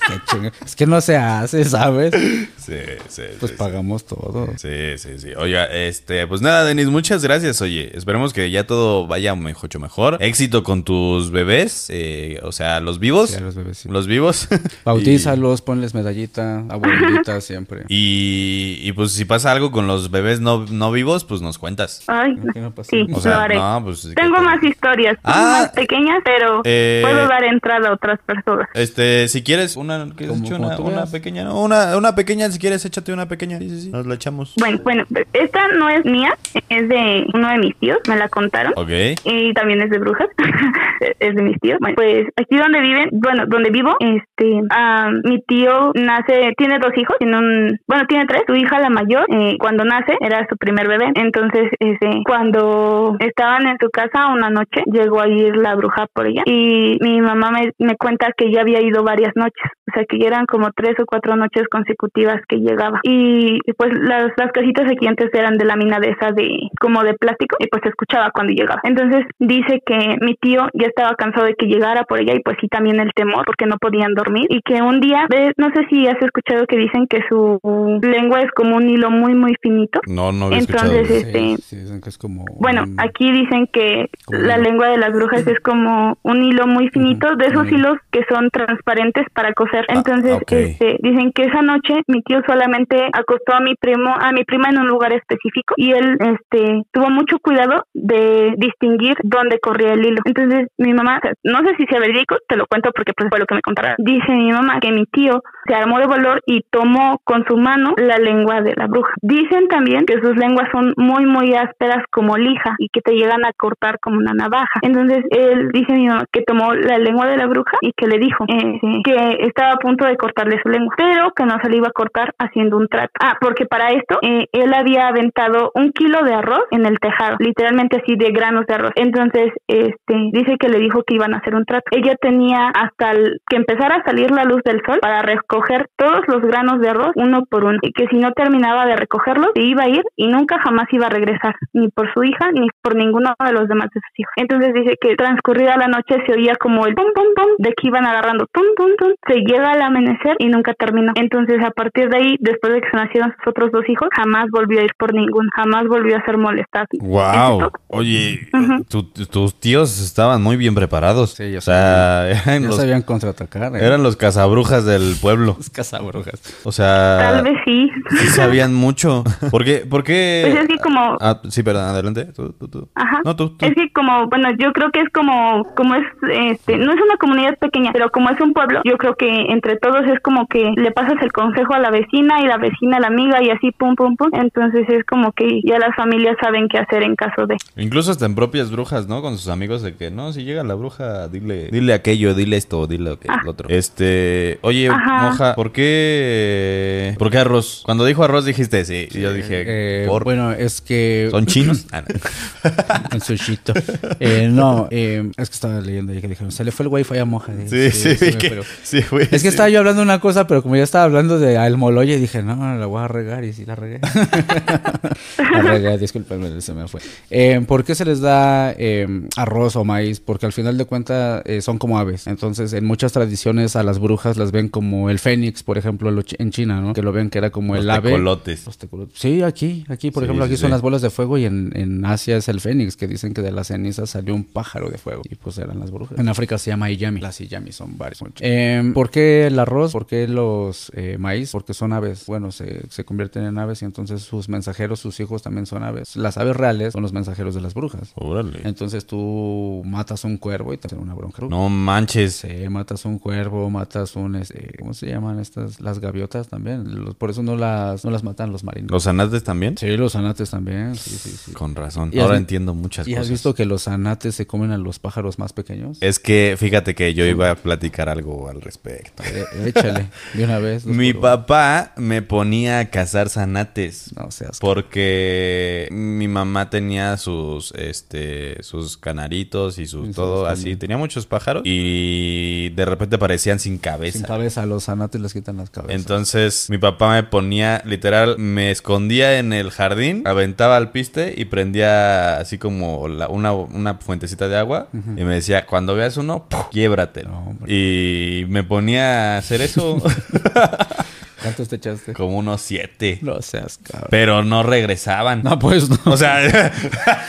Speaker 2: Es Qué chinga- es que no se hace, ¿sabes?
Speaker 1: Sí, sí.
Speaker 2: Pues
Speaker 1: sí,
Speaker 2: pagamos todo.
Speaker 1: Sí, sí, sí. Oiga, este, pues nada, Denis, muchas gracias. Oye, esperemos que ya todo vaya mucho mejor. Éxito con tus bebés, eh, o sea, los vivos.
Speaker 2: Sí, a los bebés, sí.
Speaker 1: Los vivos.
Speaker 2: Bautízalos, ponles medallita, abuelita siempre.
Speaker 1: Y, y pues si pasa algo con los bebés no, no vivos, pues nos cuentas.
Speaker 5: Ay,
Speaker 2: ¿Qué no pasa?
Speaker 5: sí,
Speaker 1: O sea,
Speaker 5: lo haré.
Speaker 1: no, pues...
Speaker 5: Tengo
Speaker 1: que-
Speaker 5: más historias,
Speaker 1: Ah,
Speaker 5: más pequeñas, pero
Speaker 1: eh,
Speaker 5: puedo dar entrada a otras personas.
Speaker 1: Este, si quieres una, ¿quieres
Speaker 2: Como-
Speaker 1: echar
Speaker 2: como
Speaker 1: una, pequeña, no, una, una pequeña, si quieres, échate una pequeña. Sí, sí, sí. Nos la echamos.
Speaker 5: Bueno, bueno, esta no es mía, es de uno de mis tíos, me la contaron.
Speaker 1: Ok.
Speaker 5: Y también es de brujas, es de mis tíos. Bueno, pues aquí donde viven, bueno, donde vivo, este, ah, mi tío nace, tiene dos hijos, tiene un, bueno, tiene tres. Su hija la mayor, eh, cuando nace, era su primer bebé. Entonces, este, cuando estaban en su casa una noche, llegó a ir la bruja por ella y mi mamá me, me cuenta que ya había ido varias noches, sea, que ya eran como tres o cuatro noches consecutivas que llegaba. Y pues las, las casitas aquí antes eran de lámina de esa de como de plástico y pues se escuchaba cuando llegaba. Entonces dice que mi tío ya estaba cansado de que llegara por ella y pues sí también el temor porque no podían dormir y que un día, no sé si has escuchado que dicen que su lengua es como un hilo muy muy finito.
Speaker 1: No, no había
Speaker 5: Entonces,
Speaker 1: escuchado.
Speaker 5: este,
Speaker 2: Sí, sí, dicen que es como.
Speaker 5: Bueno,
Speaker 2: un-
Speaker 5: aquí dicen que
Speaker 2: Como
Speaker 5: la lengua de las brujas es como un hilo muy finito, de esos hilos que son transparentes para coser. Entonces,
Speaker 1: ok.
Speaker 5: este, dicen que esa noche mi tío solamente acostó a mi primo, a mi prima en un lugar específico y él, este, tuvo mucho cuidado de distinguir dónde corría el hilo. Entonces, mi mamá, no sé si sea verídico, te lo cuento porque pues fue lo que me contaron. Dice mi mamá que mi tío se armó de valor y tomó con su mano la lengua de la bruja. Dicen también que sus lenguas son muy, muy ásperas como lija y que te llegan a cortar como una navaja. Entonces, él dice mi mamá que tomó la lengua de la bruja y que le dijo eh, que estaba a punto de cortarle su lengua, pero que no se le iba a cortar haciendo un trato. Ah, porque para esto eh, él había aventado un kilo de arroz en el tejado, literalmente así de granos de arroz. Entonces, este, dice que le dijo que iban a hacer un trato. Ella tenía hasta que empezara a salir la luz del sol para recoger todos los granos de arroz uno por uno y que si no terminaba de recogerlos se iba a ir y nunca jamás iba a regresar ni por su hija ni por ninguno de los demás de sus hijos. Entonces dice que transcurrida la noche se oía como el pum pum pum de que iban agarrando pum pum pum se llega al amanecer y nunca terminó. Entonces a partir de ahí después de que se nacieron sus otros dos hijos jamás volvió a ir por ninguno, jamás volvió a ser molestado.
Speaker 1: Wow. Oye, tu- tus tíos estaban muy bien preparados.
Speaker 2: Sí, ya
Speaker 1: o sea, eran
Speaker 2: Ya
Speaker 1: los,
Speaker 2: sabían contraatacar. ¿eh?
Speaker 1: eran los cazabrujas del pueblo.
Speaker 2: Los cazabrujas.
Speaker 1: O sea,
Speaker 5: Tal vez sí.
Speaker 1: sí sabían mucho. ¿Por qué? ¿Por qué?
Speaker 5: Pues es que como
Speaker 1: Ah, sí, perdón, adelante. Tú, tú, tú.
Speaker 5: Ajá.
Speaker 1: No, tú, tú.
Speaker 5: Es que como, bueno, yo creo que es como, como es, este, no es una comunidad pequeña, pero como es un pueblo, yo creo que entre todos es como que le pasas el consejo a la vecina y la vecina a la amiga y así pum pum pum. Entonces es como que ya las familias saben qué hacer en caso de.
Speaker 1: Incluso hasta en propias brujas, ¿no? Con sus amigos de que, no, si llega la bruja, dile, dile aquello, dile esto, dile lo que-
Speaker 5: Ah.
Speaker 1: otro. Este, oye,
Speaker 5: Ajá.
Speaker 1: moja, ¿por qué, por qué arroz? Cuando dijo arroz dijiste sí. Y yo dije,
Speaker 2: Eh,
Speaker 1: ¿por?
Speaker 2: Bueno, es que.
Speaker 1: ¿Son chinos? Ah, no.
Speaker 2: Un sushito. Eh, no, eh, es que estaba leyendo y que dijeron, se le fue el wifi a Moja. Eh,
Speaker 1: Sí, sí, que-
Speaker 2: fue.
Speaker 1: sí, güey.
Speaker 2: Es que
Speaker 1: sí.
Speaker 2: estaba yo hablando de una cosa, pero como ya estaba hablando de al moloye, dije, no, la voy a regar y sí la regué. la regué, discúlpenme, se me fue. Eh, ¿Por qué se les da eh, arroz o maíz? Porque al final de cuentas eh, son como aves. Entonces, en muchas tradiciones a las brujas las ven como el fénix, por ejemplo, en China, ¿no? Que lo ven que era como
Speaker 1: Los
Speaker 2: el ave.
Speaker 1: tecolotes.
Speaker 2: Los tecolotes. Sí, aquí, aquí, por
Speaker 1: Sí,
Speaker 2: ejemplo, aquí
Speaker 1: sí,
Speaker 2: son
Speaker 1: sí.
Speaker 2: las bolas de fuego y en, en Asia es el fénix, que dicen que de las cenizas salió un pájaro de fuego. Y pues eran las brujas. En África se llama Iyami. Las Iyami son varias. Eh, ¿Por qué el arroz? ¿Por qué los eh, maíz? Porque son aves. Bueno, se, se convierten en aves y entonces sus mensajeros, sus hijos también son aves. Las aves reales son los mensajeros de las brujas.
Speaker 1: Órale.
Speaker 2: Entonces tú matas un cuervo y te hace una bronca.
Speaker 1: No manches.
Speaker 2: Sí, matas un cuervo, matas un, este, ¿cómo se llaman estas? Las gaviotas también. Los- por eso no las, no las matan los marinos.
Speaker 1: ¿Los anates también?
Speaker 2: Sí, los anates también. Sí, sí, sí.
Speaker 1: Con razón.
Speaker 2: ¿Y
Speaker 1: Ahora entiendo muchas
Speaker 2: ¿Y
Speaker 1: cosas.
Speaker 2: has visto que los anates se comen a los pájaros más pequeños?
Speaker 1: Es que fíjate que yo iba a platicar algo al respecto.
Speaker 2: Eh, échale, de una vez.
Speaker 1: Mi papá me ponía a cazar zanates.
Speaker 2: No seas.
Speaker 1: Porque mi mamá tenía sus, este, sus canaritos y sus
Speaker 2: Y
Speaker 1: todo así.
Speaker 2: también.
Speaker 1: Tenía muchos pájaros y de repente parecían sin cabeza.
Speaker 2: Sin cabeza, los zanates les quitan las cabezas.
Speaker 1: Entonces mi papá me ponía, literal, me escondía en el jardín, aventaba al piste y prendía así como la- una, una fuentecita de agua y me decía, cuando veas uno, ¡puf! quiébratelo.
Speaker 2: No, hombre.
Speaker 1: y me ponía hacer eso
Speaker 2: ¿Cuántos te echaste?
Speaker 1: como unos siete.
Speaker 2: No seas cabrón.
Speaker 1: Pero no regresaban.
Speaker 2: No, pues no.
Speaker 1: O sea,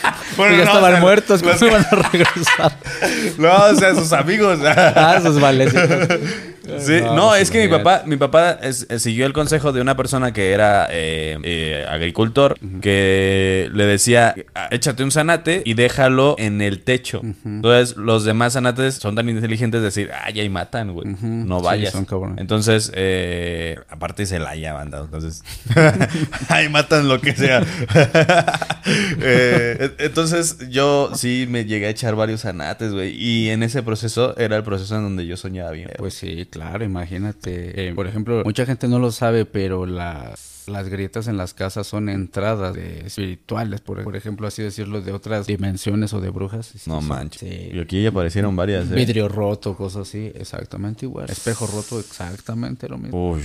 Speaker 1: bueno,
Speaker 2: ya
Speaker 1: no,
Speaker 2: estaban
Speaker 1: o sea,
Speaker 2: muertos, ¿cómo iban a regresar?
Speaker 1: No, o sea, sus amigos.
Speaker 2: ah, esos valecitos.
Speaker 1: Sí,
Speaker 2: No,
Speaker 1: no, es que mi papá, mi papá es- eh, siguió el consejo de una persona que era eh, eh, agricultor, que le decía, "Ah, échate un zanate y déjalo en el techo. Entonces, los demás zanates son tan inteligentes de decir, ay, ahí matan, güey,
Speaker 2: Ujú.
Speaker 1: no
Speaker 2: Sí,
Speaker 1: vayas.
Speaker 2: son cabrones.
Speaker 1: Entonces, eh, aparte se la haya banda, entonces, ahí matan lo que sea. Eh, entonces, yo sí me llegué a echar varios zanates, güey, y en ese proceso era el proceso en donde yo soñaba bien.
Speaker 2: Pues sí, claro, imagínate. Eh, por ejemplo, mucha gente no lo sabe, pero las, las grietas en las casas son entradas de espirituales, por, por ejemplo, así decirlo, de otras dimensiones o de brujas. Sí,
Speaker 1: No
Speaker 2: sí,
Speaker 1: manches.
Speaker 2: sí.
Speaker 1: Y aquí aparecieron varias, ¿eh?
Speaker 2: Vidrio roto, cosas así, exactamente igual. Espejo roto, exactamente lo mismo.
Speaker 1: Uy.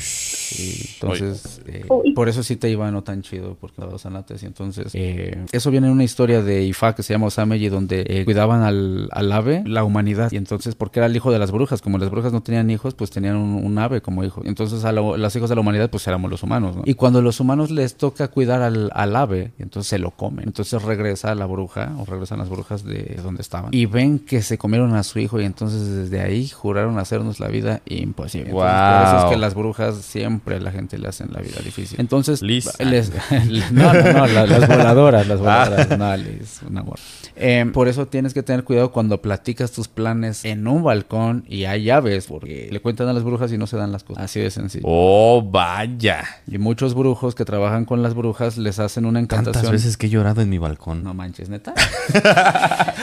Speaker 2: Entonces, eh,
Speaker 5: Uy.
Speaker 2: por eso sí te iba no tan chido, porque los zanates. Y entonces, eh, eso viene en una historia de Ifá que se llama Osameyi, donde eh, cuidaban al, al ave, la humanidad. Y entonces, porque era el hijo de las brujas, como las brujas no tenían hijos, pues tenían un, un ave como hijo. Entonces, a lo- los hijos de la humanidad, pues éramos los humanos, ¿no? Y cuando los humanos les toca cuidar al, al ave, entonces se lo comen. Entonces regresa la bruja, o regresan las brujas de donde estaban. Y ven que se comieron a su hijo, y entonces desde ahí juraron hacernos la vida imposible. Entonces, Por eso es que las brujas siempre a la gente le hacen la vida difícil. Entonces,
Speaker 1: Liz.
Speaker 2: les- no, no, no, la- las voladoras, las
Speaker 1: Ah.
Speaker 2: voladoras, no, Liz, un amor. Eh, por eso tienes que tener cuidado cuando platicas tus planes en un balcón y hay llaves, porque le cuentan a las brujas y no se dan las cosas. Así de sencillo.
Speaker 1: Oh, vaya.
Speaker 2: Y muchos brujos que trabajan con las brujas les hacen una encantación.
Speaker 1: Tantas veces que he llorado en mi balcón.
Speaker 2: No manches, neta.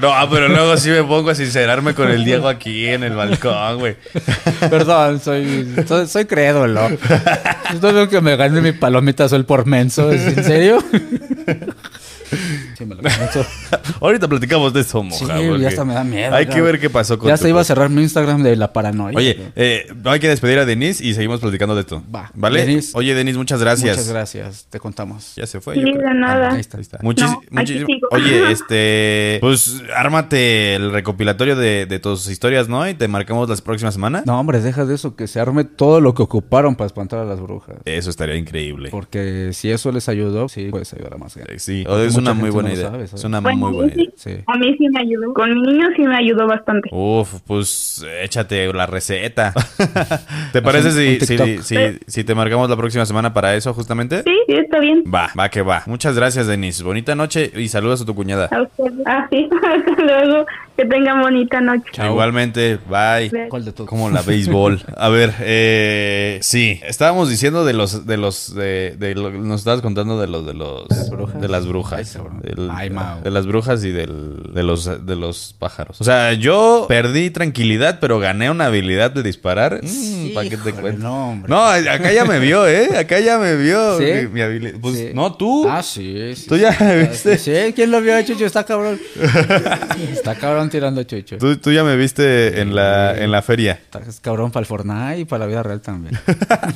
Speaker 1: No, pero luego sí me pongo a sincerarme con el Diego aquí en el balcón, güey.
Speaker 2: Perdón, soy, soy, soy crédulo. Esto es que me gane mi palomita sol por menso. ¿Es en serio? Sí, me lo.
Speaker 1: Ahorita platicamos de eso,
Speaker 2: Sí,
Speaker 1: moja.
Speaker 2: ya
Speaker 1: porque
Speaker 2: hasta me da miedo.
Speaker 1: Hay
Speaker 2: ya.
Speaker 1: que ver qué pasó con
Speaker 2: Ya se iba a cerrar mi Instagram de la paranoia.
Speaker 1: Oye, eh, hay que despedir a Denise y seguimos platicando de esto.
Speaker 2: Va.
Speaker 1: ¿Vale?
Speaker 2: Denise.
Speaker 1: Oye, Denise, muchas gracias.
Speaker 2: Muchas gracias, te contamos.
Speaker 1: Ya se fue.
Speaker 5: Sí,
Speaker 1: yo creo.
Speaker 5: de nada.
Speaker 2: Ahí está.
Speaker 1: Ahí está. Muchis-
Speaker 5: No, aquí
Speaker 1: muchis-
Speaker 5: sigo.
Speaker 1: Oye, este. Pues ármate el recopilatorio de, de tus historias, ¿no? Y te marcamos la próxima semana.
Speaker 2: No, hombre, deja de eso, que se arme todo lo que ocuparon para espantar a las brujas.
Speaker 1: Eso estaría increíble.
Speaker 2: Porque si eso les ayudó, sí puedes ayudar a más gente.
Speaker 1: Sí, es una muy buena idea.
Speaker 2: sabe, ¿sabes?
Speaker 1: es una
Speaker 5: Bueno,
Speaker 1: muy buena idea.
Speaker 2: Sí.
Speaker 5: A mí sí me ayudó. Con mi niño sí me ayudó bastante.
Speaker 1: Uf, pues échate la receta. ¿Te parece si, si, si, si te marcamos la próxima semana para eso, justamente?
Speaker 5: Sí, sí, está bien.
Speaker 1: Va, va que va. Muchas gracias, Denise. Bonita noche y saludos a tu cuñada.
Speaker 5: A ustedes. Ah, sí. Hasta luego. Que tengan bonita noche.
Speaker 1: Igualmente, bye.
Speaker 2: ¿Cuál de todos?
Speaker 1: Como la béisbol. A ver, eh, sí, estábamos diciendo de los, de los, de, de lo- nos estabas contando de los, de los,
Speaker 2: ¿De las brujas?
Speaker 1: de las brujas,
Speaker 2: Ay.
Speaker 1: Del-
Speaker 2: Ay,
Speaker 1: de las brujas y del, de los, de los pájaros. O sea, yo perdí tranquilidad, pero gané una habilidad de disparar. Mm, ¿Para qué te cuento?
Speaker 2: no, hombre.
Speaker 1: No, acá ya me vio, ¿eh? Acá ya me vio.
Speaker 2: ¿Sí?
Speaker 1: Mi, mi habilidad. Pues,
Speaker 2: Sí.
Speaker 1: no, tú.
Speaker 2: Ah, sí, sí.
Speaker 1: Tú ya
Speaker 2: sí.
Speaker 1: me viste.
Speaker 2: Sí, ¿quién lo vio, Chucho? Está cabrón. Está cabrón tirando Chucho.
Speaker 1: Tú, tú ya me viste en la, en la feria.
Speaker 2: Está cabrón para el Fortnite y para la vida real también.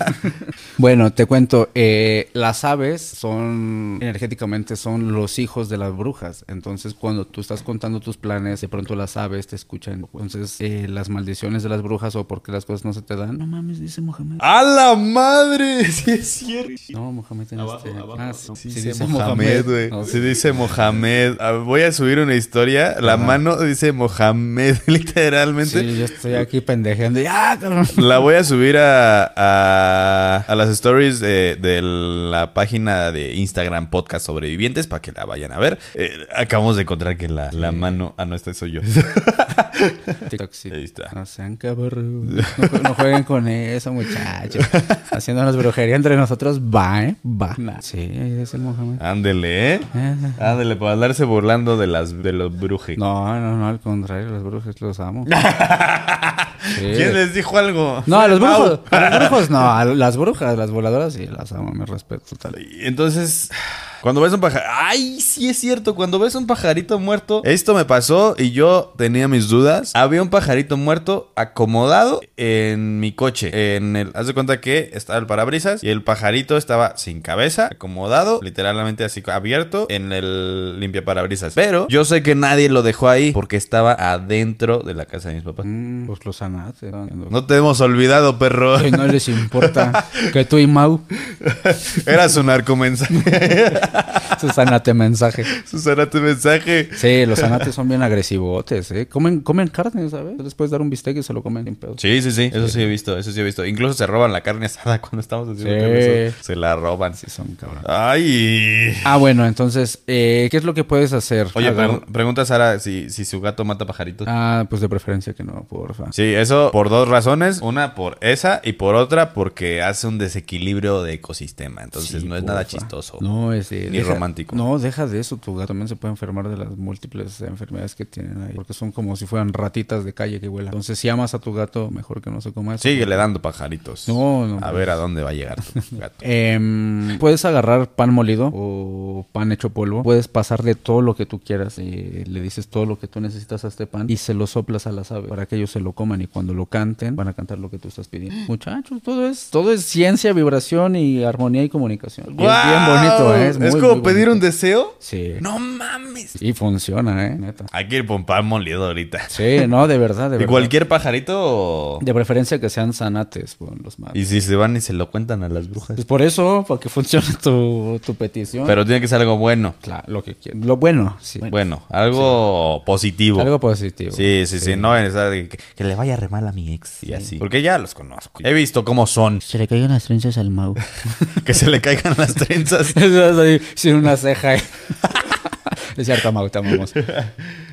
Speaker 2: bueno, te cuento. eh, las aves son, energéticamente, son los hijos de las brujas. Entonces, cuando tú estás contando tus planes, de pronto las aves te escuchan. Entonces, eh, las maldiciones de las brujas o porque las cosas no se te dan. No mames, dice Mohamed.
Speaker 1: ¡A la madre! Sí, es cierto.
Speaker 2: No, Mohamed en este. Ah, sí,
Speaker 1: Sí,
Speaker 2: sí
Speaker 1: dice Mohamed, güey.
Speaker 2: No,
Speaker 1: Sí dice Mohamed. Ah, Voy a subir una historia. La mano dice Mohamed, literalmente.
Speaker 2: Sí, yo estoy aquí pendejeando.
Speaker 1: La voy a subir a, a, a las stories de, de la página de Instagram Podcast Sobrevivientes para que la vayan a ver. Eh, acabamos de encontrar que la, la mano... Ah, no, esta soy yo.
Speaker 2: TikTok, sí.
Speaker 1: Ahí está.
Speaker 2: No sean cabrón. No, jue- no jueguen con eso, muchachos. Haciéndonos brujería entre nosotros, va, ¿eh? Va. Sí, ahí es el Mohamed.
Speaker 1: Ándele, ¿eh?
Speaker 2: Eh,
Speaker 1: Ándele, para andarse burlando de las de los brujos.
Speaker 2: No, no, no, al contrario, los brujos los amo. Sí.
Speaker 1: ¿Quién les dijo algo?
Speaker 2: No, a los brujos. A los brujos no, a las brujas, las voladoras sí, las amo, me respeto total.
Speaker 1: Y Entonces, Cuando ves un pajarito. Ay, sí es cierto. Cuando ves un pajarito muerto. Esto me pasó y yo tenía mis dudas. Había un pajarito muerto acomodado en mi coche. En el. Haz de cuenta que estaba el parabrisas y el pajarito estaba sin cabeza, acomodado, literalmente así abierto en el limpia parabrisas. Pero yo sé que nadie lo dejó ahí porque estaba adentro de la casa de mis papás.
Speaker 2: Mm, pues los sanates. ¿no?
Speaker 1: No te hemos olvidado, perro.
Speaker 2: Que no les importa que tú y Mau
Speaker 1: Era su narcomensaje.
Speaker 2: su sanate mensaje.
Speaker 1: su sanate mensaje.
Speaker 2: Sí, los sanates son bien agresivotes, ¿eh? Comen, comen carne, ¿sabes? Les puedes dar un bistec y se lo comen sin pedo.
Speaker 1: Sí, sí, sí. Eso sí he visto, eso sí he visto. Incluso se roban la carne asada cuando estamos haciendo
Speaker 2: Sí.
Speaker 1: carne. Se la roban.
Speaker 2: Sí, son cabrón.
Speaker 1: Ay.
Speaker 2: Ah, bueno, entonces, eh, ¿qué es lo que puedes hacer?
Speaker 1: Oye,
Speaker 2: Agar-
Speaker 1: pre- pregunta Sara si, si su gato mata pajaritos.
Speaker 2: Ah, pues de preferencia que no, porfa.
Speaker 1: Sí, eso por dos razones. Una por esa y por otra porque hace un desequilibrio de ecosistema. Entonces
Speaker 2: Sí,
Speaker 1: no es nada chistoso.
Speaker 2: No, es eh,
Speaker 1: Ni romántico.
Speaker 2: No, deja de eso. Tu gato también se puede enfermar de las múltiples enfermedades que tienen ahí. Porque son como si fueran ratitas de calle que vuelan. Entonces, si amas a tu gato, mejor que no se coma eso.
Speaker 1: Síguele dando pajaritos.
Speaker 2: No, no.
Speaker 1: A ver a dónde va a llegar tu gato.
Speaker 2: Em, puedes agarrar pan molido o pan hecho polvo. Puedes pasarle todo lo que tú quieras. eh, le dices todo lo que tú necesitas a este pan y se lo soplas a las aves para que ellos se lo coman y cuando lo canten van a cantar lo que tú estás pidiendo. Muchachos, todo es todo es ciencia, vibración y armonía y comunicación. Y es bien bonito, ¿eh?
Speaker 1: ¿Es,
Speaker 2: muy,
Speaker 1: como
Speaker 2: muy
Speaker 1: pedir
Speaker 2: bonito.
Speaker 1: un deseo?
Speaker 2: Sí.
Speaker 1: No mames.
Speaker 2: Y funciona, ¿eh? Neta.
Speaker 1: Hay que ir por pan molido ahorita.
Speaker 2: Sí, no, de verdad, de
Speaker 1: ¿Y
Speaker 2: verdad.
Speaker 1: cualquier pajarito? o-
Speaker 2: De preferencia que sean sanates, con los más.
Speaker 1: Y si se van y se lo cuentan a las brujas.
Speaker 2: Pues por eso, para que funcione tu, tu petición.
Speaker 1: Pero tiene que ser algo bueno.
Speaker 2: Claro, lo que quieran. Lo bueno, sí.
Speaker 1: Bueno, algo positivo.
Speaker 2: Algo positivo.
Speaker 1: Sí, sí, sí, no es que, que le vaya re mal a mi ex y así. Porque ya los conozco. He visto cómo son.
Speaker 2: Se le caigan las trenzas al Mau.
Speaker 1: Que se le caigan las trenzas.
Speaker 2: Sin una ceja. Es cierto, Mau, te amamos.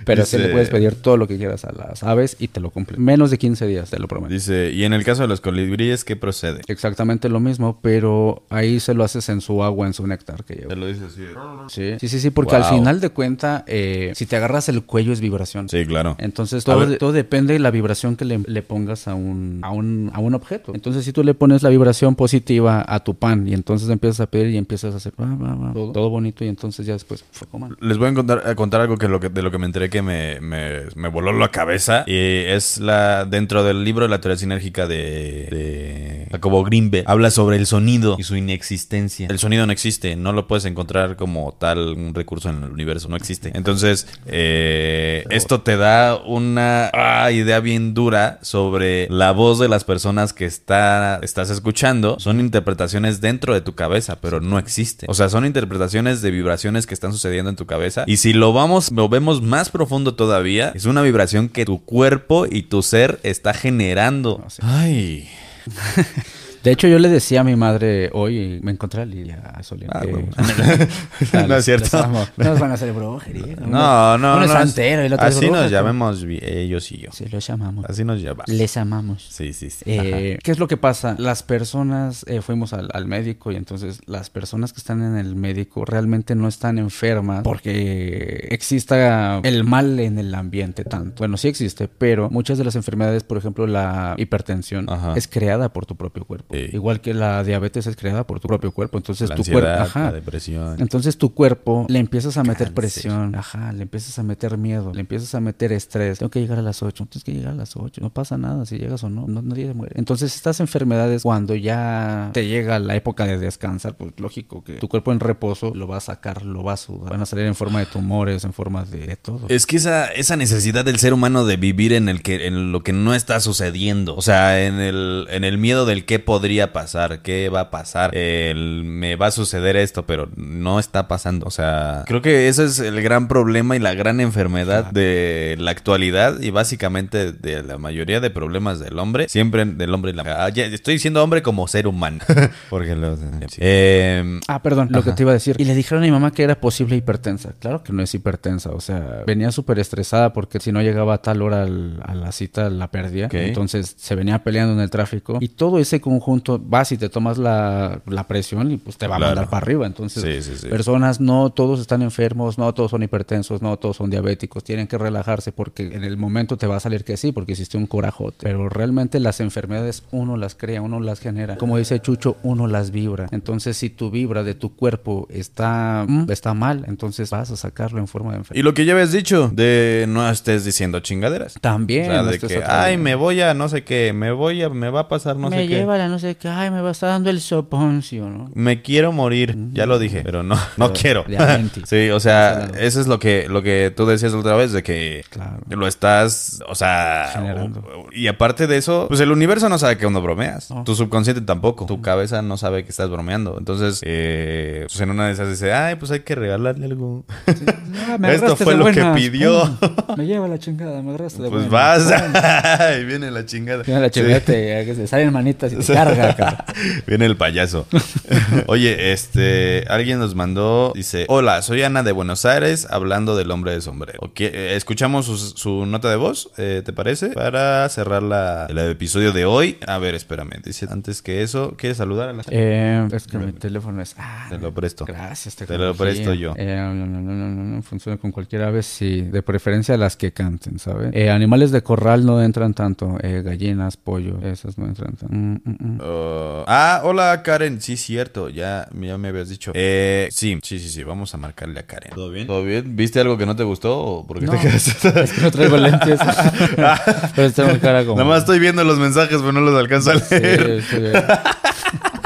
Speaker 2: Pero sí le puedes pedir todo lo que quieras a las aves y te lo cumplen. Menos de 15 días, te lo prometo.
Speaker 1: Dice, y en el caso de los colibríes, ¿qué procede?
Speaker 2: Exactamente lo mismo, pero ahí se lo haces en su agua, en su néctar que lleva.
Speaker 1: Te lo dice así.
Speaker 2: Sí, sí, sí, sí, porque al final de cuenta, eh, si te agarras el cuello es vibración.
Speaker 1: Sí, claro.
Speaker 2: Entonces todo, todo depende de la vibración que le, le pongas a un, a, un, a un objeto. Entonces si tú le pones la vibración positiva a tu pan y entonces empiezas a pedir y empiezas a hacer va, va, va, todo, todo bonito y entonces ya después fue coman.
Speaker 1: Les voy a contar, a contar algo que, lo que de lo que me enteré que me, voló la cabeza. Y es la dentro del libro La teoría sinérgica de, de Jacobo Grimbe. Habla sobre el sonido y su inexistencia. El sonido no existe, no lo puedes encontrar como tal recurso en el universo, no existe. Entonces, eh, esto te da una ah, idea bien dura sobre la voz de las personas que está, estás escuchando. Son interpretaciones dentro de tu cabeza, pero no existe. O sea, son interpretaciones de vibraciones que están sucediendo en tu cabeza. Y si lo vamos, lo vemos más profundo todavía, es una vibración que tu cuerpo y tu ser está generando.
Speaker 2: No.
Speaker 1: Ay.
Speaker 2: De hecho yo le decía a mi madre hoy, me encontré a Lidia Solín.
Speaker 1: Ah, bueno. No es cierto.
Speaker 2: No nos van a hacer brujería.
Speaker 1: No, no,
Speaker 2: Uno es
Speaker 1: no.
Speaker 2: santero y el otro es
Speaker 1: así
Speaker 2: bruja,
Speaker 1: nos llamemos ellos y yo.
Speaker 2: Sí, los amamos.
Speaker 1: Así nos llamamos.
Speaker 2: Les amamos.
Speaker 1: Sí, sí, sí.
Speaker 2: Eh, ¿Qué es lo que pasa? Las personas, eh, fuimos al, al médico y entonces las personas que están en el médico realmente no están enfermas porque exista el mal en el ambiente tanto. Bueno, sí existe, pero muchas de las enfermedades, por ejemplo, la hipertensión,
Speaker 1: Ajá.
Speaker 2: es creada por tu propio cuerpo.
Speaker 1: Sí.
Speaker 2: Igual que la diabetes es creada por tu propio cuerpo. Entonces
Speaker 1: la
Speaker 2: tu cuerpo... Ajá.
Speaker 1: la depresión.
Speaker 2: Entonces tu cuerpo le empiezas a meter
Speaker 1: Cáncer.
Speaker 2: presión, ajá, le empiezas a meter miedo, le empiezas a meter estrés. Tengo que llegar a las 8, tienes que llegar a las 8. No pasa nada si llegas o no, no nadie muere. Entonces estas enfermedades cuando ya te llega la época de descansar, pues lógico que tu cuerpo en reposo lo va a sacar, lo va a sudar. Van a salir en forma de tumores, en forma de, de todo.
Speaker 1: Es que esa, esa necesidad del ser humano de vivir en el que en lo que no está sucediendo, o sea, en el, en el miedo del qué podría pasar, qué va a pasar, el me va a suceder esto, pero no está pasando. O sea, creo que ese es el gran problema y la gran enfermedad de la actualidad y básicamente de la mayoría de problemas del hombre, siempre del hombre y la ah, estoy diciendo hombre como ser humano, porque lo, eh,
Speaker 2: Ah, perdón, lo que
Speaker 1: Ajá.
Speaker 2: te iba a decir. Y le dijeron a mi mamá que era posible hipertensa. Claro que no es hipertensa, o sea, venía súper estresada porque si no llegaba a tal hora al- a la cita la perdía.
Speaker 1: Ok.
Speaker 2: Entonces se venía peleando en el tráfico. Y todo ese conjunto conjunto, vas y te tomas la, la presión y pues te va a
Speaker 1: Claro.
Speaker 2: mandar para arriba. Entonces,
Speaker 1: Sí, sí, sí.
Speaker 2: personas, no todos están enfermos, no todos son hipertensos, no todos son diabéticos, tienen que relajarse porque en el momento te va a salir que sí, porque hiciste un corajote. Pero realmente las enfermedades uno las crea, uno las genera. Como dice Chucho, uno las vibra. Entonces, si tu vibra de tu cuerpo está, mm, está mal, entonces vas a sacarlo en forma de enfermedad.
Speaker 1: Y lo que ya habías dicho, de no estés diciendo chingaderas.
Speaker 2: También.
Speaker 1: O sea,
Speaker 2: no
Speaker 1: de que, ay, me voy a no sé qué, me voy a, me va a pasar no
Speaker 2: me
Speaker 1: sé qué.
Speaker 2: lleva la no sé qué, ay, me va a estar dando el soponcio, ¿no?
Speaker 1: Me quiero morir, ya lo dije, pero no, no
Speaker 2: Pero
Speaker 1: quiero. sí, o sea, eso es lo que, lo que tú decías otra vez, de que
Speaker 2: Claro.
Speaker 1: lo estás, o sea,
Speaker 2: Generando.
Speaker 1: y aparte de eso, pues el universo no sabe que uno bromeas,
Speaker 2: No.
Speaker 1: tu subconsciente tampoco, tu cabeza no sabe que estás bromeando, entonces, eh, pues en una de esas dice, ay, pues hay que regalarle algo.
Speaker 2: Ah, me
Speaker 1: Esto fue lo que pidió.
Speaker 2: Me lleva la chingada, me agarraste de
Speaker 1: Pues
Speaker 2: buenas.
Speaker 1: vas, y viene la chingada.
Speaker 2: Viene la
Speaker 1: Sí.
Speaker 2: chingada, te- que se salen manitas y te cara.
Speaker 1: Viene el payaso. Oye, este, alguien nos mandó, dice, hola, soy Ana de Buenos Aires, hablando del hombre de sombrero. Ok, eh, escuchamos su, su nota de voz, eh, ¿te parece? Para cerrar la- el episodio de hoy. A ver, espérame, dice, antes que eso, ¿quieres saludar a la gente?
Speaker 2: Eh, es que mi teléfono es. Ah,
Speaker 1: Te lo presto.
Speaker 2: Gracias,
Speaker 1: Te lo presto yo.
Speaker 2: Eh, no, no, no, no, no, no, funciona con cualquier ave, sí. De preferencia las que canten, ¿sabes? Eh, animales de corral no entran tanto. Eh, gallinas, pollo, esas no entran tanto. Mm, mm, mm.
Speaker 1: Uh, ah, hola Karen, sí, cierto, ya, ya me habías dicho. Eh, sí, sí, sí, sí, vamos a marcarle a Karen. ¿Todo bien? ¿Todo bien? ¿Viste algo que no te gustó o por qué
Speaker 2: No,
Speaker 1: te quedaste?
Speaker 2: es que no traigo lentes. Pero tengo cara como.
Speaker 1: Nada más estoy viendo los mensajes, pero no los alcanzo a
Speaker 2: Sí,
Speaker 1: leer.
Speaker 2: sí.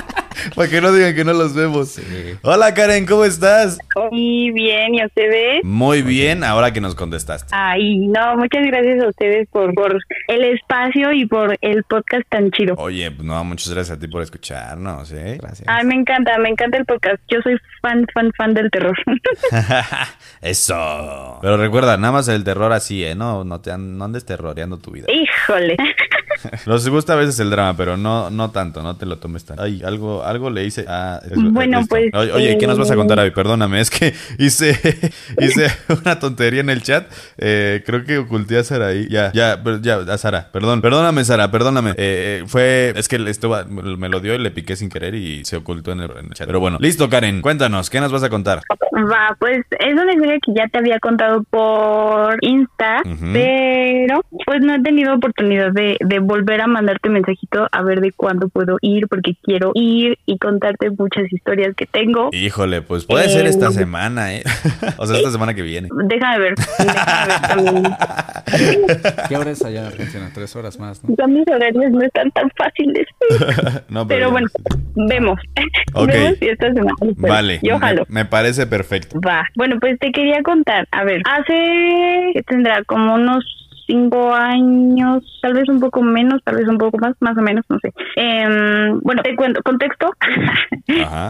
Speaker 1: Para que no digan que no los vemos. Hola Karen, ¿cómo estás?
Speaker 5: Y bien, ¿y a ustedes?
Speaker 1: Muy bien, ahora que nos contestaste.
Speaker 5: Ay, no, muchas gracias a ustedes por, por el espacio y por el podcast tan chido.
Speaker 1: Oye, pues no, muchas gracias a ti por escucharnos, ¿eh?
Speaker 2: Gracias.
Speaker 5: Ay, me encanta, me encanta el podcast. Yo soy fan, fan, fan del terror.
Speaker 1: Eso. Pero recuerda, nada más el terror así, ¿eh? No, no, te no andes terroreando tu vida.
Speaker 5: Híjole.
Speaker 1: Nos gusta a veces el drama, pero no, no tanto, no te lo tomes tan. Ay, algo, algo le hice. Ah, es-
Speaker 5: Bueno,
Speaker 1: listo.
Speaker 5: pues,
Speaker 1: Oye, oye, ¿qué nos vas a
Speaker 5: eh,
Speaker 1: contar hoy? Perdóname, es que hice, hice una tontería en el chat. Eh, creo que oculté a Sara ahí. Ya, ya, ya, a Sara. Perdón, perdóname, Sara, perdóname. Eh, eh, fue, es que esto me lo dio y le piqué sin querer y se ocultó en el, en el chat. Pero bueno, listo, Karen, cuéntanos, ¿qué nos vas a contar?
Speaker 5: Va, pues es una historia que ya te había contado por Insta, pero pues no he tenido oportunidad de, de volver a mandarte mensajito a ver de cuándo puedo ir, porque quiero ir y contarte muchas historias que tengo.
Speaker 1: Híjole, pues puede ser
Speaker 5: Eh,
Speaker 1: esta semana, ¿eh? o sea, esta semana que viene.
Speaker 5: Déjame ver, déjame ver también.
Speaker 2: ¿Qué hora es allá en Argentina? Tres horas más, ¿no?
Speaker 5: Ya mis horarios no están tan fáciles.
Speaker 1: No,
Speaker 5: Pero bueno, vemos.
Speaker 1: Ok.
Speaker 5: Vemos si esta semana.
Speaker 1: Vale,
Speaker 5: Yo
Speaker 1: me,
Speaker 5: jalo.
Speaker 1: me parece perfecto.
Speaker 5: Va. Bueno, pues te quería contar. A ver, hace. ¿Qué tendrá? Como unos cinco años, tal vez un poco menos, tal vez un poco más, más o menos, no sé. Em, bueno, te cuento, contexto.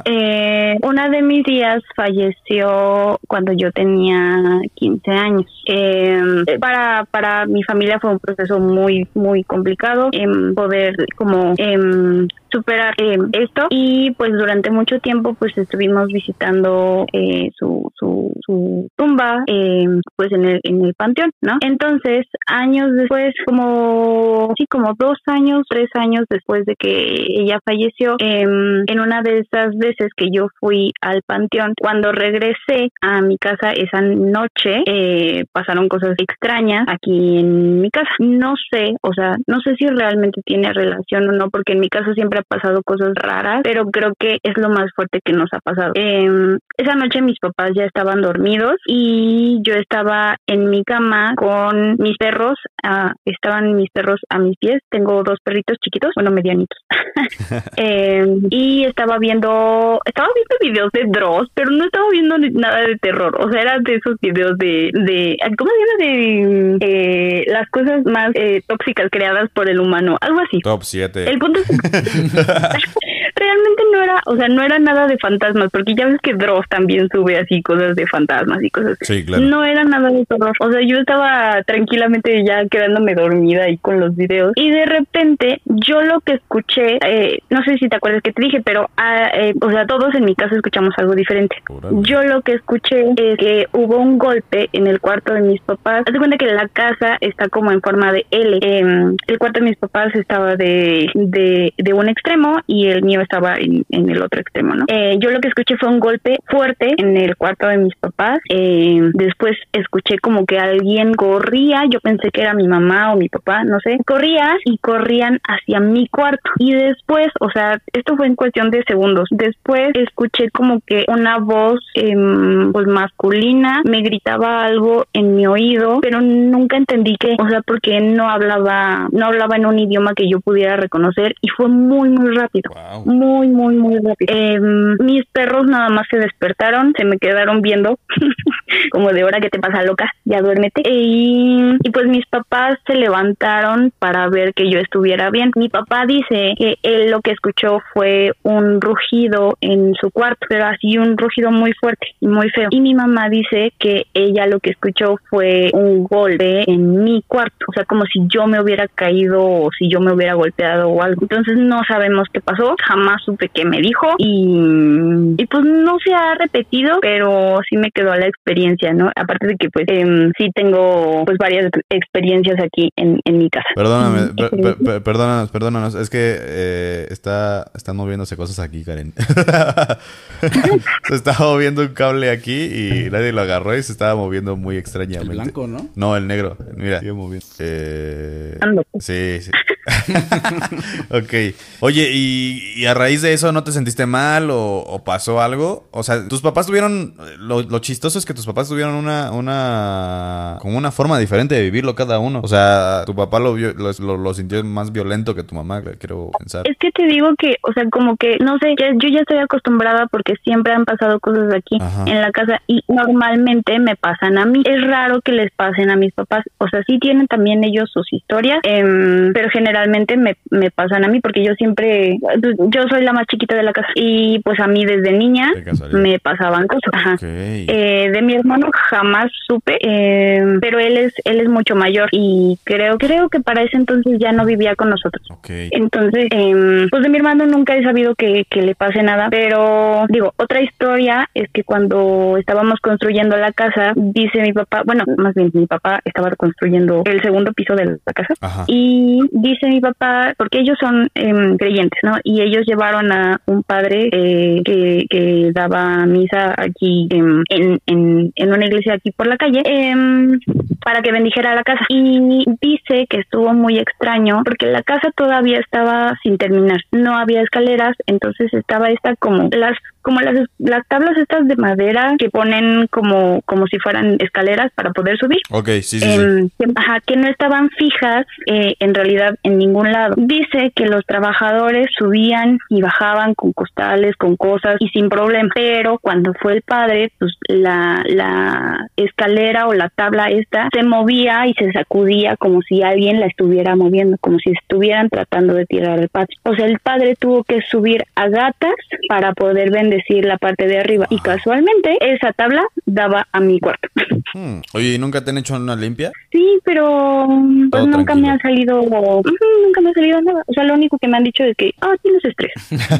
Speaker 5: Eh, una de mis tías falleció cuando yo tenía 15 años. Eh, para, para mi familia fue un proceso muy, muy complicado en poder como em, superar em, esto y pues durante mucho tiempo pues estuvimos visitando eh, su, su, su tumba em, pues en el, en el panteón, ¿no? Entonces años después, como, sí, como dos años, tres años después de que ella falleció, em, en una de esas veces que yo fui al panteón, cuando regresé a mi casa esa noche, eh, pasaron cosas extrañas aquí en mi casa. No sé, o sea, no sé si realmente tiene relación o no, porque en mi casa siempre ha pasado cosas raras, pero creo que es lo más fuerte que nos ha pasado. Em, esa noche mis papás ya estaban dormidos y yo estaba en mi cama con mis perros, ah, estaban mis perros a mis pies, tengo dos perritos chiquitos, bueno, medianitos. Eh, y estaba viendo, estaba viendo videos de Dross, pero no estaba viendo nada de terror, o sea, eran de esos videos de, de ¿cómo se llama? De eh, las cosas más eh, tóxicas creadas por el humano, algo así.
Speaker 1: Top 7.
Speaker 5: El punto es realmente no era, o sea, no era nada de fantasmas, porque ya ves que Dross también sube así cosas de fantasmas y cosas.
Speaker 1: Sí, claro.
Speaker 5: No era nada de terror. O sea, yo estaba tranquilamente ya quedándome dormida ahí con los videos. Y de repente yo lo que escuché, eh, no sé si te acuerdas que te dije, pero ah, eh, o sea, todos en mi casa escuchamos algo diferente. Yo lo que escuché es que hubo un golpe en el cuarto de mis papás. Haz de cuenta que la casa está como en forma de L. Em, el cuarto de mis papás estaba de, de, de un extremo y el mío estaba en, en el otro extremo, ¿no? Eh, yo lo que escuché fue un golpe fuerte en el cuarto de mis papás. Eh, después escuché como que alguien corría. Yo pensé que era mi mamá o mi papá, no sé. Corría y corrían hacia mi cuarto. Y después, o sea, esto fue en cuestión de segundos. Después escuché como que una voz em, pues masculina me gritaba algo en mi oído, pero nunca entendí qué, o sea, porque no hablaba, no hablaba en un idioma que yo pudiera reconocer y fue muy muy rápido.
Speaker 1: Wow.
Speaker 5: Muy, muy, muy rápido. Em, mis perros nada más se despertaron, se me quedaron viendo, como de hora que te pasa loca, ya duérmete. Y, y pues mis papás se levantaron para ver que yo estuviera bien. Mi papá dice que él lo que escuchó fue un rugido en su cuarto, pero así un rugido muy fuerte y muy feo. Y mi mamá dice que ella lo que escuchó fue un golpe en mi cuarto, o sea, como si yo me hubiera caído o si yo me hubiera golpeado o algo. Entonces no sabemos qué pasó, jamás supe qué me dijo y, pues no se ha repetido, pero sí me quedó la experiencia, ¿no? Aparte de que pues em, sí tengo pues varias ex- experiencias aquí en, en mi casa.
Speaker 1: Perdóname, per- per- per- perdónanos, perdónanos. Es que eh, está, están moviéndose cosas aquí, Karen. se estaba moviendo un cable aquí y nadie lo agarró y se estaba moviendo muy
Speaker 2: El
Speaker 1: extrañamente.
Speaker 2: blanco, ¿no?
Speaker 1: No, el negro. Mira, sigue moviendo. Eh,
Speaker 5: Ando.
Speaker 1: sí, sí. ok. Oye, y, y a raíz de eso no te sentiste mal o, o pasó algo? O sea, tus papás tuvieron. Lo, lo chistoso es que tus papás tuvieron una. una como una forma diferente de vivirlo cada uno. O sea, tu papá lo, vio- lo, lo- sintió más violento que tu mamá, quiero pensar.
Speaker 5: Es que te digo que, o sea, como que, no sé, ya- yo ya estoy acostumbrada porque siempre han pasado cosas aquí
Speaker 1: Ajá.
Speaker 5: en la casa y normalmente me pasan a mí. Es raro que les pasen a mis papás, o sea, sí tienen también ellos sus historias, em, pero generalmente me, me pasan a mí porque yo siempre, yo soy la más chiquita de la casa y pues a mí desde niña me pasaban cosas. Ajá. Eh, de mi hermano jamás supe, eh, pero él es él es mucho mayor y creo creo que para ese entonces ya no vivía con nosotros. Entonces, em, pues de mi hermano nunca he sabido que, que le pase nada, pero digo, otra historia es que cuando estábamos construyendo la casa, dice mi papá, bueno, más bien mi papá estaba construyendo el segundo piso de la casa
Speaker 1: Ajá.
Speaker 5: y dice mi papá, porque ellos son em, creyentes, ¿no? Y ellos llevaron a un padre eh, que, que daba misa aquí em, en, en, en una iglesia aquí por la calle em, para que bendijera la casa. Y dice que estuvo muy extraño porque la casa todavía estaba sin terminar. No había escaleras, entonces estaba esta como las como las, las tablas estas de madera que ponen como como si fueran escaleras para poder subir.
Speaker 1: Ok, sí, sí, sí.
Speaker 5: Em, que- ajá, que no estaban fijas eh, en realidad en ningún lado. Dice que los trabajadores subían y bajaban con costales, con cosas y sin problema, pero cuando fue el padre, pues la, la escalera o la tabla esta se movía y se sacudía como si alguien la estuviera moviendo, como si estuvieran tratando de tirar el patio. O sea, el padre tuvo que subir a gatas para poder bendecir la parte de arriba y casualmente esa tabla daba a mi cuarto.
Speaker 1: Hmm. Oye, ¿y nunca te han hecho una limpia?
Speaker 5: Sí, pero pues
Speaker 1: Todo
Speaker 5: nunca
Speaker 1: tranquilo.
Speaker 5: me ha salido, nunca me ha salido nada. O sea, lo único que me han dicho es que, ah, tienes estrés.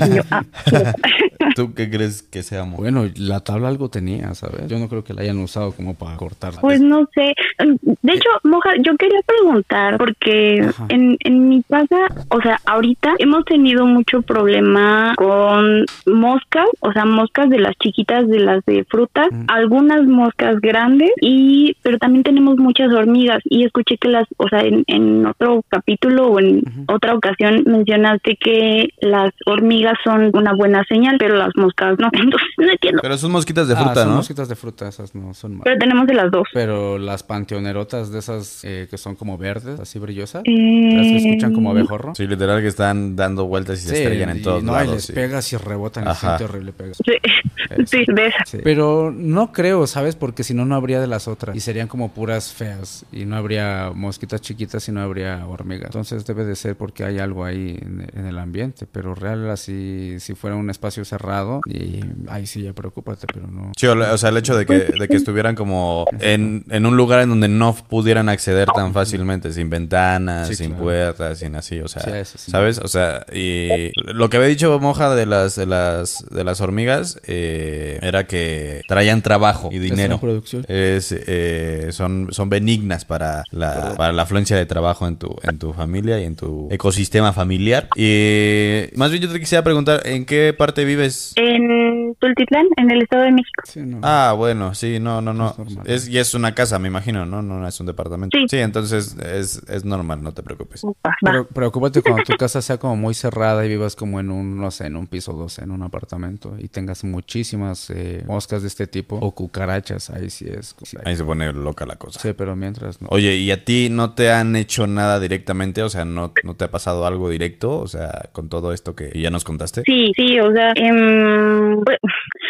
Speaker 5: Y yo, ah.
Speaker 1: ¿Tú qué crees que seamos?
Speaker 2: Bueno, la tabla algo tenía, ¿sabes? Yo no creo que la hayan usado como para cortar.
Speaker 5: Pues no sé. De hecho, Moja, yo quería preguntar porque en, en mi casa, o sea, ahorita hemos tenido mucho problema con moscas, o sea, moscas de las chiquitas, de las de frutas,
Speaker 2: Mm.
Speaker 5: algunas moscas grandes y, pero también tenemos muchas hormigas y escuché que las, o sea, en, en otro capítulo o en otra ocasión mencionaste que las hormigas son una buena señal, pero las moscas no. Entonces no entiendo.
Speaker 1: Pero son mosquitas de
Speaker 2: Ah,
Speaker 1: fruta,
Speaker 2: son
Speaker 1: ¿no?
Speaker 2: mosquitas de fruta, esas no son malas.
Speaker 5: Pero tenemos de las dos.
Speaker 2: Pero las panteonerotas de esas eh, que son como verdes, así brillosas,
Speaker 5: Eh,
Speaker 2: las que escuchan como abejorro.
Speaker 1: Sí, literal que están dando vueltas y se estrellan en
Speaker 2: y
Speaker 1: todos
Speaker 2: no, y
Speaker 1: lados.
Speaker 2: les
Speaker 1: sí.
Speaker 2: pegas y rebotan y horrible. Le pega.
Speaker 5: Sí, sí, de esa.
Speaker 2: Sí. Pero no creo, ¿sabes? Porque si no, no habría de las otras. Y serían como puras feas. Y no habría mosquitas chiquitas y no habría hormigas. Entonces debe de ser porque hay algo ahí en, en el ambiente. Pero real, así, si fuera un espacio cerrado, y ahí sí ya preocúpate, pero no.
Speaker 1: Sí, o, sea, el hecho de que, de que estuvieran como en, en un lugar en donde no pudieran acceder tan fácilmente, sin ventanas,
Speaker 2: Sí,
Speaker 1: sin
Speaker 2: claro.
Speaker 1: puertas, sin así, o sea,
Speaker 2: Sí, eso sí.
Speaker 1: ¿sabes? O sea, y lo que había dicho Moja de las de las de las hormigas eh, era que traían trabajo y dinero.
Speaker 2: producción.
Speaker 1: Es, eh, son, son benignas para la, para la afluencia de trabajo en tu, en tu familia y en tu ecosistema familiar. Y más bien yo te quisiera preguntar, ¿en qué parte vives?
Speaker 5: En Tultitlán, en el Estado de México.
Speaker 2: Sí, no.
Speaker 1: Ah, bueno, sí, no, no, no.
Speaker 2: Es
Speaker 1: y es una casa, me imagino, ¿no? No es un departamento.
Speaker 5: Sí.
Speaker 1: entonces es, es normal, no te preocupes.
Speaker 2: Pero preocúpate cuando tu casa sea como muy cerrada y vivas como en un, no sé, en un piso 12, en un apartamento y tengas muchísimas eh, moscas de este tipo o cucarachas, ahí sí es. sí,
Speaker 1: Ahí se pone loca la cosa.
Speaker 2: Sí, pero mientras no.
Speaker 1: Oye, ¿y a ti no te han hecho nada directamente? O sea, ¿no, no te ha pasado algo directo? O sea, con todo esto que ya nos contaste.
Speaker 5: Sí, sí, o sea, em,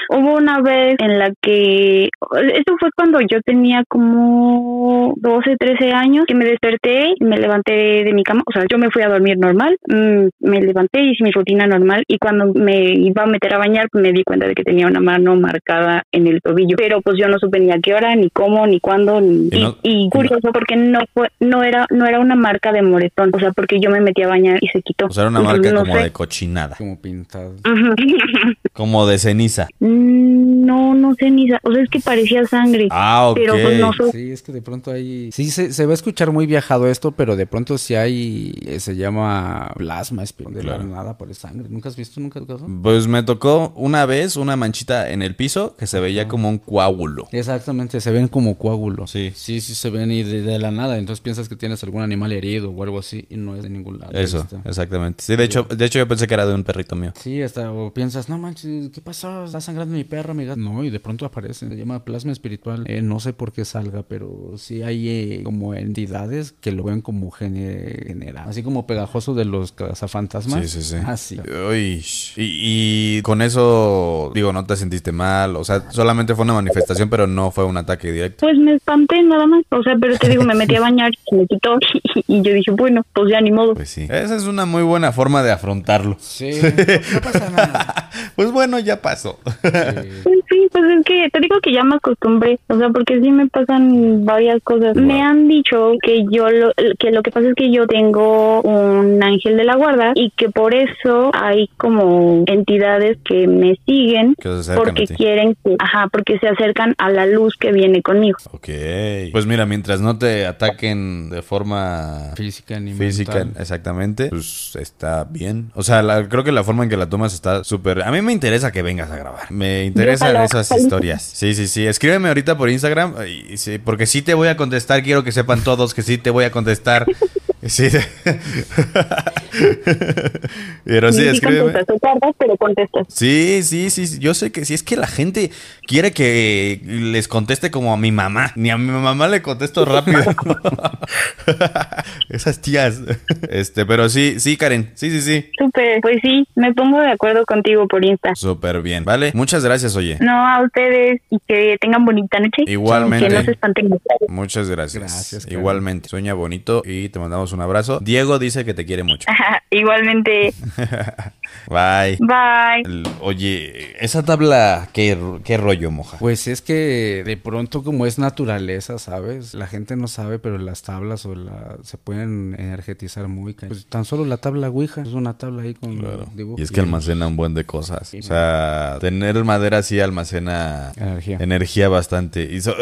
Speaker 5: hubo una vez en la que, esto fue cuando yo tenía como 12, 13 años, que me desperté, me levanté de mi cama, o sea, yo me fui a dormir normal, mm, me levanté, hice mi rutina normal y cuando me iba a meter a bañar me di cuenta de que tenía una mano marcada en el tobillo, pero pues yo no supe ni a qué hora, ni cómo, ni cuándo, ni,
Speaker 1: Y no-
Speaker 5: y, y curioso porque no fue, no era, no era una marca de moretón, o sea, porque yo me metí a bañar y se quitó.
Speaker 1: O sea, era una marca
Speaker 5: no
Speaker 1: como
Speaker 5: sé.
Speaker 1: de cochinada,
Speaker 2: Como pintado.
Speaker 5: Ujú.
Speaker 1: como de ceniza.
Speaker 5: Mm, No, no sé ni, o sea, es que parecía sangre.
Speaker 1: Ah, ok.
Speaker 5: Pero pues no sé.
Speaker 2: Sí, es que de pronto hay... Sí, se, se va a escuchar muy viajado esto, pero de pronto sí hay... eh, se llama plasma, de
Speaker 1: Claro.
Speaker 2: la nada por sangre. ¿Nunca has visto nunca caso?
Speaker 1: Pues me tocó una vez una manchita en el piso que se veía como un coágulo.
Speaker 2: Exactamente, se ven como coágulos.
Speaker 1: Sí.
Speaker 2: Sí, sí se ven y de, de la nada. Entonces piensas que tienes algún animal herido o algo así y no es de ningún lado.
Speaker 1: Eso, exactamente. Sí, de hecho, de hecho yo pensé que era de un perrito mío.
Speaker 2: Sí, hasta o piensas, no manches, ¿qué pasó? Está sangrando mi perro, amiga. No, y de pronto aparece. Se llama plasma espiritual. Eh, no sé por qué salga, pero sí hay eh, como entidades que lo ven como gene- general. Así como pegajoso de los cazafantasmas.
Speaker 1: Sí, sí, sí.
Speaker 2: Ah, sí.
Speaker 1: Uy, y, y con eso, digo, no te sentiste mal. O sea, solamente fue una manifestación, pero no fue un ataque directo.
Speaker 5: Pues me espanté nada más, o sea, pero te digo, me metí a bañar, se me quitó y, yo dije, bueno, pues ya ni modo.
Speaker 1: Pues sí. Esa es una muy buena forma de afrontarlo.
Speaker 2: Sí, no pasa nada.
Speaker 1: Pues bueno, ya pasó.
Speaker 2: Sí.
Speaker 5: Pues es que te digo que ya me acostumbré, o sea, porque sí me pasan varias cosas. Me han dicho que yo lo, que lo que pasa es que yo tengo un ángel de la guarda y que por eso hay como entidades que me siguen porque quieren que, ajá, porque se acercan a la luz que viene conmigo.
Speaker 1: Ok. Pues mira, mientras no te ataquen de forma
Speaker 2: Física ni
Speaker 1: física,
Speaker 2: mental.
Speaker 1: exactamente, pues está bien. O sea, la- creo que la forma en que la tomas está súper... A mí me interesa que vengas a grabar. Me interesan
Speaker 5: Déjalo.
Speaker 1: Historias. Sí, sí, sí. Escríbeme ahorita por Instagram, y, sí, porque sí te voy a contestar. Quiero que sepan todos que sí te voy a contestar. Sí. Pero sí, escríbeme.
Speaker 5: contestas, pero contestas.
Speaker 1: Sí, sí, sí, sí, yo sé que sí, es que la gente quiere que les conteste como a mi mamá. Ni a mi mamá le contesto rápido. Esas tías. Este, pero sí, sí, Karen. Sí, sí, sí.
Speaker 5: Súper, pues sí, me pongo de acuerdo contigo por Insta.
Speaker 1: Súper bien. Vale, muchas gracias, oye.
Speaker 5: No, a ustedes y que tengan bonita noche.
Speaker 1: Igualmente.
Speaker 5: Que no se espanten.
Speaker 1: Muchas gracias.
Speaker 2: Gracias, Karen.
Speaker 1: Igualmente. Sueña bonito y te mandamos un abrazo. Diego dice que te quiere mucho.
Speaker 5: Igualmente.
Speaker 1: Bye.
Speaker 5: Bye.
Speaker 1: Oye, esa tabla, ¿qué, qué rollo, moja?
Speaker 2: Pues es que de pronto como es naturaleza, ¿sabes? La gente no sabe, pero las tablas o la se pueden energetizar muy. Pues tan solo la tabla Ouija es una tabla ahí con dibujos.
Speaker 1: Y es que almacena un buen de cosas. O sea, tener madera sí almacena
Speaker 2: Energía.
Speaker 1: energía bastante. Y so-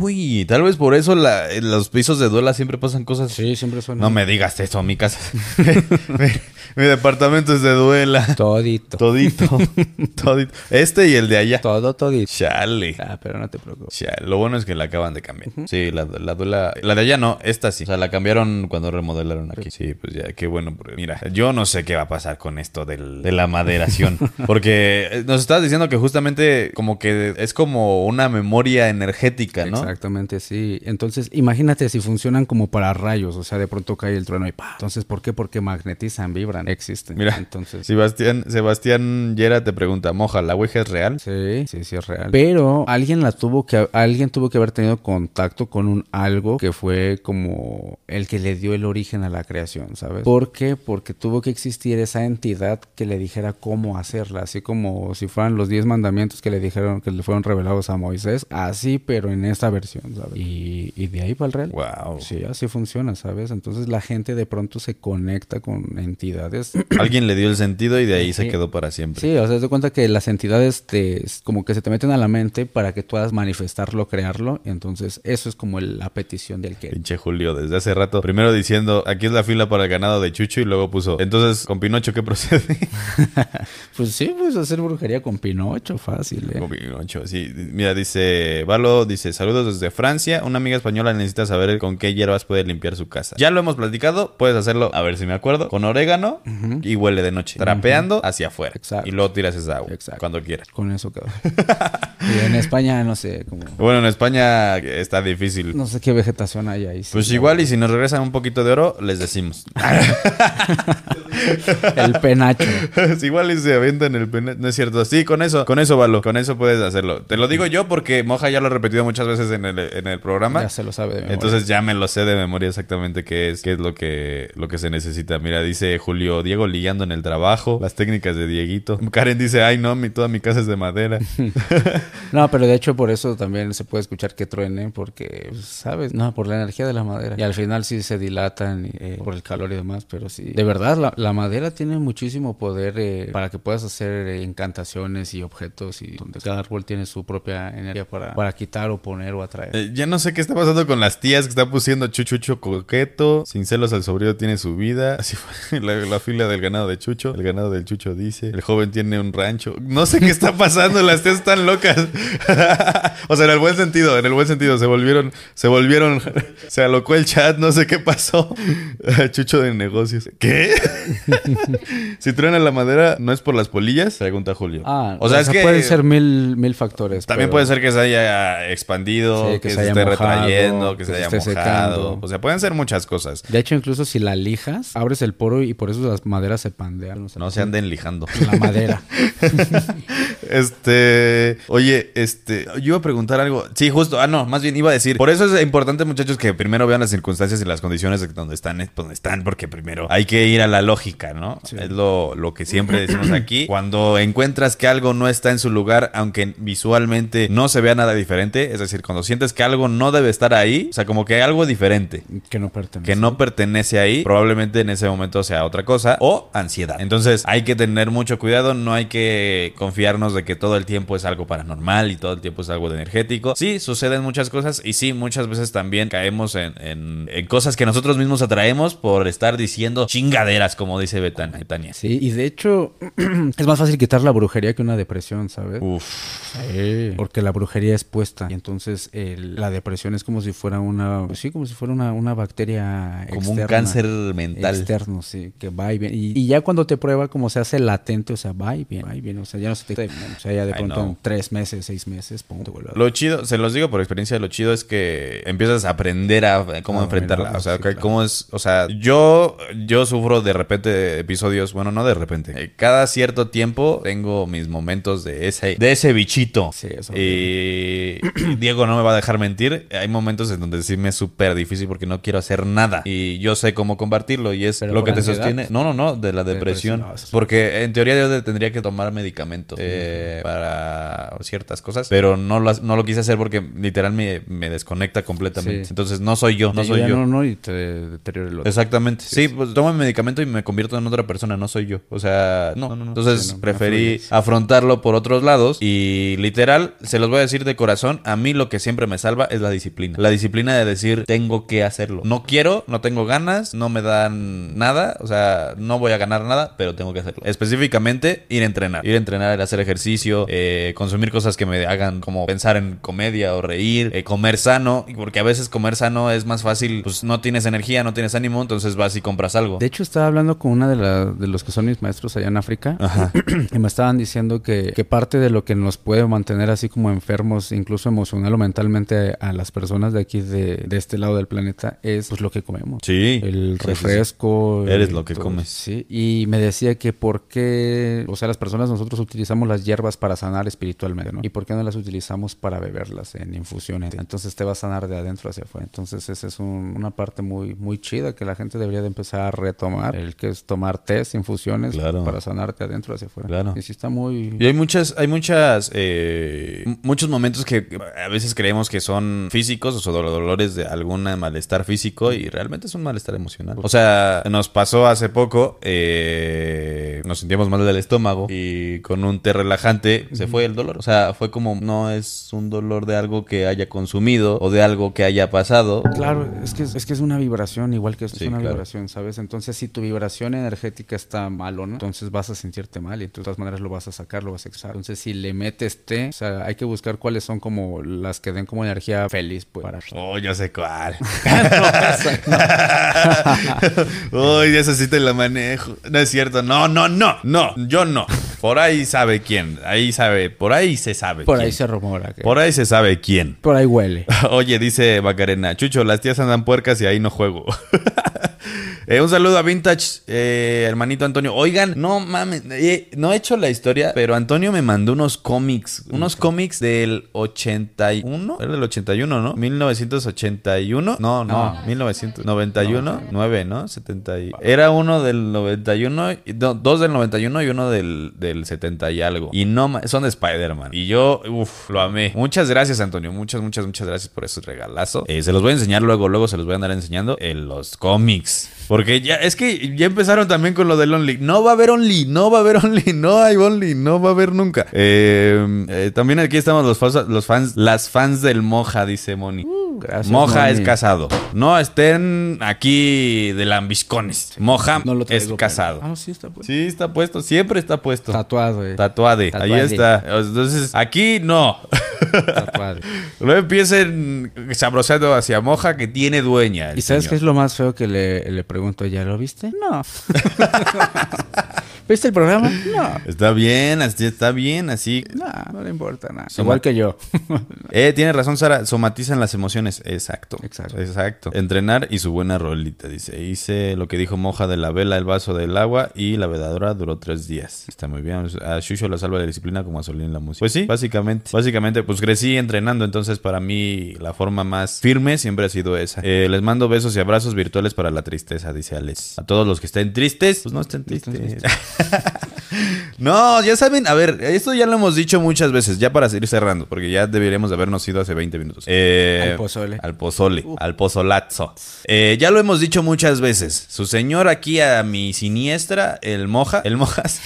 Speaker 1: uy, tal vez por eso la- en los pisos de duela siempre pasan cosas.
Speaker 2: Sí, siempre suena.
Speaker 1: No me digas eso, mi casa. mi, mi departamento es de duela.
Speaker 2: Todito.
Speaker 1: Todito. Todito. Este y el de allá.
Speaker 2: Todo, todito.
Speaker 1: Chale.
Speaker 2: Ah, pero no te preocupes.
Speaker 1: Chale. Lo bueno es que la acaban de cambiar. Sí, la, la duela. La de allá no, esta sí. O sea, la cambiaron cuando remodelaron aquí. Sí, pues ya, qué bueno. Mira, yo no sé qué va a pasar con esto del- de la maderación. Porque eh, nos estabas diciendo que justamente como que es como una memoria energética, ¿no?
Speaker 2: Exactamente, sí. Entonces, imagínate si funcionan como para rayos, o sea, de pronto cae el trueno y pa. Entonces, ¿por qué? Porque magnetizan, vibran, existen.
Speaker 1: Mira,
Speaker 2: entonces.
Speaker 1: Sebastián, Sebastián Yera te pregunta, Moja, ¿la Ouija es real?
Speaker 2: Sí, sí, sí es real. Pero alguien la tuvo que alguien tuvo que haber tenido contacto con un algo que fue como el que le dio el origen a la creación, ¿sabes? ¿Por qué? Porque tuvo que existir esa entidad que le dijera cómo hacerla, así como si fueran los 10 mandamientos que le dijeron que le fueron revelados a Moisés, así pero en esta versión, ¿sabes? Y, y de ahí para el real.
Speaker 1: Wow.
Speaker 2: Sí, así funciona, ¿sabes? Entonces la gente de pronto se conecta con entidades
Speaker 1: Alguien le dio el sentido y de ahí se quedó para siempre.
Speaker 2: Sí, o sea, te cuenta que las entidades te, como que se te meten a la mente para que puedas manifestarlo, crearlo. Entonces, eso es como el- la petición del que.
Speaker 1: Pinche Julio, desde hace rato. Primero diciendo, aquí es la fila para el ganado de Chucho y luego puso, entonces, con Pinocho, ¿qué procede?
Speaker 2: Pues sí, pues hacer brujería con Pinocho, fácil, ¿eh?
Speaker 1: Con Pinocho, sí. Mira, dice, Valo, dice, saludos desde Francia. Una amiga española necesita saber con qué hierbas puede limpiar su casa. Ya lo hemos platicado, puedes hacerlo, a ver si me acuerdo, con orégano y huele de noche, trapeando hacia afuera.
Speaker 2: Exacto.
Speaker 1: Y luego tiras esa agua
Speaker 2: Exacto.
Speaker 1: cuando quieras.
Speaker 2: Con eso quedó. y en España, no sé, como.
Speaker 1: Bueno, en España está difícil.
Speaker 2: No sé qué vegetación hay ahí.
Speaker 1: Pues igual, y si nos regresan un poquito de oro, les decimos.
Speaker 2: El penacho.
Speaker 1: Sí, igual y se avientan el pene. No es cierto. Sí, con eso, con eso, Valo. Con eso puedes hacerlo. Te lo digo yo porque Moja ya lo ha repetido muchas veces en el, en el programa.
Speaker 2: Ya se lo sabe de memoria.
Speaker 1: Entonces ya me lo sé de memoria exactamente qué es, qué es lo que, lo que se necesita. Mira, dice Julio, Diego ligando en el trabajo, las técnicas de Dieguito. Karen dice, ay no, mi, toda mi casa es de madera.
Speaker 2: No, pero de hecho por eso también se puede escuchar que truene, porque, pues, ¿sabes? No, por la energía de la madera. Y al final sí se dilatan eh, por el calor y demás, pero sí. De verdad, la, madera tiene muchísimo poder eh, para que puedas hacer eh, encantaciones y objetos y donde cada árbol tiene su propia energía para, para quitar o poner o atraer.
Speaker 1: Eh, ya no sé qué está pasando con las tías que están pusiendo chuchucho coqueto. Sin celos al sobrino tiene su vida. Así fue la, la fila del ganado de Chucho. El ganado del Chucho dice. El joven tiene un rancho. No sé qué está pasando. las tías están locas. o sea, en el buen sentido. En el buen sentido. Se volvieron. Se volvieron. Se alocó el chat. No sé qué pasó. Chucho de negocios. ¿Qué? si truena la madera, ¿no es por las polillas? Pregunta Julio.
Speaker 2: Ah,
Speaker 1: o sea, es que.
Speaker 2: pueden ser mil, mil factores.
Speaker 1: También
Speaker 2: pero-
Speaker 1: puede ser que se haya expandido,
Speaker 2: Sí,
Speaker 1: que, se, esté retrayendo, que, se, haya mojado.
Speaker 2: secando.
Speaker 1: O sea, pueden ser muchas cosas.
Speaker 2: De hecho, incluso si la lijas, abres el poro y por eso las maderas se pandean. o sea,
Speaker 1: No se anden lijando.
Speaker 2: La madera.
Speaker 1: Este, oye, este, yo iba a preguntar algo. Sí, justo, ah, no, más bien iba a decir. Por eso es importante, muchachos, que primero vean las circunstancias y las condiciones de donde están, eh, donde están, porque primero hay que ir a la lógica, ¿no? Es lo, lo que siempre decimos aquí. Cuando encuentras que algo no está en su lugar, aunque visualmente no se vea nada diferente, es decir, cuando sientes que algo no debe estar ahí, o sea, como que hay algo diferente.
Speaker 2: que no pertenece.
Speaker 1: que no pertenece ahí, probablemente en ese momento sea otra cosa o ansiedad. Entonces hay que tener mucho cuidado, no hay que confiarnos de que todo el tiempo es algo paranormal y todo el tiempo es algo de energético. Sí, suceden muchas cosas y sí, muchas veces también caemos en, en- en cosas que nosotros mismos atraemos por estar diciendo chingaderas, como dice Betania.
Speaker 2: Sí, y de hecho es más fácil quitar la brujería que una depresión, ¿sabes?
Speaker 1: Uf,
Speaker 2: Sí, porque la brujería es puesta y entonces el- la depresión es como si fuera una, sí, como si fuera una, una bacteria
Speaker 1: como un cáncer mental.
Speaker 2: Externo, sí, que va y viene. Y, y ya cuando te prueba, como se hace latente, o sea, va y viene, va y viene. O sea, ya no se te. O sea, ya de
Speaker 1: I
Speaker 2: pronto
Speaker 1: know.
Speaker 2: en tres meses, seis meses, pum, te vuelve a-
Speaker 1: Lo chido, se los digo por experiencia, lo chido es que empiezas a aprender a cómo
Speaker 2: Ah,
Speaker 1: enfrentarla. O sea,
Speaker 2: sí,
Speaker 1: que
Speaker 2: claro.
Speaker 1: cómo es. O sea, yo, yo sufro de repente episodios. Bueno, no de repente. eh, Cada cierto tiempo tengo mis momentos de ese, de ese bichito.
Speaker 2: Sí, eso.
Speaker 1: Y Diego no me va a dejar mentir. Hay momentos en donde sí me es súper difícil porque no quiero hacer nada. Y yo sé cómo combatirlo. Y es
Speaker 2: ¿Pero
Speaker 1: lo que te
Speaker 2: ansiedad?
Speaker 1: sostiene. No, no, no, de la depresión.
Speaker 2: Depresión, no, eso es-
Speaker 1: Porque en teoría yo tendría que tomar medicamentos eh, para ciertas cosas, pero no, las, no lo quise hacer porque literal me, me desconecta completamente.
Speaker 2: Sí.
Speaker 1: Entonces no soy yo, no soy yo.
Speaker 2: No, no, y te deteriora el otro.
Speaker 1: Exactamente. Sí, pues tomo el medicamento y me convierto en otra persona, no soy yo. O sea, no.
Speaker 2: No, no.
Speaker 1: Entonces preferí afrontarlo por otros lados y literal, se los voy a decir de corazón, a mí lo que siempre me salva es la disciplina. La disciplina de decir, tengo que hacerlo. No quiero, no tengo ganas, no me dan nada, o sea, no voy a ganar nada, pero tengo que hacerlo. Específicamente, ir a entrenar. Ir a entrenar, ir a hacer ejercicio, eh, consumir consumir cosas que me hagan como pensar en comedia o reír, eh, comer sano, porque a veces comer sano es más fácil, pues no tienes energía, no tienes ánimo, entonces vas y compras algo.
Speaker 2: De hecho, estaba hablando con una de, la- de los que son mis maestros allá en África
Speaker 1: Ajá.
Speaker 2: y me estaban diciendo que, que parte de lo que nos puede mantener así como enfermos, incluso emocional o mentalmente a las personas de aquí, de, de este lado del planeta, es pues lo que comemos.
Speaker 1: Sí.
Speaker 2: El
Speaker 1: Sí, sí, sí.
Speaker 2: refresco.
Speaker 1: Eres
Speaker 2: el-
Speaker 1: lo que
Speaker 2: todo,
Speaker 1: comes.
Speaker 2: Sí. Y me decía que por qué, o sea, las personas nosotros utilizamos las hierbas para sanar ¿no? Y por qué no las utilizamos para beberlas en infusiones. Entonces te va a sanar de adentro hacia afuera. Entonces esa es un- una parte muy, muy chida que la gente debería de empezar a retomar. El que es tomar test, infusiones
Speaker 1: Claro.
Speaker 2: para sanarte adentro hacia afuera.
Speaker 1: Claro.
Speaker 2: Y sí está muy...
Speaker 1: Y hay muchas, hay muchas, eh, muchos momentos que a veces creemos que son físicos o do- dolores de algún malestar físico y realmente es un malestar emocional. O sea, nos pasó hace poco, eh, nos sentíamos mal del estómago y con un té relajante se fue el dolor. O sea, fue como, no es un dolor de algo que haya consumido o de algo que haya pasado.
Speaker 2: Claro, es que es, es que es una vibración, igual que es
Speaker 1: Sí,
Speaker 2: una
Speaker 1: claro.
Speaker 2: vibración, ¿sabes? Entonces, si tu vibración energética está malo, ¿no? Entonces vas a sentirte mal y de todas maneras lo vas a sacar, lo vas a exhalar. Entonces, si le metes té, o sea, hay que buscar cuáles son como las que den como energía feliz, pues, para...
Speaker 1: Oh, ya sé cuál. Uy, esa sí te la manejo. No es cierto. No, no, no. No, yo no. Por ahí sabe quién. Ahí sabe. Por ahí se sabe
Speaker 2: Por
Speaker 1: quién.
Speaker 2: ahí se rumora que...
Speaker 1: Por ahí se sabe quién.
Speaker 2: Por ahí huele.
Speaker 1: Oye, dice Macarena, Chucho, las tías andan puercas y ahí no juego. Eh, un saludo a Vintage, eh, hermanito Antonio. Oigan, no mames, eh, no he hecho la historia, pero Antonio me mandó unos cómics, unos cómics del 81, era del 81, ¿no? 1981, no, no,
Speaker 2: No.
Speaker 1: 1991, 9, ¿no? 70 y- Era uno del 91, y- no, dos del 91 y uno del, del 70 y algo. Y no, son de Spider-Man. Y yo, uff, lo amé. Muchas gracias, Antonio. Muchas, muchas, muchas gracias por ese regalazo. Se los voy a enseñar luego, luego se los voy a andar enseñando en los cómics. Porque ya, es que ya empezaron también con lo del Only. No va a haber Only, no va a haber Only, no hay Only, no va a haber nunca. Eh, eh, también aquí estamos los, los fans, las fans del Moja, dice Moni.
Speaker 2: Gracias,
Speaker 1: Moja es casado. No estén aquí de lambiscones. Moja
Speaker 2: No lo
Speaker 1: es casado.
Speaker 2: pero- Ah, sí, está pues.
Speaker 1: Sí, está puesto, siempre está puesto.
Speaker 2: Tatuado, eh.
Speaker 1: Tatuade, ahí
Speaker 2: Tatuade.
Speaker 1: está. Entonces, aquí no.
Speaker 2: Tatuado.
Speaker 1: no empiecen sabrosando hacia Moja que tiene dueña.
Speaker 2: ¿Y sabes
Speaker 1: señor.
Speaker 2: qué es lo más feo que le, le pregunto? ¿Ya lo viste? No. ¿Viste el programa? No.
Speaker 1: Está bien, así está bien, así.
Speaker 2: No, no le importa nada.
Speaker 1: Soma-
Speaker 2: Igual que yo.
Speaker 1: Eh, tiene razón, Sara. Somatizan las emociones. Exacto.
Speaker 2: Exacto.
Speaker 1: Exacto. Entrenar y su buena rolita, dice. Hice lo que dijo Moja de la vela, el vaso del agua y la vedadora duró tres días. Está muy bien. A Shusho la salva la disciplina como a Solín la música. Pues sí, básicamente. Básicamente, pues crecí entrenando. Entonces, para mí, la forma más firme siempre ha sido esa. Eh, les mando besos y abrazos virtuales para la tristeza, dice Alex. A todos los que estén tristes, pues no estén tristes. No, ya saben, a ver, esto ya lo hemos dicho muchas veces, ya para seguir cerrando, porque ya deberíamos de habernos ido hace 20 minutos. Eh,
Speaker 2: Al pozole.
Speaker 1: Al pozole, al pozolazo. Eh, ya lo hemos dicho muchas veces. Su señor aquí a mi siniestra, el Moja, el Mojas.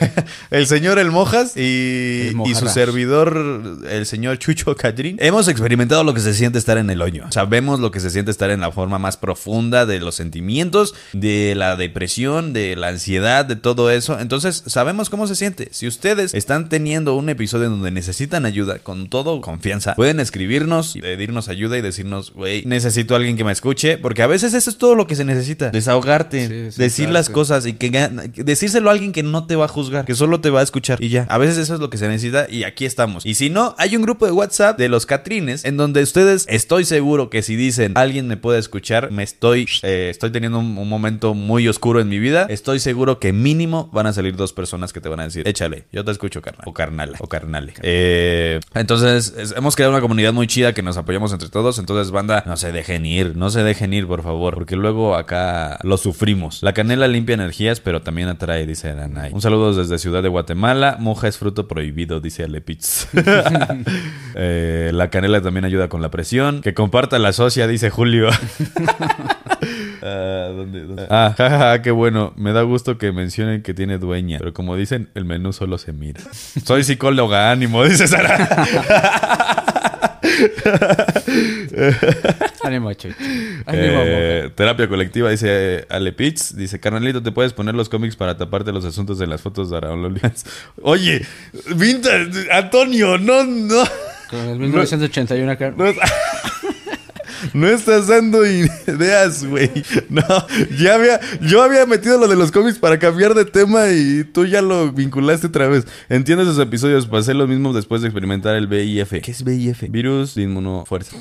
Speaker 1: el señor El Mojas y,
Speaker 2: El
Speaker 1: y su servidor, el señor Chucho Catrín, hemos experimentado lo que se siente estar en el hoyo. Sabemos lo que se siente estar en la forma más profunda de los sentimientos, de la depresión, de la ansiedad, de todo eso. Entonces, sabemos cómo se siente. Si ustedes están teniendo un episodio en donde necesitan ayuda, con todo confianza, pueden escribirnos, y pedirnos ayuda y decirnos, güey, necesito a alguien que me escuche, porque a veces eso es todo lo que se necesita. Desahogarte,
Speaker 2: Sí, sí,
Speaker 1: decir
Speaker 2: claro
Speaker 1: las cosas y que decírselo a alguien que no te va a juzgar, que solo te va a escuchar y ya. A veces eso es lo que se necesita y aquí estamos. Y si no, hay un grupo de WhatsApp de los Catrines en donde ustedes estoy seguro que si dicen alguien me puede escuchar, me estoy eh, estoy teniendo un, momento muy oscuro en mi vida, estoy seguro que mínimo van a salir dos personas que te van a decir, échale, yo te escucho, carnal. O carnala, o carnale. Eh, entonces, es- hemos creado una comunidad muy chida que nos apoyamos entre todos. Entonces, banda, no se dejen ir, no se dejen ir, por favor, porque luego acá lo sufrimos. La canela limpia energías, pero también atrae, dice Aranay. Un saludo desde Ciudad de Guatemala. Moja es fruto prohibido, dice Alepitz. Eh, la canela también ayuda con la presión. Que comparta la socia, dice Julio. Ah, ¿dónde- dónde? Ah, jajaja, qué bueno. Me da gusto que mencionen que tiene dueña. Pero como dicen, el menú solo se mira. Soy psicóloga, ánimo, dice Sara.
Speaker 2: Ánimo, Chucho. Ánimo,
Speaker 1: Eh, terapia colectiva, dice Ale Pitts. Dice, carnalito, ¿te puedes poner los cómics para taparte los asuntos de las fotos de Araón Lolians? Oye, Vintage, Antonio, no, no.
Speaker 2: Con el 1981 acá.
Speaker 1: No, no estás dando ideas, güey. No, ya había, yo había metido lo de los cómics para cambiar de tema y tú ya lo vinculaste otra vez. Entiendo esos episodios, pasé lo mismo después de experimentar el VIF. ¿Qué es VIF? Virus de inmunofuerza.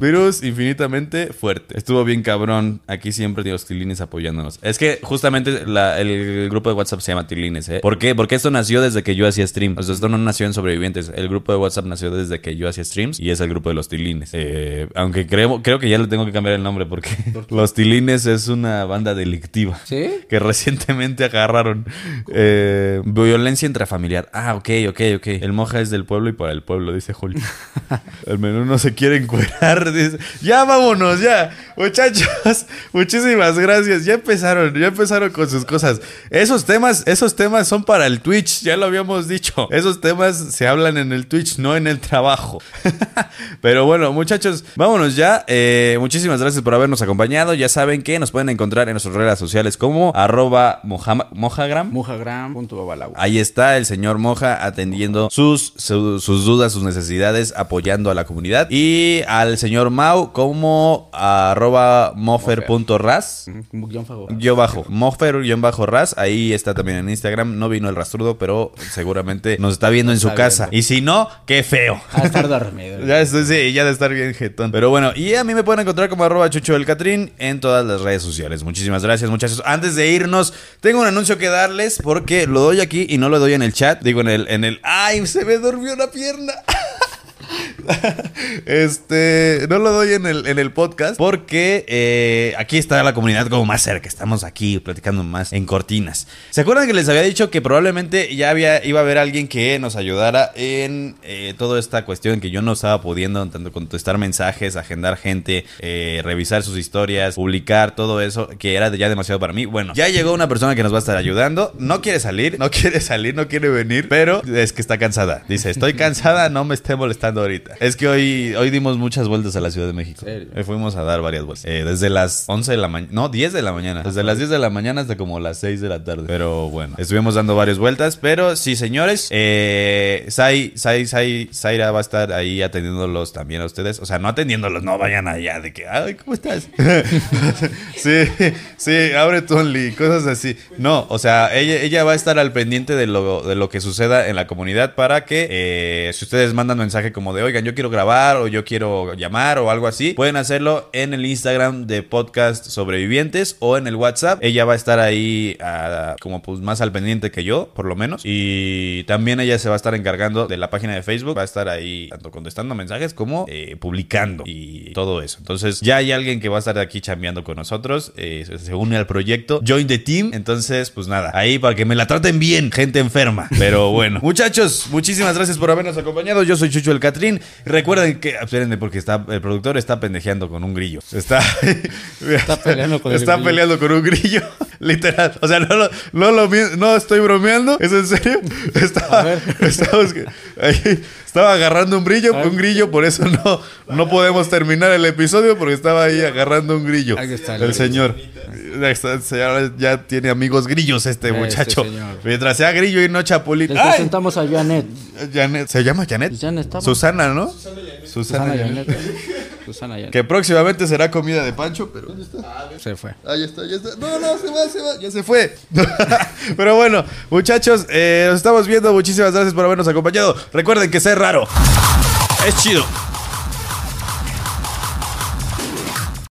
Speaker 1: Virus infinitamente fuerte. Estuvo bien cabrón. Aquí siempre los tilines apoyándonos. Es que justamente la- el, grupo de WhatsApp se llama Tilines, ¿eh? ¿Por qué? Porque esto nació desde que yo hacía stream. O sea, esto no nació en sobrevivientes. El grupo de WhatsApp nació desde que yo hacía streams y es el grupo de los Tilines. Eh, aunque creo, creo que ya le tengo que cambiar el nombre porque los Tilines es una banda delictiva.
Speaker 2: ¿Sí?
Speaker 1: Que recientemente agarraron eh, violencia intrafamiliar. Ah, ok, ok, ok. El moja es del pueblo y para el pueblo, dice Julio. El menú no se quiere Dice, ya vámonos, ya. Muchachos, muchísimas gracias. Ya empezaron, ya empezaron con sus cosas. Esos temas, esos temas son para el Twitch, ya lo habíamos dicho. Esos temas se hablan en el Twitch, no en el trabajo. Pero bueno, muchachos, vámonos ya. Eh, muchísimas gracias por habernos acompañado. Ya saben que nos pueden encontrar en nuestras redes sociales como arroba mojagram.
Speaker 2: Mujagram.babalau.
Speaker 1: Ahí está el señor Moja atendiendo sus, su- sus dudas, sus necesidades, apoyando a la comunidad. Y al señor Mau como arroba mofer.ras. Yo bajo, mofer-ras, ahí está también en Instagram, no vino el rastrudo, pero seguramente nos está viendo en su casa. Y si no, qué feo.
Speaker 2: A estar dormido.
Speaker 1: Ya estoy, sí, ya de estar bien jetón. Pero bueno, y a mí me pueden encontrar como arroba chucho del Catrín en todas las redes sociales. Muchísimas gracias, muchachos. Antes de irnos, tengo un anuncio que darles porque lo doy aquí y no lo doy en el chat. Digo en el, en el. ¡Ay! Se me durmió una pierna. Este, no lo doy en el, en el podcast porque eh, aquí está la comunidad como más cerca. Estamos aquí platicando más en cortinas. ¿Se acuerdan que les había dicho que probablemente ya había, iba a haber alguien que nos ayudara en eh, toda esta cuestión que yo no estaba pudiendo tanto contestar mensajes, agendar gente, eh, revisar sus historias, publicar todo eso que era ya demasiado para mí? Bueno, ya llegó una persona que nos va a estar ayudando. No quiere salir, no quiere salir, no quiere venir, pero es que está cansada. Dice, estoy cansada, no me esté molestando ahorita. Es que hoy, hoy dimos muchas vueltas a la Ciudad de México. Eh, fuimos a dar varias vueltas. Eh, desde las 11 de la mañana, no, 10 de la mañana. Desde las 10 de la mañana hasta como las 6 de la tarde. Pero bueno, estuvimos dando varias vueltas. Pero sí, señores, eh, Sai, Sai, Sai, Zaira va a estar ahí atendiéndolos también a ustedes. O sea, no atendiéndolos, no vayan allá de que, ay, ¿cómo estás? sí, sí, abre tu Only, cosas así. No, o sea, ella, ella va a estar al pendiente de lo, de lo que suceda en la comunidad para que eh, si ustedes mandan mensaje como de, yo quiero grabar o yo quiero llamar o algo así, pueden hacerlo en el Instagram de Podcast Sobrevivientes o en el WhatsApp. Ella va a estar ahí ah, como pues más al pendiente que yo, por lo menos. Y también ella se va a estar encargando de la página de Facebook, va a estar ahí tanto contestando mensajes como eh, publicando y todo eso. Entonces ya hay alguien que va a estar aquí chambeando con nosotros, eh, se une al proyecto, join the team. Entonces, pues nada, ahí para que me la traten bien, gente enferma. Pero bueno, muchachos, muchísimas gracias por habernos acompañado. Yo soy Chucho el Catrín. Recuerden que, espérenme, porque está, el productor está pendejeando con un grillo. Está,
Speaker 2: Está peleando con el
Speaker 1: Está
Speaker 2: grillo.
Speaker 1: peleando con un grillo. Literal. O sea, no, lo- no, lo no estoy bromeando. ¿Es en serio? Estaba,
Speaker 2: A ver.
Speaker 1: estaba, estaba agarrando un
Speaker 2: ver.
Speaker 1: un grillo, por eso no, no podemos terminar el episodio porque estaba ahí agarrando un grillo.
Speaker 2: Ahí está el
Speaker 1: el
Speaker 2: grillo.
Speaker 1: señor. Ya, tiene amigos grillos este
Speaker 2: Este
Speaker 1: muchacho. Mientras sea grillo y no chapulín.
Speaker 2: Les presentamos a Janet.
Speaker 1: Janet- ¿Se llama Janet?
Speaker 2: Pues Janet.
Speaker 1: Susana, ¿no? Susana,
Speaker 2: Susana
Speaker 1: Janet.
Speaker 2: Janet. Susana.
Speaker 1: Que próximamente será comida de Pancho, pero
Speaker 2: Se fue.
Speaker 1: Ahí está, ya está. No, no, se va, se va. Ya se fue. Pero bueno, muchachos, eh, nos estamos viendo. Muchísimas gracias por habernos acompañado. Recuerden que ser raro es chido.